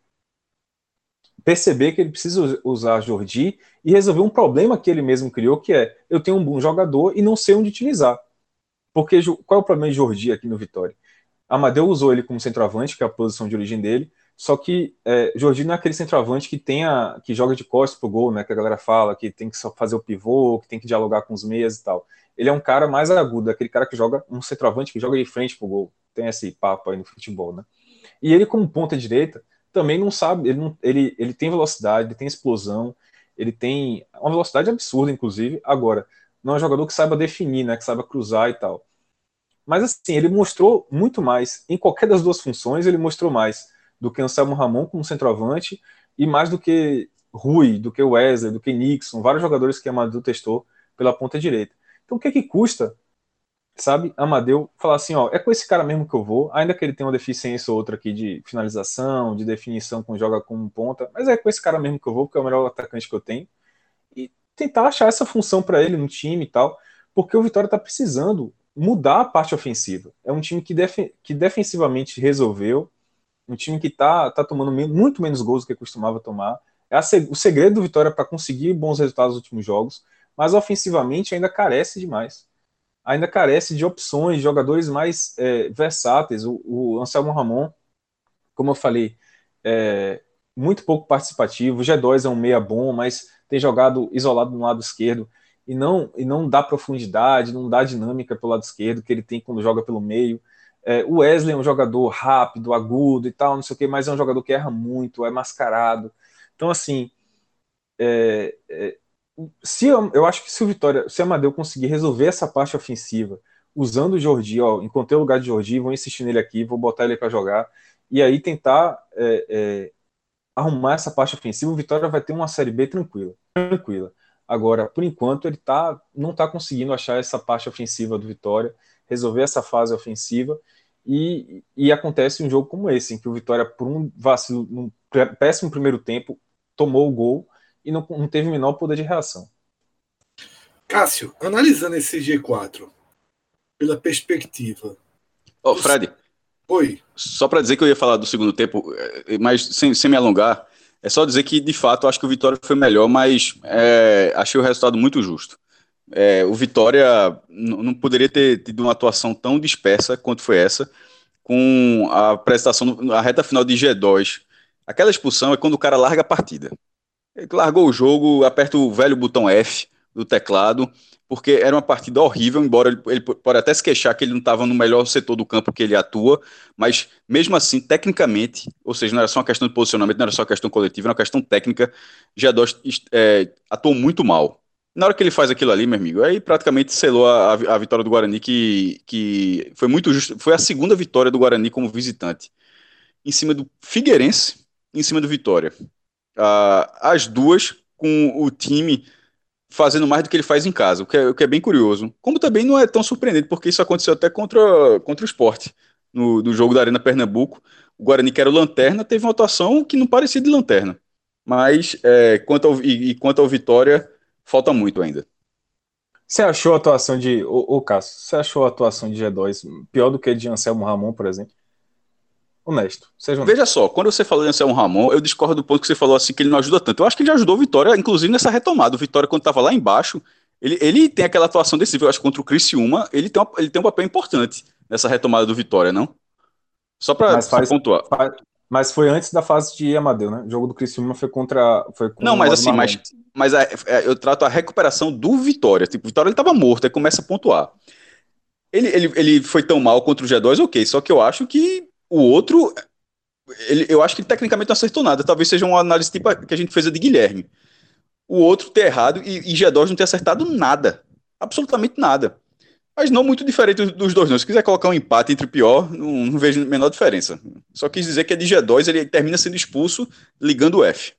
perceber que ele precisa usar Jordi e resolver um problema que ele mesmo criou, que é eu tenho um bom jogador e não sei onde utilizar. Porque qual é o problema de Jordi aqui no Vitória? Amadeu usou ele como centroavante, que é a posição de origem dele, Só que é, Jorginho não é aquele centroavante que tenha, que joga de costas pro gol, né? Que a galera fala que tem que só fazer o pivô, que tem que dialogar com os meias e tal. Ele é um cara mais agudo, aquele cara que joga um centroavante que joga de frente pro gol. Tem esse papo aí no futebol, né? E ele como ponta direita também não sabe, ele, não, ele, ele tem velocidade, ele tem explosão, ele tem uma velocidade absurda, inclusive. Agora, não é um jogador que saiba definir, né? Que saiba cruzar e tal. Mas assim, ele mostrou muito mais. Em qualquer das duas funções, ele mostrou mais do que Anselmo Ramon como centroavante e mais do que Rui, do que Wesley, do que Nixon, vários jogadores que Amadeu testou pela ponta direita. Então o que é que custa, sabe, Amadeu falar assim, ó, é com esse cara mesmo que eu vou, ainda que ele tenha uma deficiência ou outra aqui de finalização, de definição com joga como ponta, mas é com esse cara mesmo que eu vou, porque é o melhor atacante que eu tenho, tentar achar essa função para ele no time e tal, porque o Vitória está precisando mudar a parte ofensiva. É um time que, def que defensivamente resolveu, um time que está tá tomando muito menos gols do que costumava tomar. É o segredo do Vitória para conseguir bons resultados nos últimos jogos, mas ofensivamente ainda carece demais. Ainda carece de opções, jogadores mais é, versáteis. O, o, Anselmo Ramon, como eu falei, é muito pouco participativo. O G2 é um meia bom, mas tem jogado isolado no lado esquerdo e não, e não dá profundidade, não dá dinâmica pelo lado esquerdo que ele tem quando joga pelo meio. É, o Wesley é um jogador rápido, agudo e tal, não sei o que, mas é um jogador que erra muito, é mascarado. Então, assim, é, é, se eu, eu, acho que se o Vitória, se o Amadeu conseguir resolver essa parte ofensiva, usando o Jordi, ó, encontrei o lugar de Jordi, vou insistir nele aqui, vou botar ele para jogar, e aí tentar é, é, arrumar essa parte ofensiva, o Vitória vai ter uma Série B tranquila. tranquila. Agora, por enquanto, ele tá, não está conseguindo achar essa parte ofensiva do Vitória, resolver essa fase ofensiva, e, e acontece um jogo como esse, em que o Vitória, por um vacilo, num péssimo primeiro tempo, tomou o gol e não, não teve o menor poder de reação. Cássio, analisando esse G4 pela perspectiva. Ô, oh, Fred. Oi. Só para dizer que eu ia falar do segundo tempo, eh, mas sem, sem me alongar, é só dizer que, de fato, acho que o Vitória foi melhor, mas é, achei o resultado muito justo. É, o Vitória não poderia ter tido uma atuação tão dispersa quanto foi essa, com a apresentação, a reta final de G2. Aquela expulsão é quando o cara larga a partida. Ele largou o jogo, aperta o velho botão F do teclado, porque era uma partida horrível, embora ele, ele pode até se queixar que ele não estava no melhor setor do campo que ele atua, mas mesmo assim, tecnicamente, ou seja, não era só uma questão de posicionamento, não era só uma questão coletiva, era uma questão técnica, G2 é, atuou muito mal. Na hora que ele faz aquilo ali, meu amigo, aí praticamente selou a, a vitória do Guarani, que, que foi muito justo. Foi a segunda vitória do Guarani como visitante. Em cima do Figueirense, em cima do Vitória. Ah, as duas com o time fazendo mais do que ele faz em casa, o que, é, o que é bem curioso. Como também não é tão surpreendente, porque isso aconteceu até contra, contra o esporte, no, no jogo da Arena Pernambuco. O Guarani, que era o Lanterna, teve uma atuação que não parecia de Lanterna. Mas, é, quanto ao, e, e quanto ao Vitória, falta muito ainda. Você achou a atuação de. Ô, Cássio, você achou a atuação de G2 pior do que de Anselmo Ramon, por exemplo? Honesto. Seja honesto. Veja só, quando você falou de Anselmo Ramon, eu discordo do ponto que você falou assim que ele não ajuda tanto. Eu acho que ele já ajudou o Vitória, inclusive nessa retomada. O Vitória, quando estava lá embaixo, ele, ele tem aquela atuação decisiva. Eu acho contra o Criciúma, ele tem, uma, ele tem um papel importante nessa retomada do Vitória, não? Só para pontuar. Faz, mas foi antes da fase de Amadeu, né? O jogo do Criciúma foi contra. Foi não, mas assim, mas, mas a, é, eu trato a recuperação do Vitória. Tipo, o Vitória ele tava morto, aí começa a pontuar. Ele, ele, ele foi tão mal contra o G2, ok. Só que eu acho que o outro. Ele, eu acho que ele tecnicamente não acertou nada. Talvez seja uma análise tipo que a gente fez a de Guilherme. O outro ter errado e, e G2 não ter acertado nada. Absolutamente nada. Mas não muito diferente dos dois, não. Se quiser colocar um empate entre o pior, não, não vejo a menor diferença. Só quis dizer que é de G2, ele termina sendo expulso ligando o F.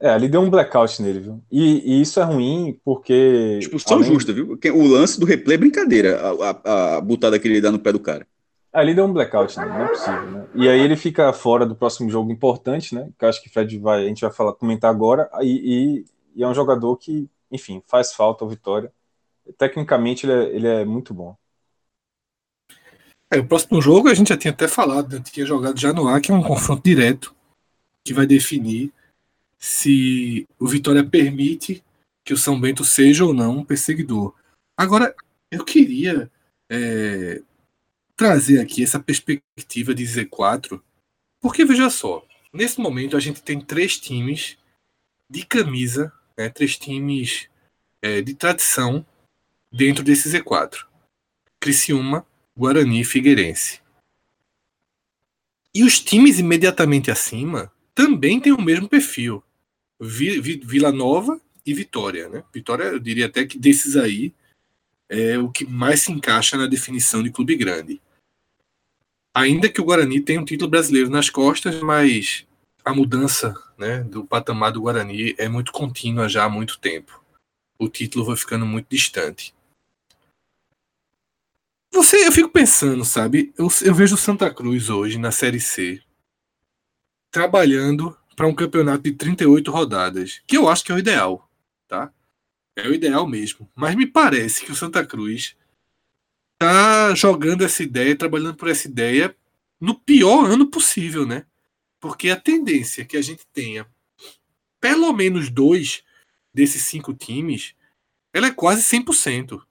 É, ali deu um blackout nele, viu? E, e isso é ruim porque. Expulsão além... justa, viu? O lance do replay é brincadeira, a, a, a butada que ele dá no pé do cara. Ali deu um blackout, né? não é possível, né? E aí ele fica fora do próximo jogo importante, né? Que acho que Fred vai, a gente vai falar, comentar agora. E, e, e é um jogador que, enfim, faz falta ao Vitória tecnicamente ele é, ele é muito bom. É, o próximo jogo a gente já tinha até falado, né? tinha jogado já no ar, que é um confronto direto que vai definir se o Vitória permite que o São Bento seja ou não um perseguidor. Agora, eu queria é, trazer aqui essa perspectiva de Z4 Porque veja só, nesse momento a gente tem três times de camisa, né, três times é, de tradição dentro desse Z4. Criciúma, Guarani e Figueirense. E os times imediatamente acima também têm o mesmo perfil. Vila Nova e Vitória. Né? Vitória, eu diria até que desses aí é o que mais se encaixa na definição de clube grande. Ainda que o Guarani tenha um título brasileiro nas costas, mas a mudança né, do patamar do Guarani é muito contínua já há muito tempo. O título vai ficando muito distante. Você, eu fico pensando, sabe? Eu, eu vejo Santa Cruz hoje na Série C trabalhando para um campeonato de 38 rodadas, que eu acho que é o ideal, tá? É o ideal mesmo. Mas me parece que o Santa Cruz tá jogando essa ideia, trabalhando por essa ideia no pior ano possível, né? Porque a tendência que a gente tenha pelo menos dois desses cinco times, ela é quase 100%,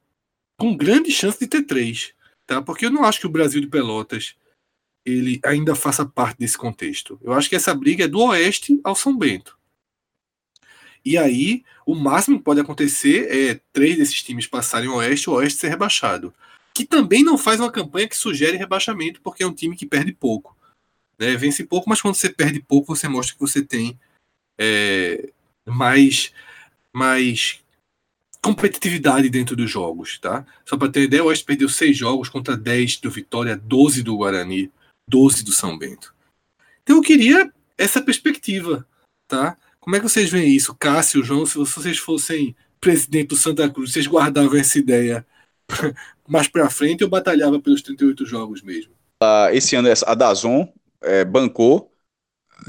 com grande chance de ter três, tá? Porque eu não acho que o Brasil de Pelotas ele ainda faça parte desse contexto. Eu acho que essa briga é do Oeste ao São Bento. E aí, o máximo que pode acontecer é três desses times passarem o Oeste o Oeste ser rebaixado. Que também não faz uma campanha que sugere rebaixamento, porque é um time que perde pouco. Né? Vence pouco, mas quando você perde pouco, você mostra que você tem é, mais, mais competitividade dentro dos jogos. Tá? Só para ter ideia, o Oeste perdeu seis jogos contra 10 do Vitória, 12 do Guarani, 12 do São Bento. Então eu queria essa perspectiva. Tá? Como é que vocês veem isso? Cássio, João, se vocês fossem presidente do Santa Cruz, vocês guardavam essa ideia mais para frente ou batalhava pelos 38 jogos mesmo? Uh, esse ano a Dazon é, bancou,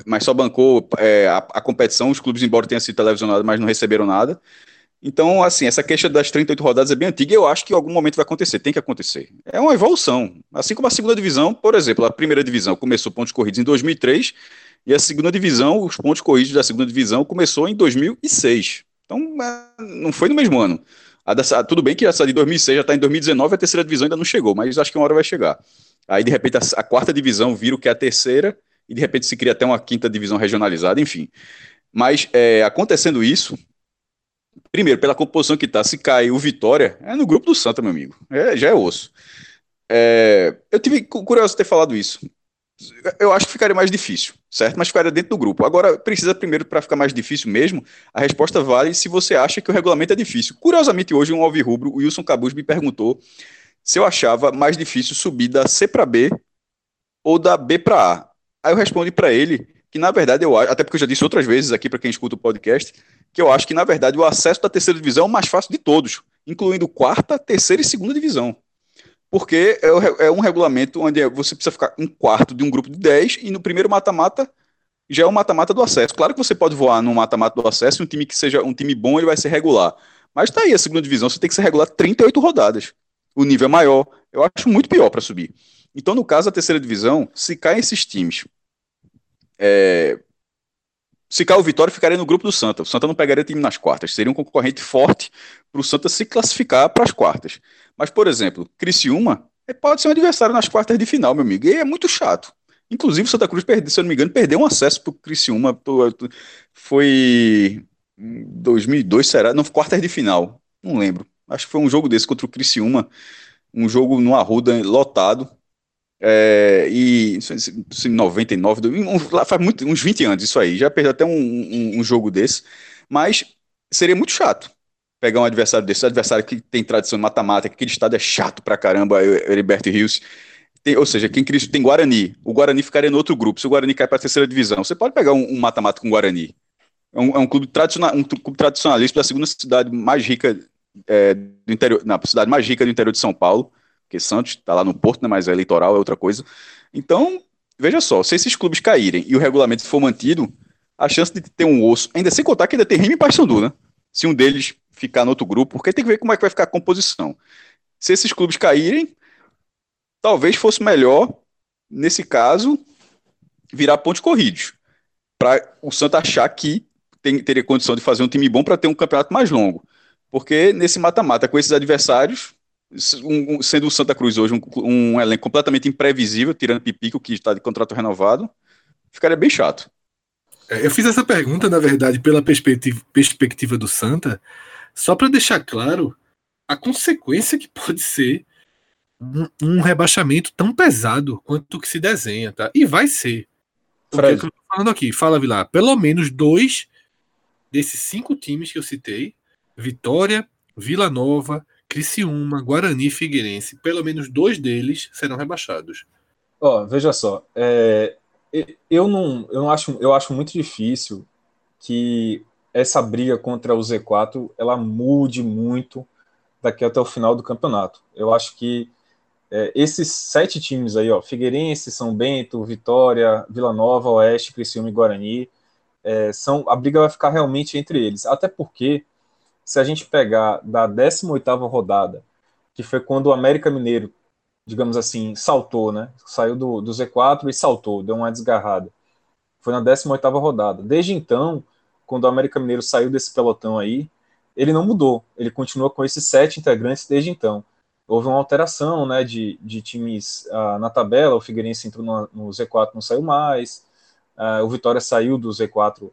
mas só bancou é, a, a, competição, os clubes, embora tenham sido televisionados, mas não receberam nada. Então, assim, essa queixa das 38 rodadas é bem antiga e eu acho que em algum momento vai acontecer, tem que acontecer. É uma evolução. Assim como a segunda divisão, por exemplo, a primeira divisão começou pontos corridos em 2003 e a segunda divisão, os pontos corridos da segunda divisão começou em 2006. Então, é, não foi no mesmo ano. Da, tudo bem que essa de 2006 já está em 2019, a terceira divisão ainda não chegou, mas acho que uma hora vai chegar. Aí, de repente, a, a, quarta divisão vira o que é a terceira, e de repente se cria até uma quinta divisão regionalizada, enfim. Mas é, acontecendo isso, primeiro, pela composição que está, se cai o Vitória, é no grupo do Santa, meu amigo. É, já é osso. É, eu tive curioso ter falado isso eu acho que ficaria mais difícil, certo? Mas ficaria dentro do grupo. Agora, precisa primeiro, para ficar mais difícil mesmo, a resposta vale se você acha que o regulamento é difícil. Curiosamente, hoje, um alvirrubro, o Wilson Cabuz, me perguntou se eu achava mais difícil subir da C para B ou da B para A. Aí eu respondi para ele que, na verdade, eu acho, até porque eu já disse outras vezes aqui para quem escuta o podcast, que eu acho que, na verdade, o acesso da terceira divisão é o mais fácil de todos, incluindo quarta, terceira e segunda divisão porque é, é, um regulamento onde você precisa ficar em quarto de um grupo de 10 e no primeiro mata-mata já é o mata-mata do acesso. Claro que você pode voar no mata-mata do acesso e um time que seja um time bom ele vai ser regular. Mas tá aí a segunda divisão, você tem que ser regular 38 rodadas. O nível é maior. Eu acho muito pior para subir. Então, no caso da terceira divisão, se caem esses times, é, se cair o Vitória, ficaria no grupo do Santa. O Santa não pegaria time nas quartas. Seria um concorrente forte para o Santa se classificar para as quartas. Mas, por exemplo, Criciúma é, pode ser um adversário nas quartas de final, meu amigo. E é muito chato. Inclusive, o Santa Cruz, perdeu, se eu não me engano, perdeu um acesso para o Criciúma. Foi em 2002, será? Não, quartas de final. Não lembro. Acho que foi um jogo desse contra o Criciúma. Um jogo no Arruda lotado. É, e em 99, um, faz muito, uns 20 anos isso aí, já perdeu até um, um, um, jogo desse, mas seria muito chato pegar um adversário desse, um adversário que tem tradição de mata-mata, que aquele estado é chato pra caramba, Heriberto Rios, tem, ou seja, quem tem Guarani, o Guarani ficaria no outro grupo, se o Guarani cai para a terceira divisão, você pode pegar um mata-mata com o Guarani, é um, é um, clube tradicional, um clube tradicionalista da segunda cidade mais rica é, do interior, na cidade mais rica do interior de São Paulo, porque Santos está lá no Porto, né, mas é eleitoral, é outra coisa. Então, veja só, se esses clubes caírem e o regulamento for mantido, a chance de ter um osso, ainda sem contar que ainda tem Remy e Paysandu, né? Se um deles ficar no outro grupo, porque tem que ver como é que vai ficar a composição. Se esses clubes caírem, talvez fosse melhor, nesse caso, virar pontos corridos. Para o Santa achar que tem, teria condição de fazer um time bom para ter um campeonato mais longo. Porque nesse mata-mata, com esses adversários, um, sendo o Santa Cruz hoje um, um, elenco completamente imprevisível, tirando Pipico, que está de contrato renovado, ficaria bem chato. É, eu fiz essa pergunta, na verdade, pela perspectiva, perspectiva do Santa, só para deixar claro a consequência que pode ser um, um, rebaixamento tão pesado quanto o que se desenha, tá? E vai ser. É que eu tô falando aqui? Fala, Vilar. Pelo menos dois desses cinco times que eu citei, Vitória, Vila Nova, Criciúma, Guarani e Figueirense, pelo menos dois deles serão rebaixados. Ó, oh, veja só, é, eu não, eu não acho, eu acho muito difícil que essa briga contra o Z4 ela mude muito daqui até o final do campeonato. Eu acho que é, esses sete times aí, ó, Figueirense, São Bento, Vitória, Vila Nova, Oeste, Criciúma e Guarani, é, são a briga vai ficar realmente entre eles. Até porque se a gente pegar da 18ª rodada, que foi quando o América Mineiro digamos assim, saltou, né? Saiu do, do Z4 e saltou, deu uma desgarrada. Foi na 18ª rodada. Desde então, quando o América Mineiro saiu desse pelotão aí, ele não mudou. Ele continua com esses sete integrantes desde então. Houve uma alteração, né, de, de times uh, na tabela. O Figueirense entrou no, no Z4, não saiu mais. Uh, o Vitória saiu do Z4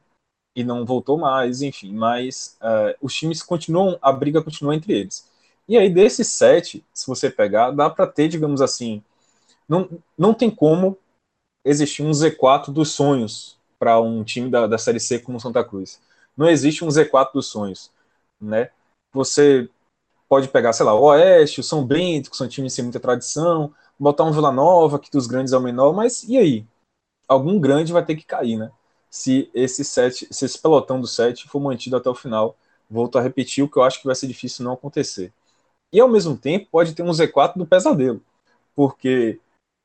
e não voltou mais, enfim. Mas uh, os times continuam, a briga continua entre eles. E aí, desses sete, se você pegar, dá para ter, digamos assim, não, não tem como existir um Z4 dos sonhos para um time da, da Série C como Santa Cruz. Não existe um Z4 dos sonhos, né? Você pode pegar, sei lá, o Oeste, o São Bento, que são times sem muita tradição, botar um Vila Nova, que dos grandes é o menor, mas e aí? Algum grande vai ter que cair, né? Se esse, sete, se esse pelotão do sete for mantido até o final. Volto a repetir, o que eu acho que vai ser difícil não acontecer. E ao mesmo tempo pode ter um Z4 do pesadelo. Porque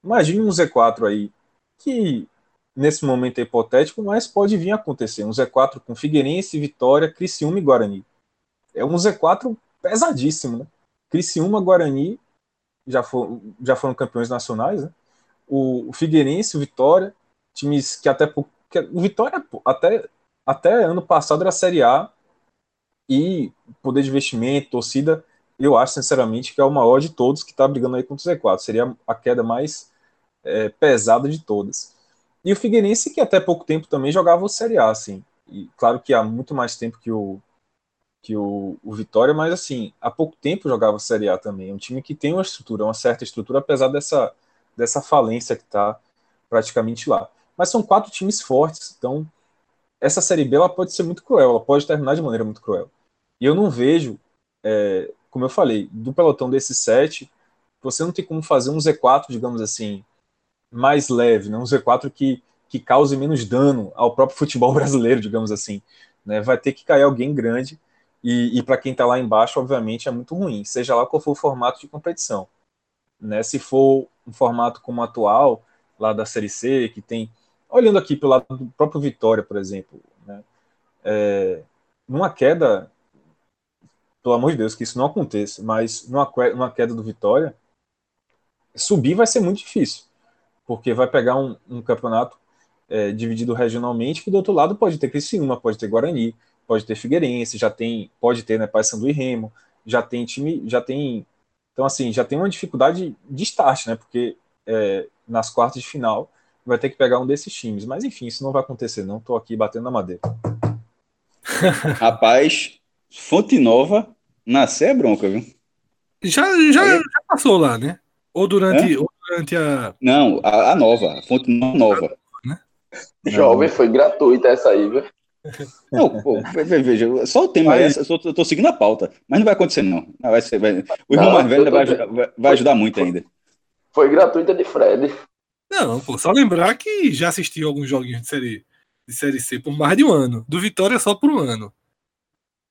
imagine um Z4 aí que nesse momento é hipotético, mas pode vir a acontecer. Um Z4 com Figueirense, Vitória, Criciúma e Guarani. É um Z4 pesadíssimo, né? Criciúma, Guarani já, for, já foram campeões nacionais, né? O, o Figueirense, o Vitória, times que até o Vitória até até ano passado era Série A e poder de investimento, torcida eu acho, sinceramente, que é o maior de todos que está brigando aí contra o Z4. Seria a queda mais é, pesada de todas. E o Figueirense, que até pouco tempo também jogava o Série A, assim. E claro que há muito mais tempo que o, que o, o Vitória, mas assim, há pouco tempo jogava o Série A também. É um time que tem uma estrutura, uma certa estrutura, apesar dessa, dessa falência que está praticamente lá. Mas são quatro times fortes, então essa Série B ela pode ser muito cruel, ela pode terminar de maneira muito cruel. E eu não vejo é, como eu falei, do pelotão desses sete, você não tem como fazer um Z4, digamos assim, mais leve, né? um Z4 que, que cause menos dano ao próprio futebol brasileiro, digamos assim. Né? Vai ter que cair alguém grande, e, e para quem está lá embaixo, obviamente, é muito ruim, seja lá qual for o formato de competição. Né? Se for um formato como o atual, lá da Série C, que tem. Olhando aqui pelo lado do próprio Vitória, por exemplo, né? É, numa queda pelo amor de Deus, que isso não aconteça, mas numa, numa queda do Vitória, subir vai ser muito difícil, porque vai pegar um, um campeonato é, dividido regionalmente, que do outro lado pode ter Criciúma, pode ter Guarani, pode ter Figueirense, já tem, pode ter né, Paysandu e Remo, já tem time, já tem, então assim, já tem uma dificuldade de start, né, porque é, nas quartas de final vai ter que pegar um desses times, mas enfim, isso não vai acontecer, não, tô aqui batendo na madeira. Rapaz, Fonte Nova, nascer é bronca, viu? Já, já, já passou lá, né? Ou durante, ou durante a. Não, a, a nova, a Fonte Nova. Né? Jovem, foi gratuita essa aí, viu? Não, pô, veja, só o tema aí, é eu tô, eu tô, seguindo a pauta, mas não vai acontecer, não. vai ser, vai, o irmão não, mais velho vai, vai, vai, ajudar muito ainda. Foi gratuita de Fred. Não, pô, só lembrar que já assisti alguns joguinhos de série, de série C por mais de um ano. Do Vitória só por um ano.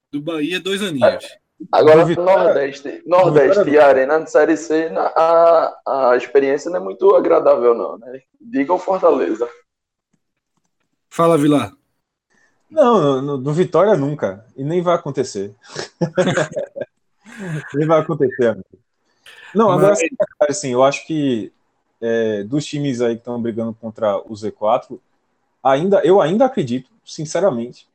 Do Bahia, dois aninhos. Agora, no Nordeste, Nordeste e Arena de Série C, a, a experiência não é muito agradável, não, né? Diga o Fortaleza. Fala, Vilar. Não, no, do Vitória nunca. E nem vai acontecer. nem vai acontecer, amigo. Não, agora Mas... assim, eu acho que é, dos times aí que estão brigando contra o Z4, ainda, eu ainda acredito, sinceramente,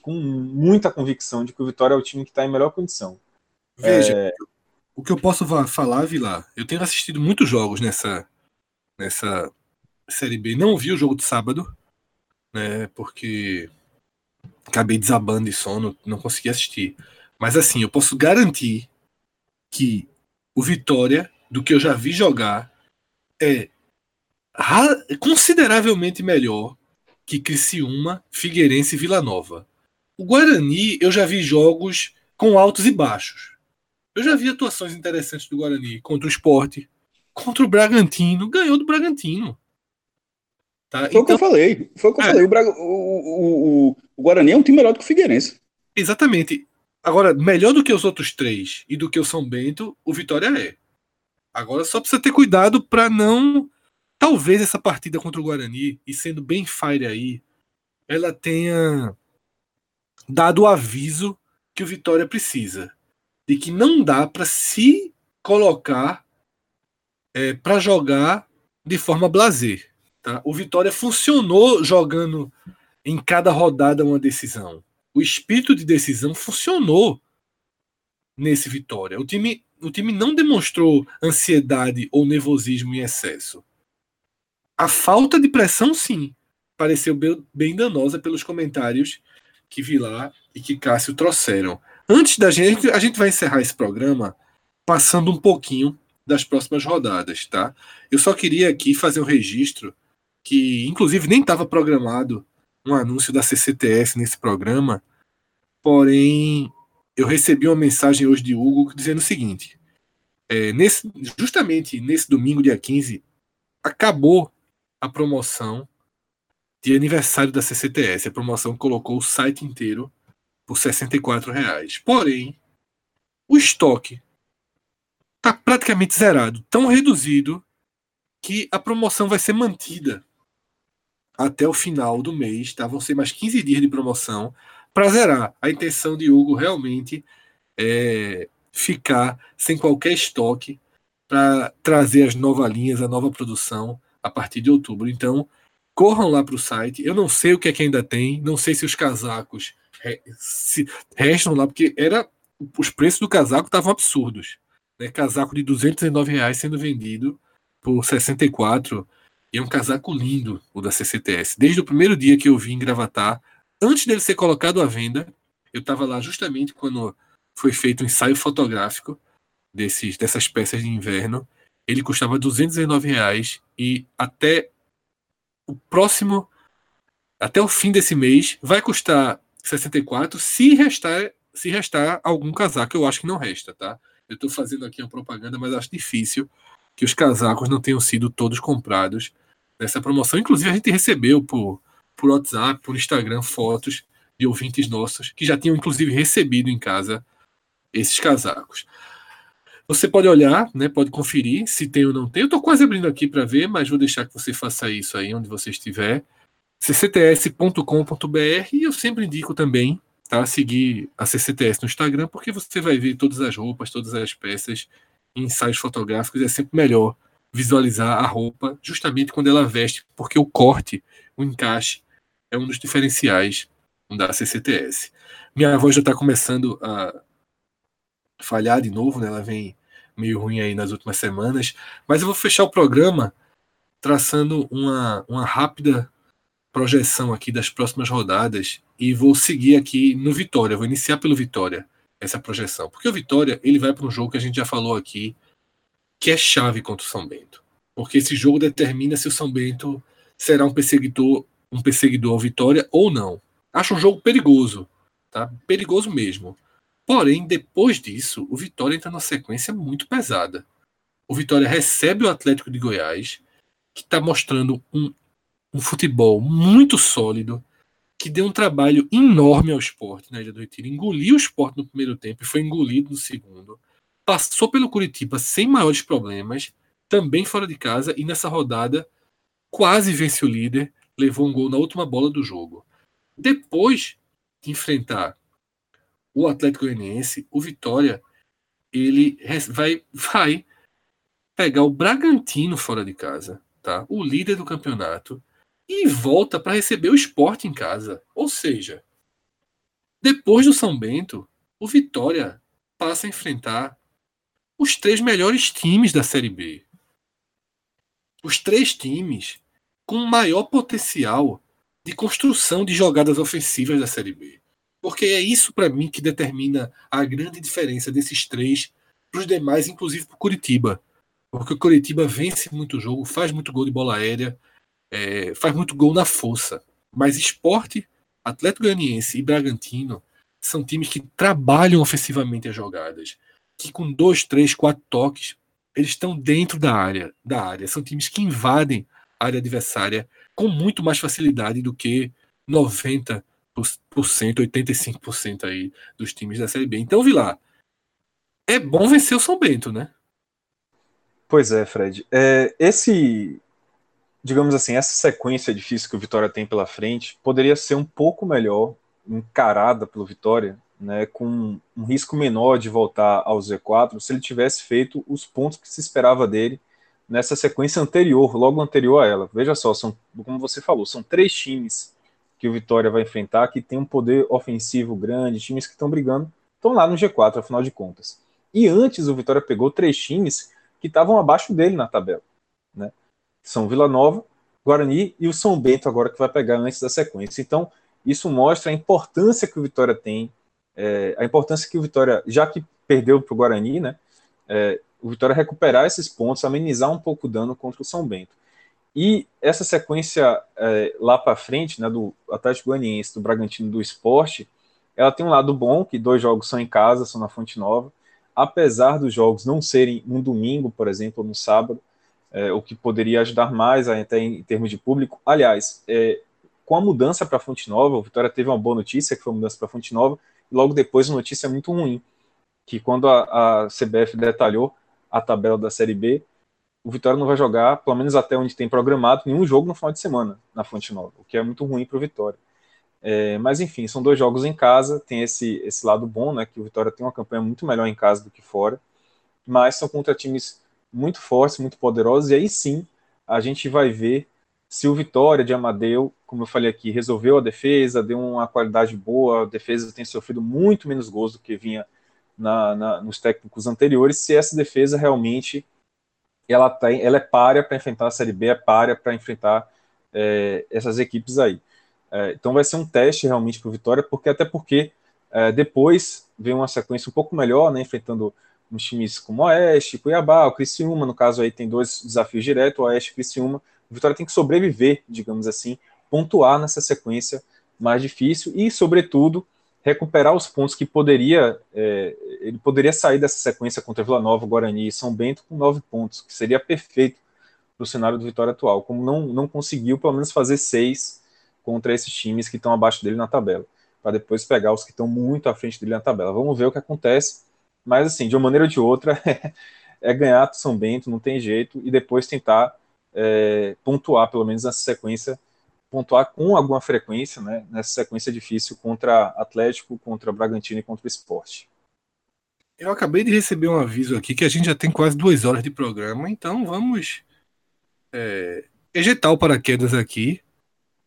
com muita convicção de que o Vitória é o time que está em melhor condição. Veja, é... o que eu posso falar, Vilar, eu tenho assistido muitos jogos nessa, nessa Série B. Não vi o jogo de sábado, né? Porque acabei desabando de sono, não consegui assistir. Mas assim, eu posso garantir que o Vitória, do que eu já vi jogar, é consideravelmente melhor que Criciúma, Figueirense e Vila Nova. O Guarani, eu já vi jogos com altos e baixos. Eu já vi atuações interessantes do Guarani contra o Esporte, contra o Bragantino, ganhou do Bragantino. Tá? Foi então, o que eu então, falei. Foi o que eu é, falei. O, Braga, o, o, o, Guarani é um time melhor do que o Figueirense. Exatamente. Agora, melhor do que os outros três e do que o São Bento, o Vitória é. Agora só precisa ter cuidado para não. Talvez essa partida contra o Guarani, e sendo bem fire aí, ela tenha dado o aviso que o Vitória precisa. De que não dá para se colocar é, para jogar de forma blazer. Tá? O Vitória funcionou jogando em cada rodada uma decisão. O espírito de decisão funcionou nesse Vitória. O time, o time não demonstrou ansiedade ou nervosismo em excesso. A falta de pressão, sim, pareceu bem danosa pelos comentários que vi lá e que Cássio trouxeram. Antes da gente, a gente vai encerrar esse programa passando um pouquinho das próximas rodadas, tá? Eu só queria aqui fazer um registro que, inclusive, nem estava programado um anúncio da CCTS nesse programa, porém, eu recebi uma mensagem hoje de Hugo dizendo o seguinte: é, nesse, justamente nesse domingo, dia 15, acabou a promoção de aniversário da CCTS. A promoção colocou o site inteiro por R$ reais. Porém, o estoque está praticamente zerado, tão reduzido que a promoção vai ser mantida até o final do mês. Tá? Vão ser mais 15 dias de promoção para zerar. A intenção de Hugo realmente é ficar sem qualquer estoque para trazer as novas linhas, a nova produção a partir de outubro. Então, corram lá para o site. Eu não sei o que é que ainda tem, não sei se os casacos se restam lá, porque era os preços do casaco estavam absurdos. Né? Casaco de 209 reais sendo vendido por 64 e é um casaco lindo, o da CCTS. Desde o primeiro dia que eu vi em Gravatar, antes dele ser colocado à venda, eu estava lá justamente quando foi feito o um ensaio fotográfico desses, dessas peças de inverno. Ele custava 219 reais e até o próximo, até o fim desse mês, vai custar 64 se restar, se restar algum casaco. Eu acho que não resta, tá? Eu estou fazendo aqui uma propaganda, mas acho difícil que os casacos não tenham sido todos comprados nessa promoção. Inclusive, a gente recebeu por, por WhatsApp, por Instagram, fotos de ouvintes nossos que já tinham, inclusive, recebido em casa esses casacos. Você pode olhar, né, pode conferir se tem ou não tem. Eu estou quase abrindo aqui para ver, mas vou deixar que você faça isso aí onde você estiver. ccts.com.br e eu sempre indico também tá, seguir a CCTS no Instagram, porque você vai ver todas as roupas, todas as peças ensaios fotográficos. É sempre melhor visualizar a roupa justamente quando ela veste, porque o corte, o encaixe, é um dos diferenciais da CCTS. Minha voz já está começando a falhar de novo, né? ela vem meio ruim aí nas últimas semanas, mas eu vou fechar o programa traçando uma, uma rápida projeção aqui das próximas rodadas e vou seguir aqui no Vitória, vou iniciar pelo Vitória essa projeção, porque o Vitória ele vai para um jogo que a gente já falou aqui que é chave contra o São Bento. Porque esse jogo determina se o São Bento será um perseguidor, um perseguidor ao Vitória ou não. Acho um jogo perigoso, tá? Perigoso mesmo. Porém, depois disso, o Vitória entra numa sequência muito pesada. O Vitória recebe o Atlético de Goiás, que está mostrando um, um futebol muito sólido, que deu um trabalho enorme ao esporte na Ilha do Retiro. Engoliu o esporte no primeiro tempo e foi engolido no segundo passou pelo Curitiba sem maiores problemas, também fora de casa, e nessa rodada quase vence o líder, levou um gol na última bola do jogo. Depois de enfrentar o Atlético Goianiense, o Vitória, ele vai, vai pegar o Bragantino fora de casa, tá? o líder do campeonato, e volta para receber o esporte em casa. Ou seja, depois do São Bento, o Vitória passa a enfrentar os três melhores times da Série B. Os três times com maior potencial de construção de jogadas ofensivas da Série B. Porque é isso para mim que determina a grande diferença desses três para os demais, inclusive para o Curitiba. Porque o Curitiba vence muito jogo, faz muito gol de bola aérea, é, faz muito gol na força. Mas esporte, Atlético Goianiense e Bragantino são times que trabalham ofensivamente as jogadas. Que com dois, três, quatro toques, eles estão dentro da área, da área. São times que invadem a área adversária com muito mais facilidade do que 90%, 85% aí dos times da Série B. Então, Vilar, é bom vencer o São Bento, né? Pois é, Fred. É, esse, digamos assim, essa sequência difícil que o Vitória tem pela frente poderia ser um pouco melhor encarada pelo Vitória, né, com um risco menor de voltar ao Z4 se ele tivesse feito os pontos que se esperava dele nessa sequência anterior, logo anterior a ela. Veja só, são, como você falou, são três times que o Vitória vai enfrentar que tem um poder ofensivo grande, times que estão brigando, estão lá no G4, afinal de contas. E antes o Vitória pegou três times que estavam abaixo dele na tabela. Né? São Vila Nova, Guarani e o São Bento agora que vai pegar antes da sequência. Então, isso mostra a importância que o Vitória tem, é, a importância que o Vitória, já que perdeu para o Guarani, né, é, o Vitória recuperar esses pontos, amenizar um pouco o dano contra o São Bento. E essa sequência é, lá para frente, né, do Atlético Goianiense, do Bragantino, do Esporte, ela tem um lado bom, que dois jogos são em casa, são na Fonte Nova, apesar dos jogos não serem um domingo, por exemplo, ou no sábado, é, o que poderia ajudar mais até em, termos de público. Aliás, é, com a mudança para Fonte Nova, o Vitória teve uma boa notícia, que foi a mudança para Fonte Nova, e logo depois uma notícia muito ruim, que quando a, a CBF detalhou a tabela da Série B, o Vitória não vai jogar, pelo menos até onde tem programado, nenhum jogo no final de semana na Fonte Nova, o que é muito ruim para o Vitória. É, mas enfim, são dois jogos em casa, tem esse, esse lado bom, né? Que o Vitória tem uma campanha muito melhor em casa do que fora, mas são contra times muito fortes, muito poderosos, e aí sim a gente vai ver se o Vitória de Amadeu, como eu falei aqui, resolveu a defesa, deu uma qualidade boa, a defesa tem sofrido muito menos gols do que vinha na, na, nos técnicos anteriores, se essa defesa realmente ela, tem, ela é párea para enfrentar a Série B, é párea para enfrentar é, essas equipes aí. É, então vai ser um teste realmente para o Vitória, porque até porque é, depois vem uma sequência um pouco melhor, né, enfrentando uns times como o Oeste, Cuiabá, o Criciúma, no caso aí tem dois desafios diretos, o Oeste e Criciúma. O Vitória tem que sobreviver, digamos assim, pontuar nessa sequência mais difícil e, sobretudo, recuperar os pontos que poderia é, ele poderia sair dessa sequência contra Vila Nova, Guarani e São Bento com nove pontos, que seria perfeito para o cenário do Vitória atual. Como não, não conseguiu, pelo menos fazer seis contra esses times que estão abaixo dele na tabela, para depois pegar os que estão muito à frente dele na tabela. Vamos ver o que acontece, mas assim, de uma maneira ou de outra, é ganhar São Bento, não tem jeito, e depois tentar é, pontuar, pelo menos nessa sequência, pontuar com alguma frequência, né, nessa sequência difícil contra Atlético, contra Bragantino e contra o Esporte. Eu acabei de receber um aviso aqui que a gente já tem quase duas horas de programa, então vamos é, ejetar o paraquedas aqui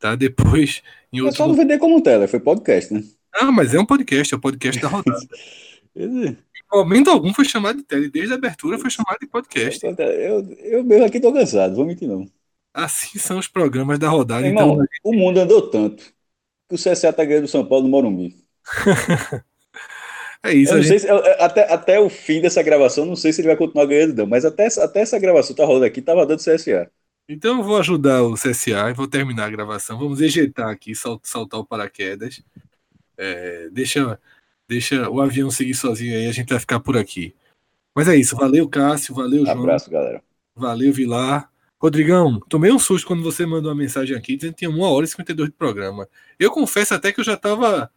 tá? Depois. Em outro... É só não vender como tela, foi podcast, né? Ah, mas é um podcast, é o um podcast da rodada. em momento algum foi chamado de tele, desde a abertura foi chamado de podcast. Eu, eu mesmo aqui tô cansado, vou mentir não. Assim são os programas da rodada. Irmão, então... O mundo andou tanto que o CSA tá ganhando do São Paulo no Morumbi. é isso. Eu não gente... sei se, até, até o fim dessa gravação, não sei se ele vai continuar ganhando, não. Mas até, até essa gravação tá rolando aqui, tava dando CSA. Então eu vou ajudar o CSA e vou terminar a gravação. Vamos ejetar aqui, saltar o paraquedas. É, deixa, deixa o avião seguir sozinho aí, a gente vai ficar por aqui. Mas é isso, valeu Cássio, valeu João. Abraço, galera. Valeu Vilar. Rodrigão, tomei um susto quando você mandou uma mensagem aqui dizendo que tinha uma hora e 52 de programa. Eu confesso até que eu já estava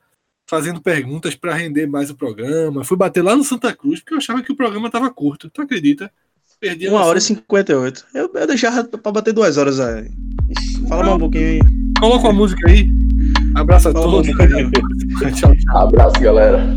fazendo perguntas para render mais o programa. Fui bater lá no Santa Cruz porque eu achava que o programa estava curto. Tu acredita? Perdi Uma hora e 58. Eu, eu deixava pra bater duas horas aí. Fala mais um pouquinho aí. Coloca a música aí. Abraço a Fala todos. Um tchau, tchau. Abraço, galera.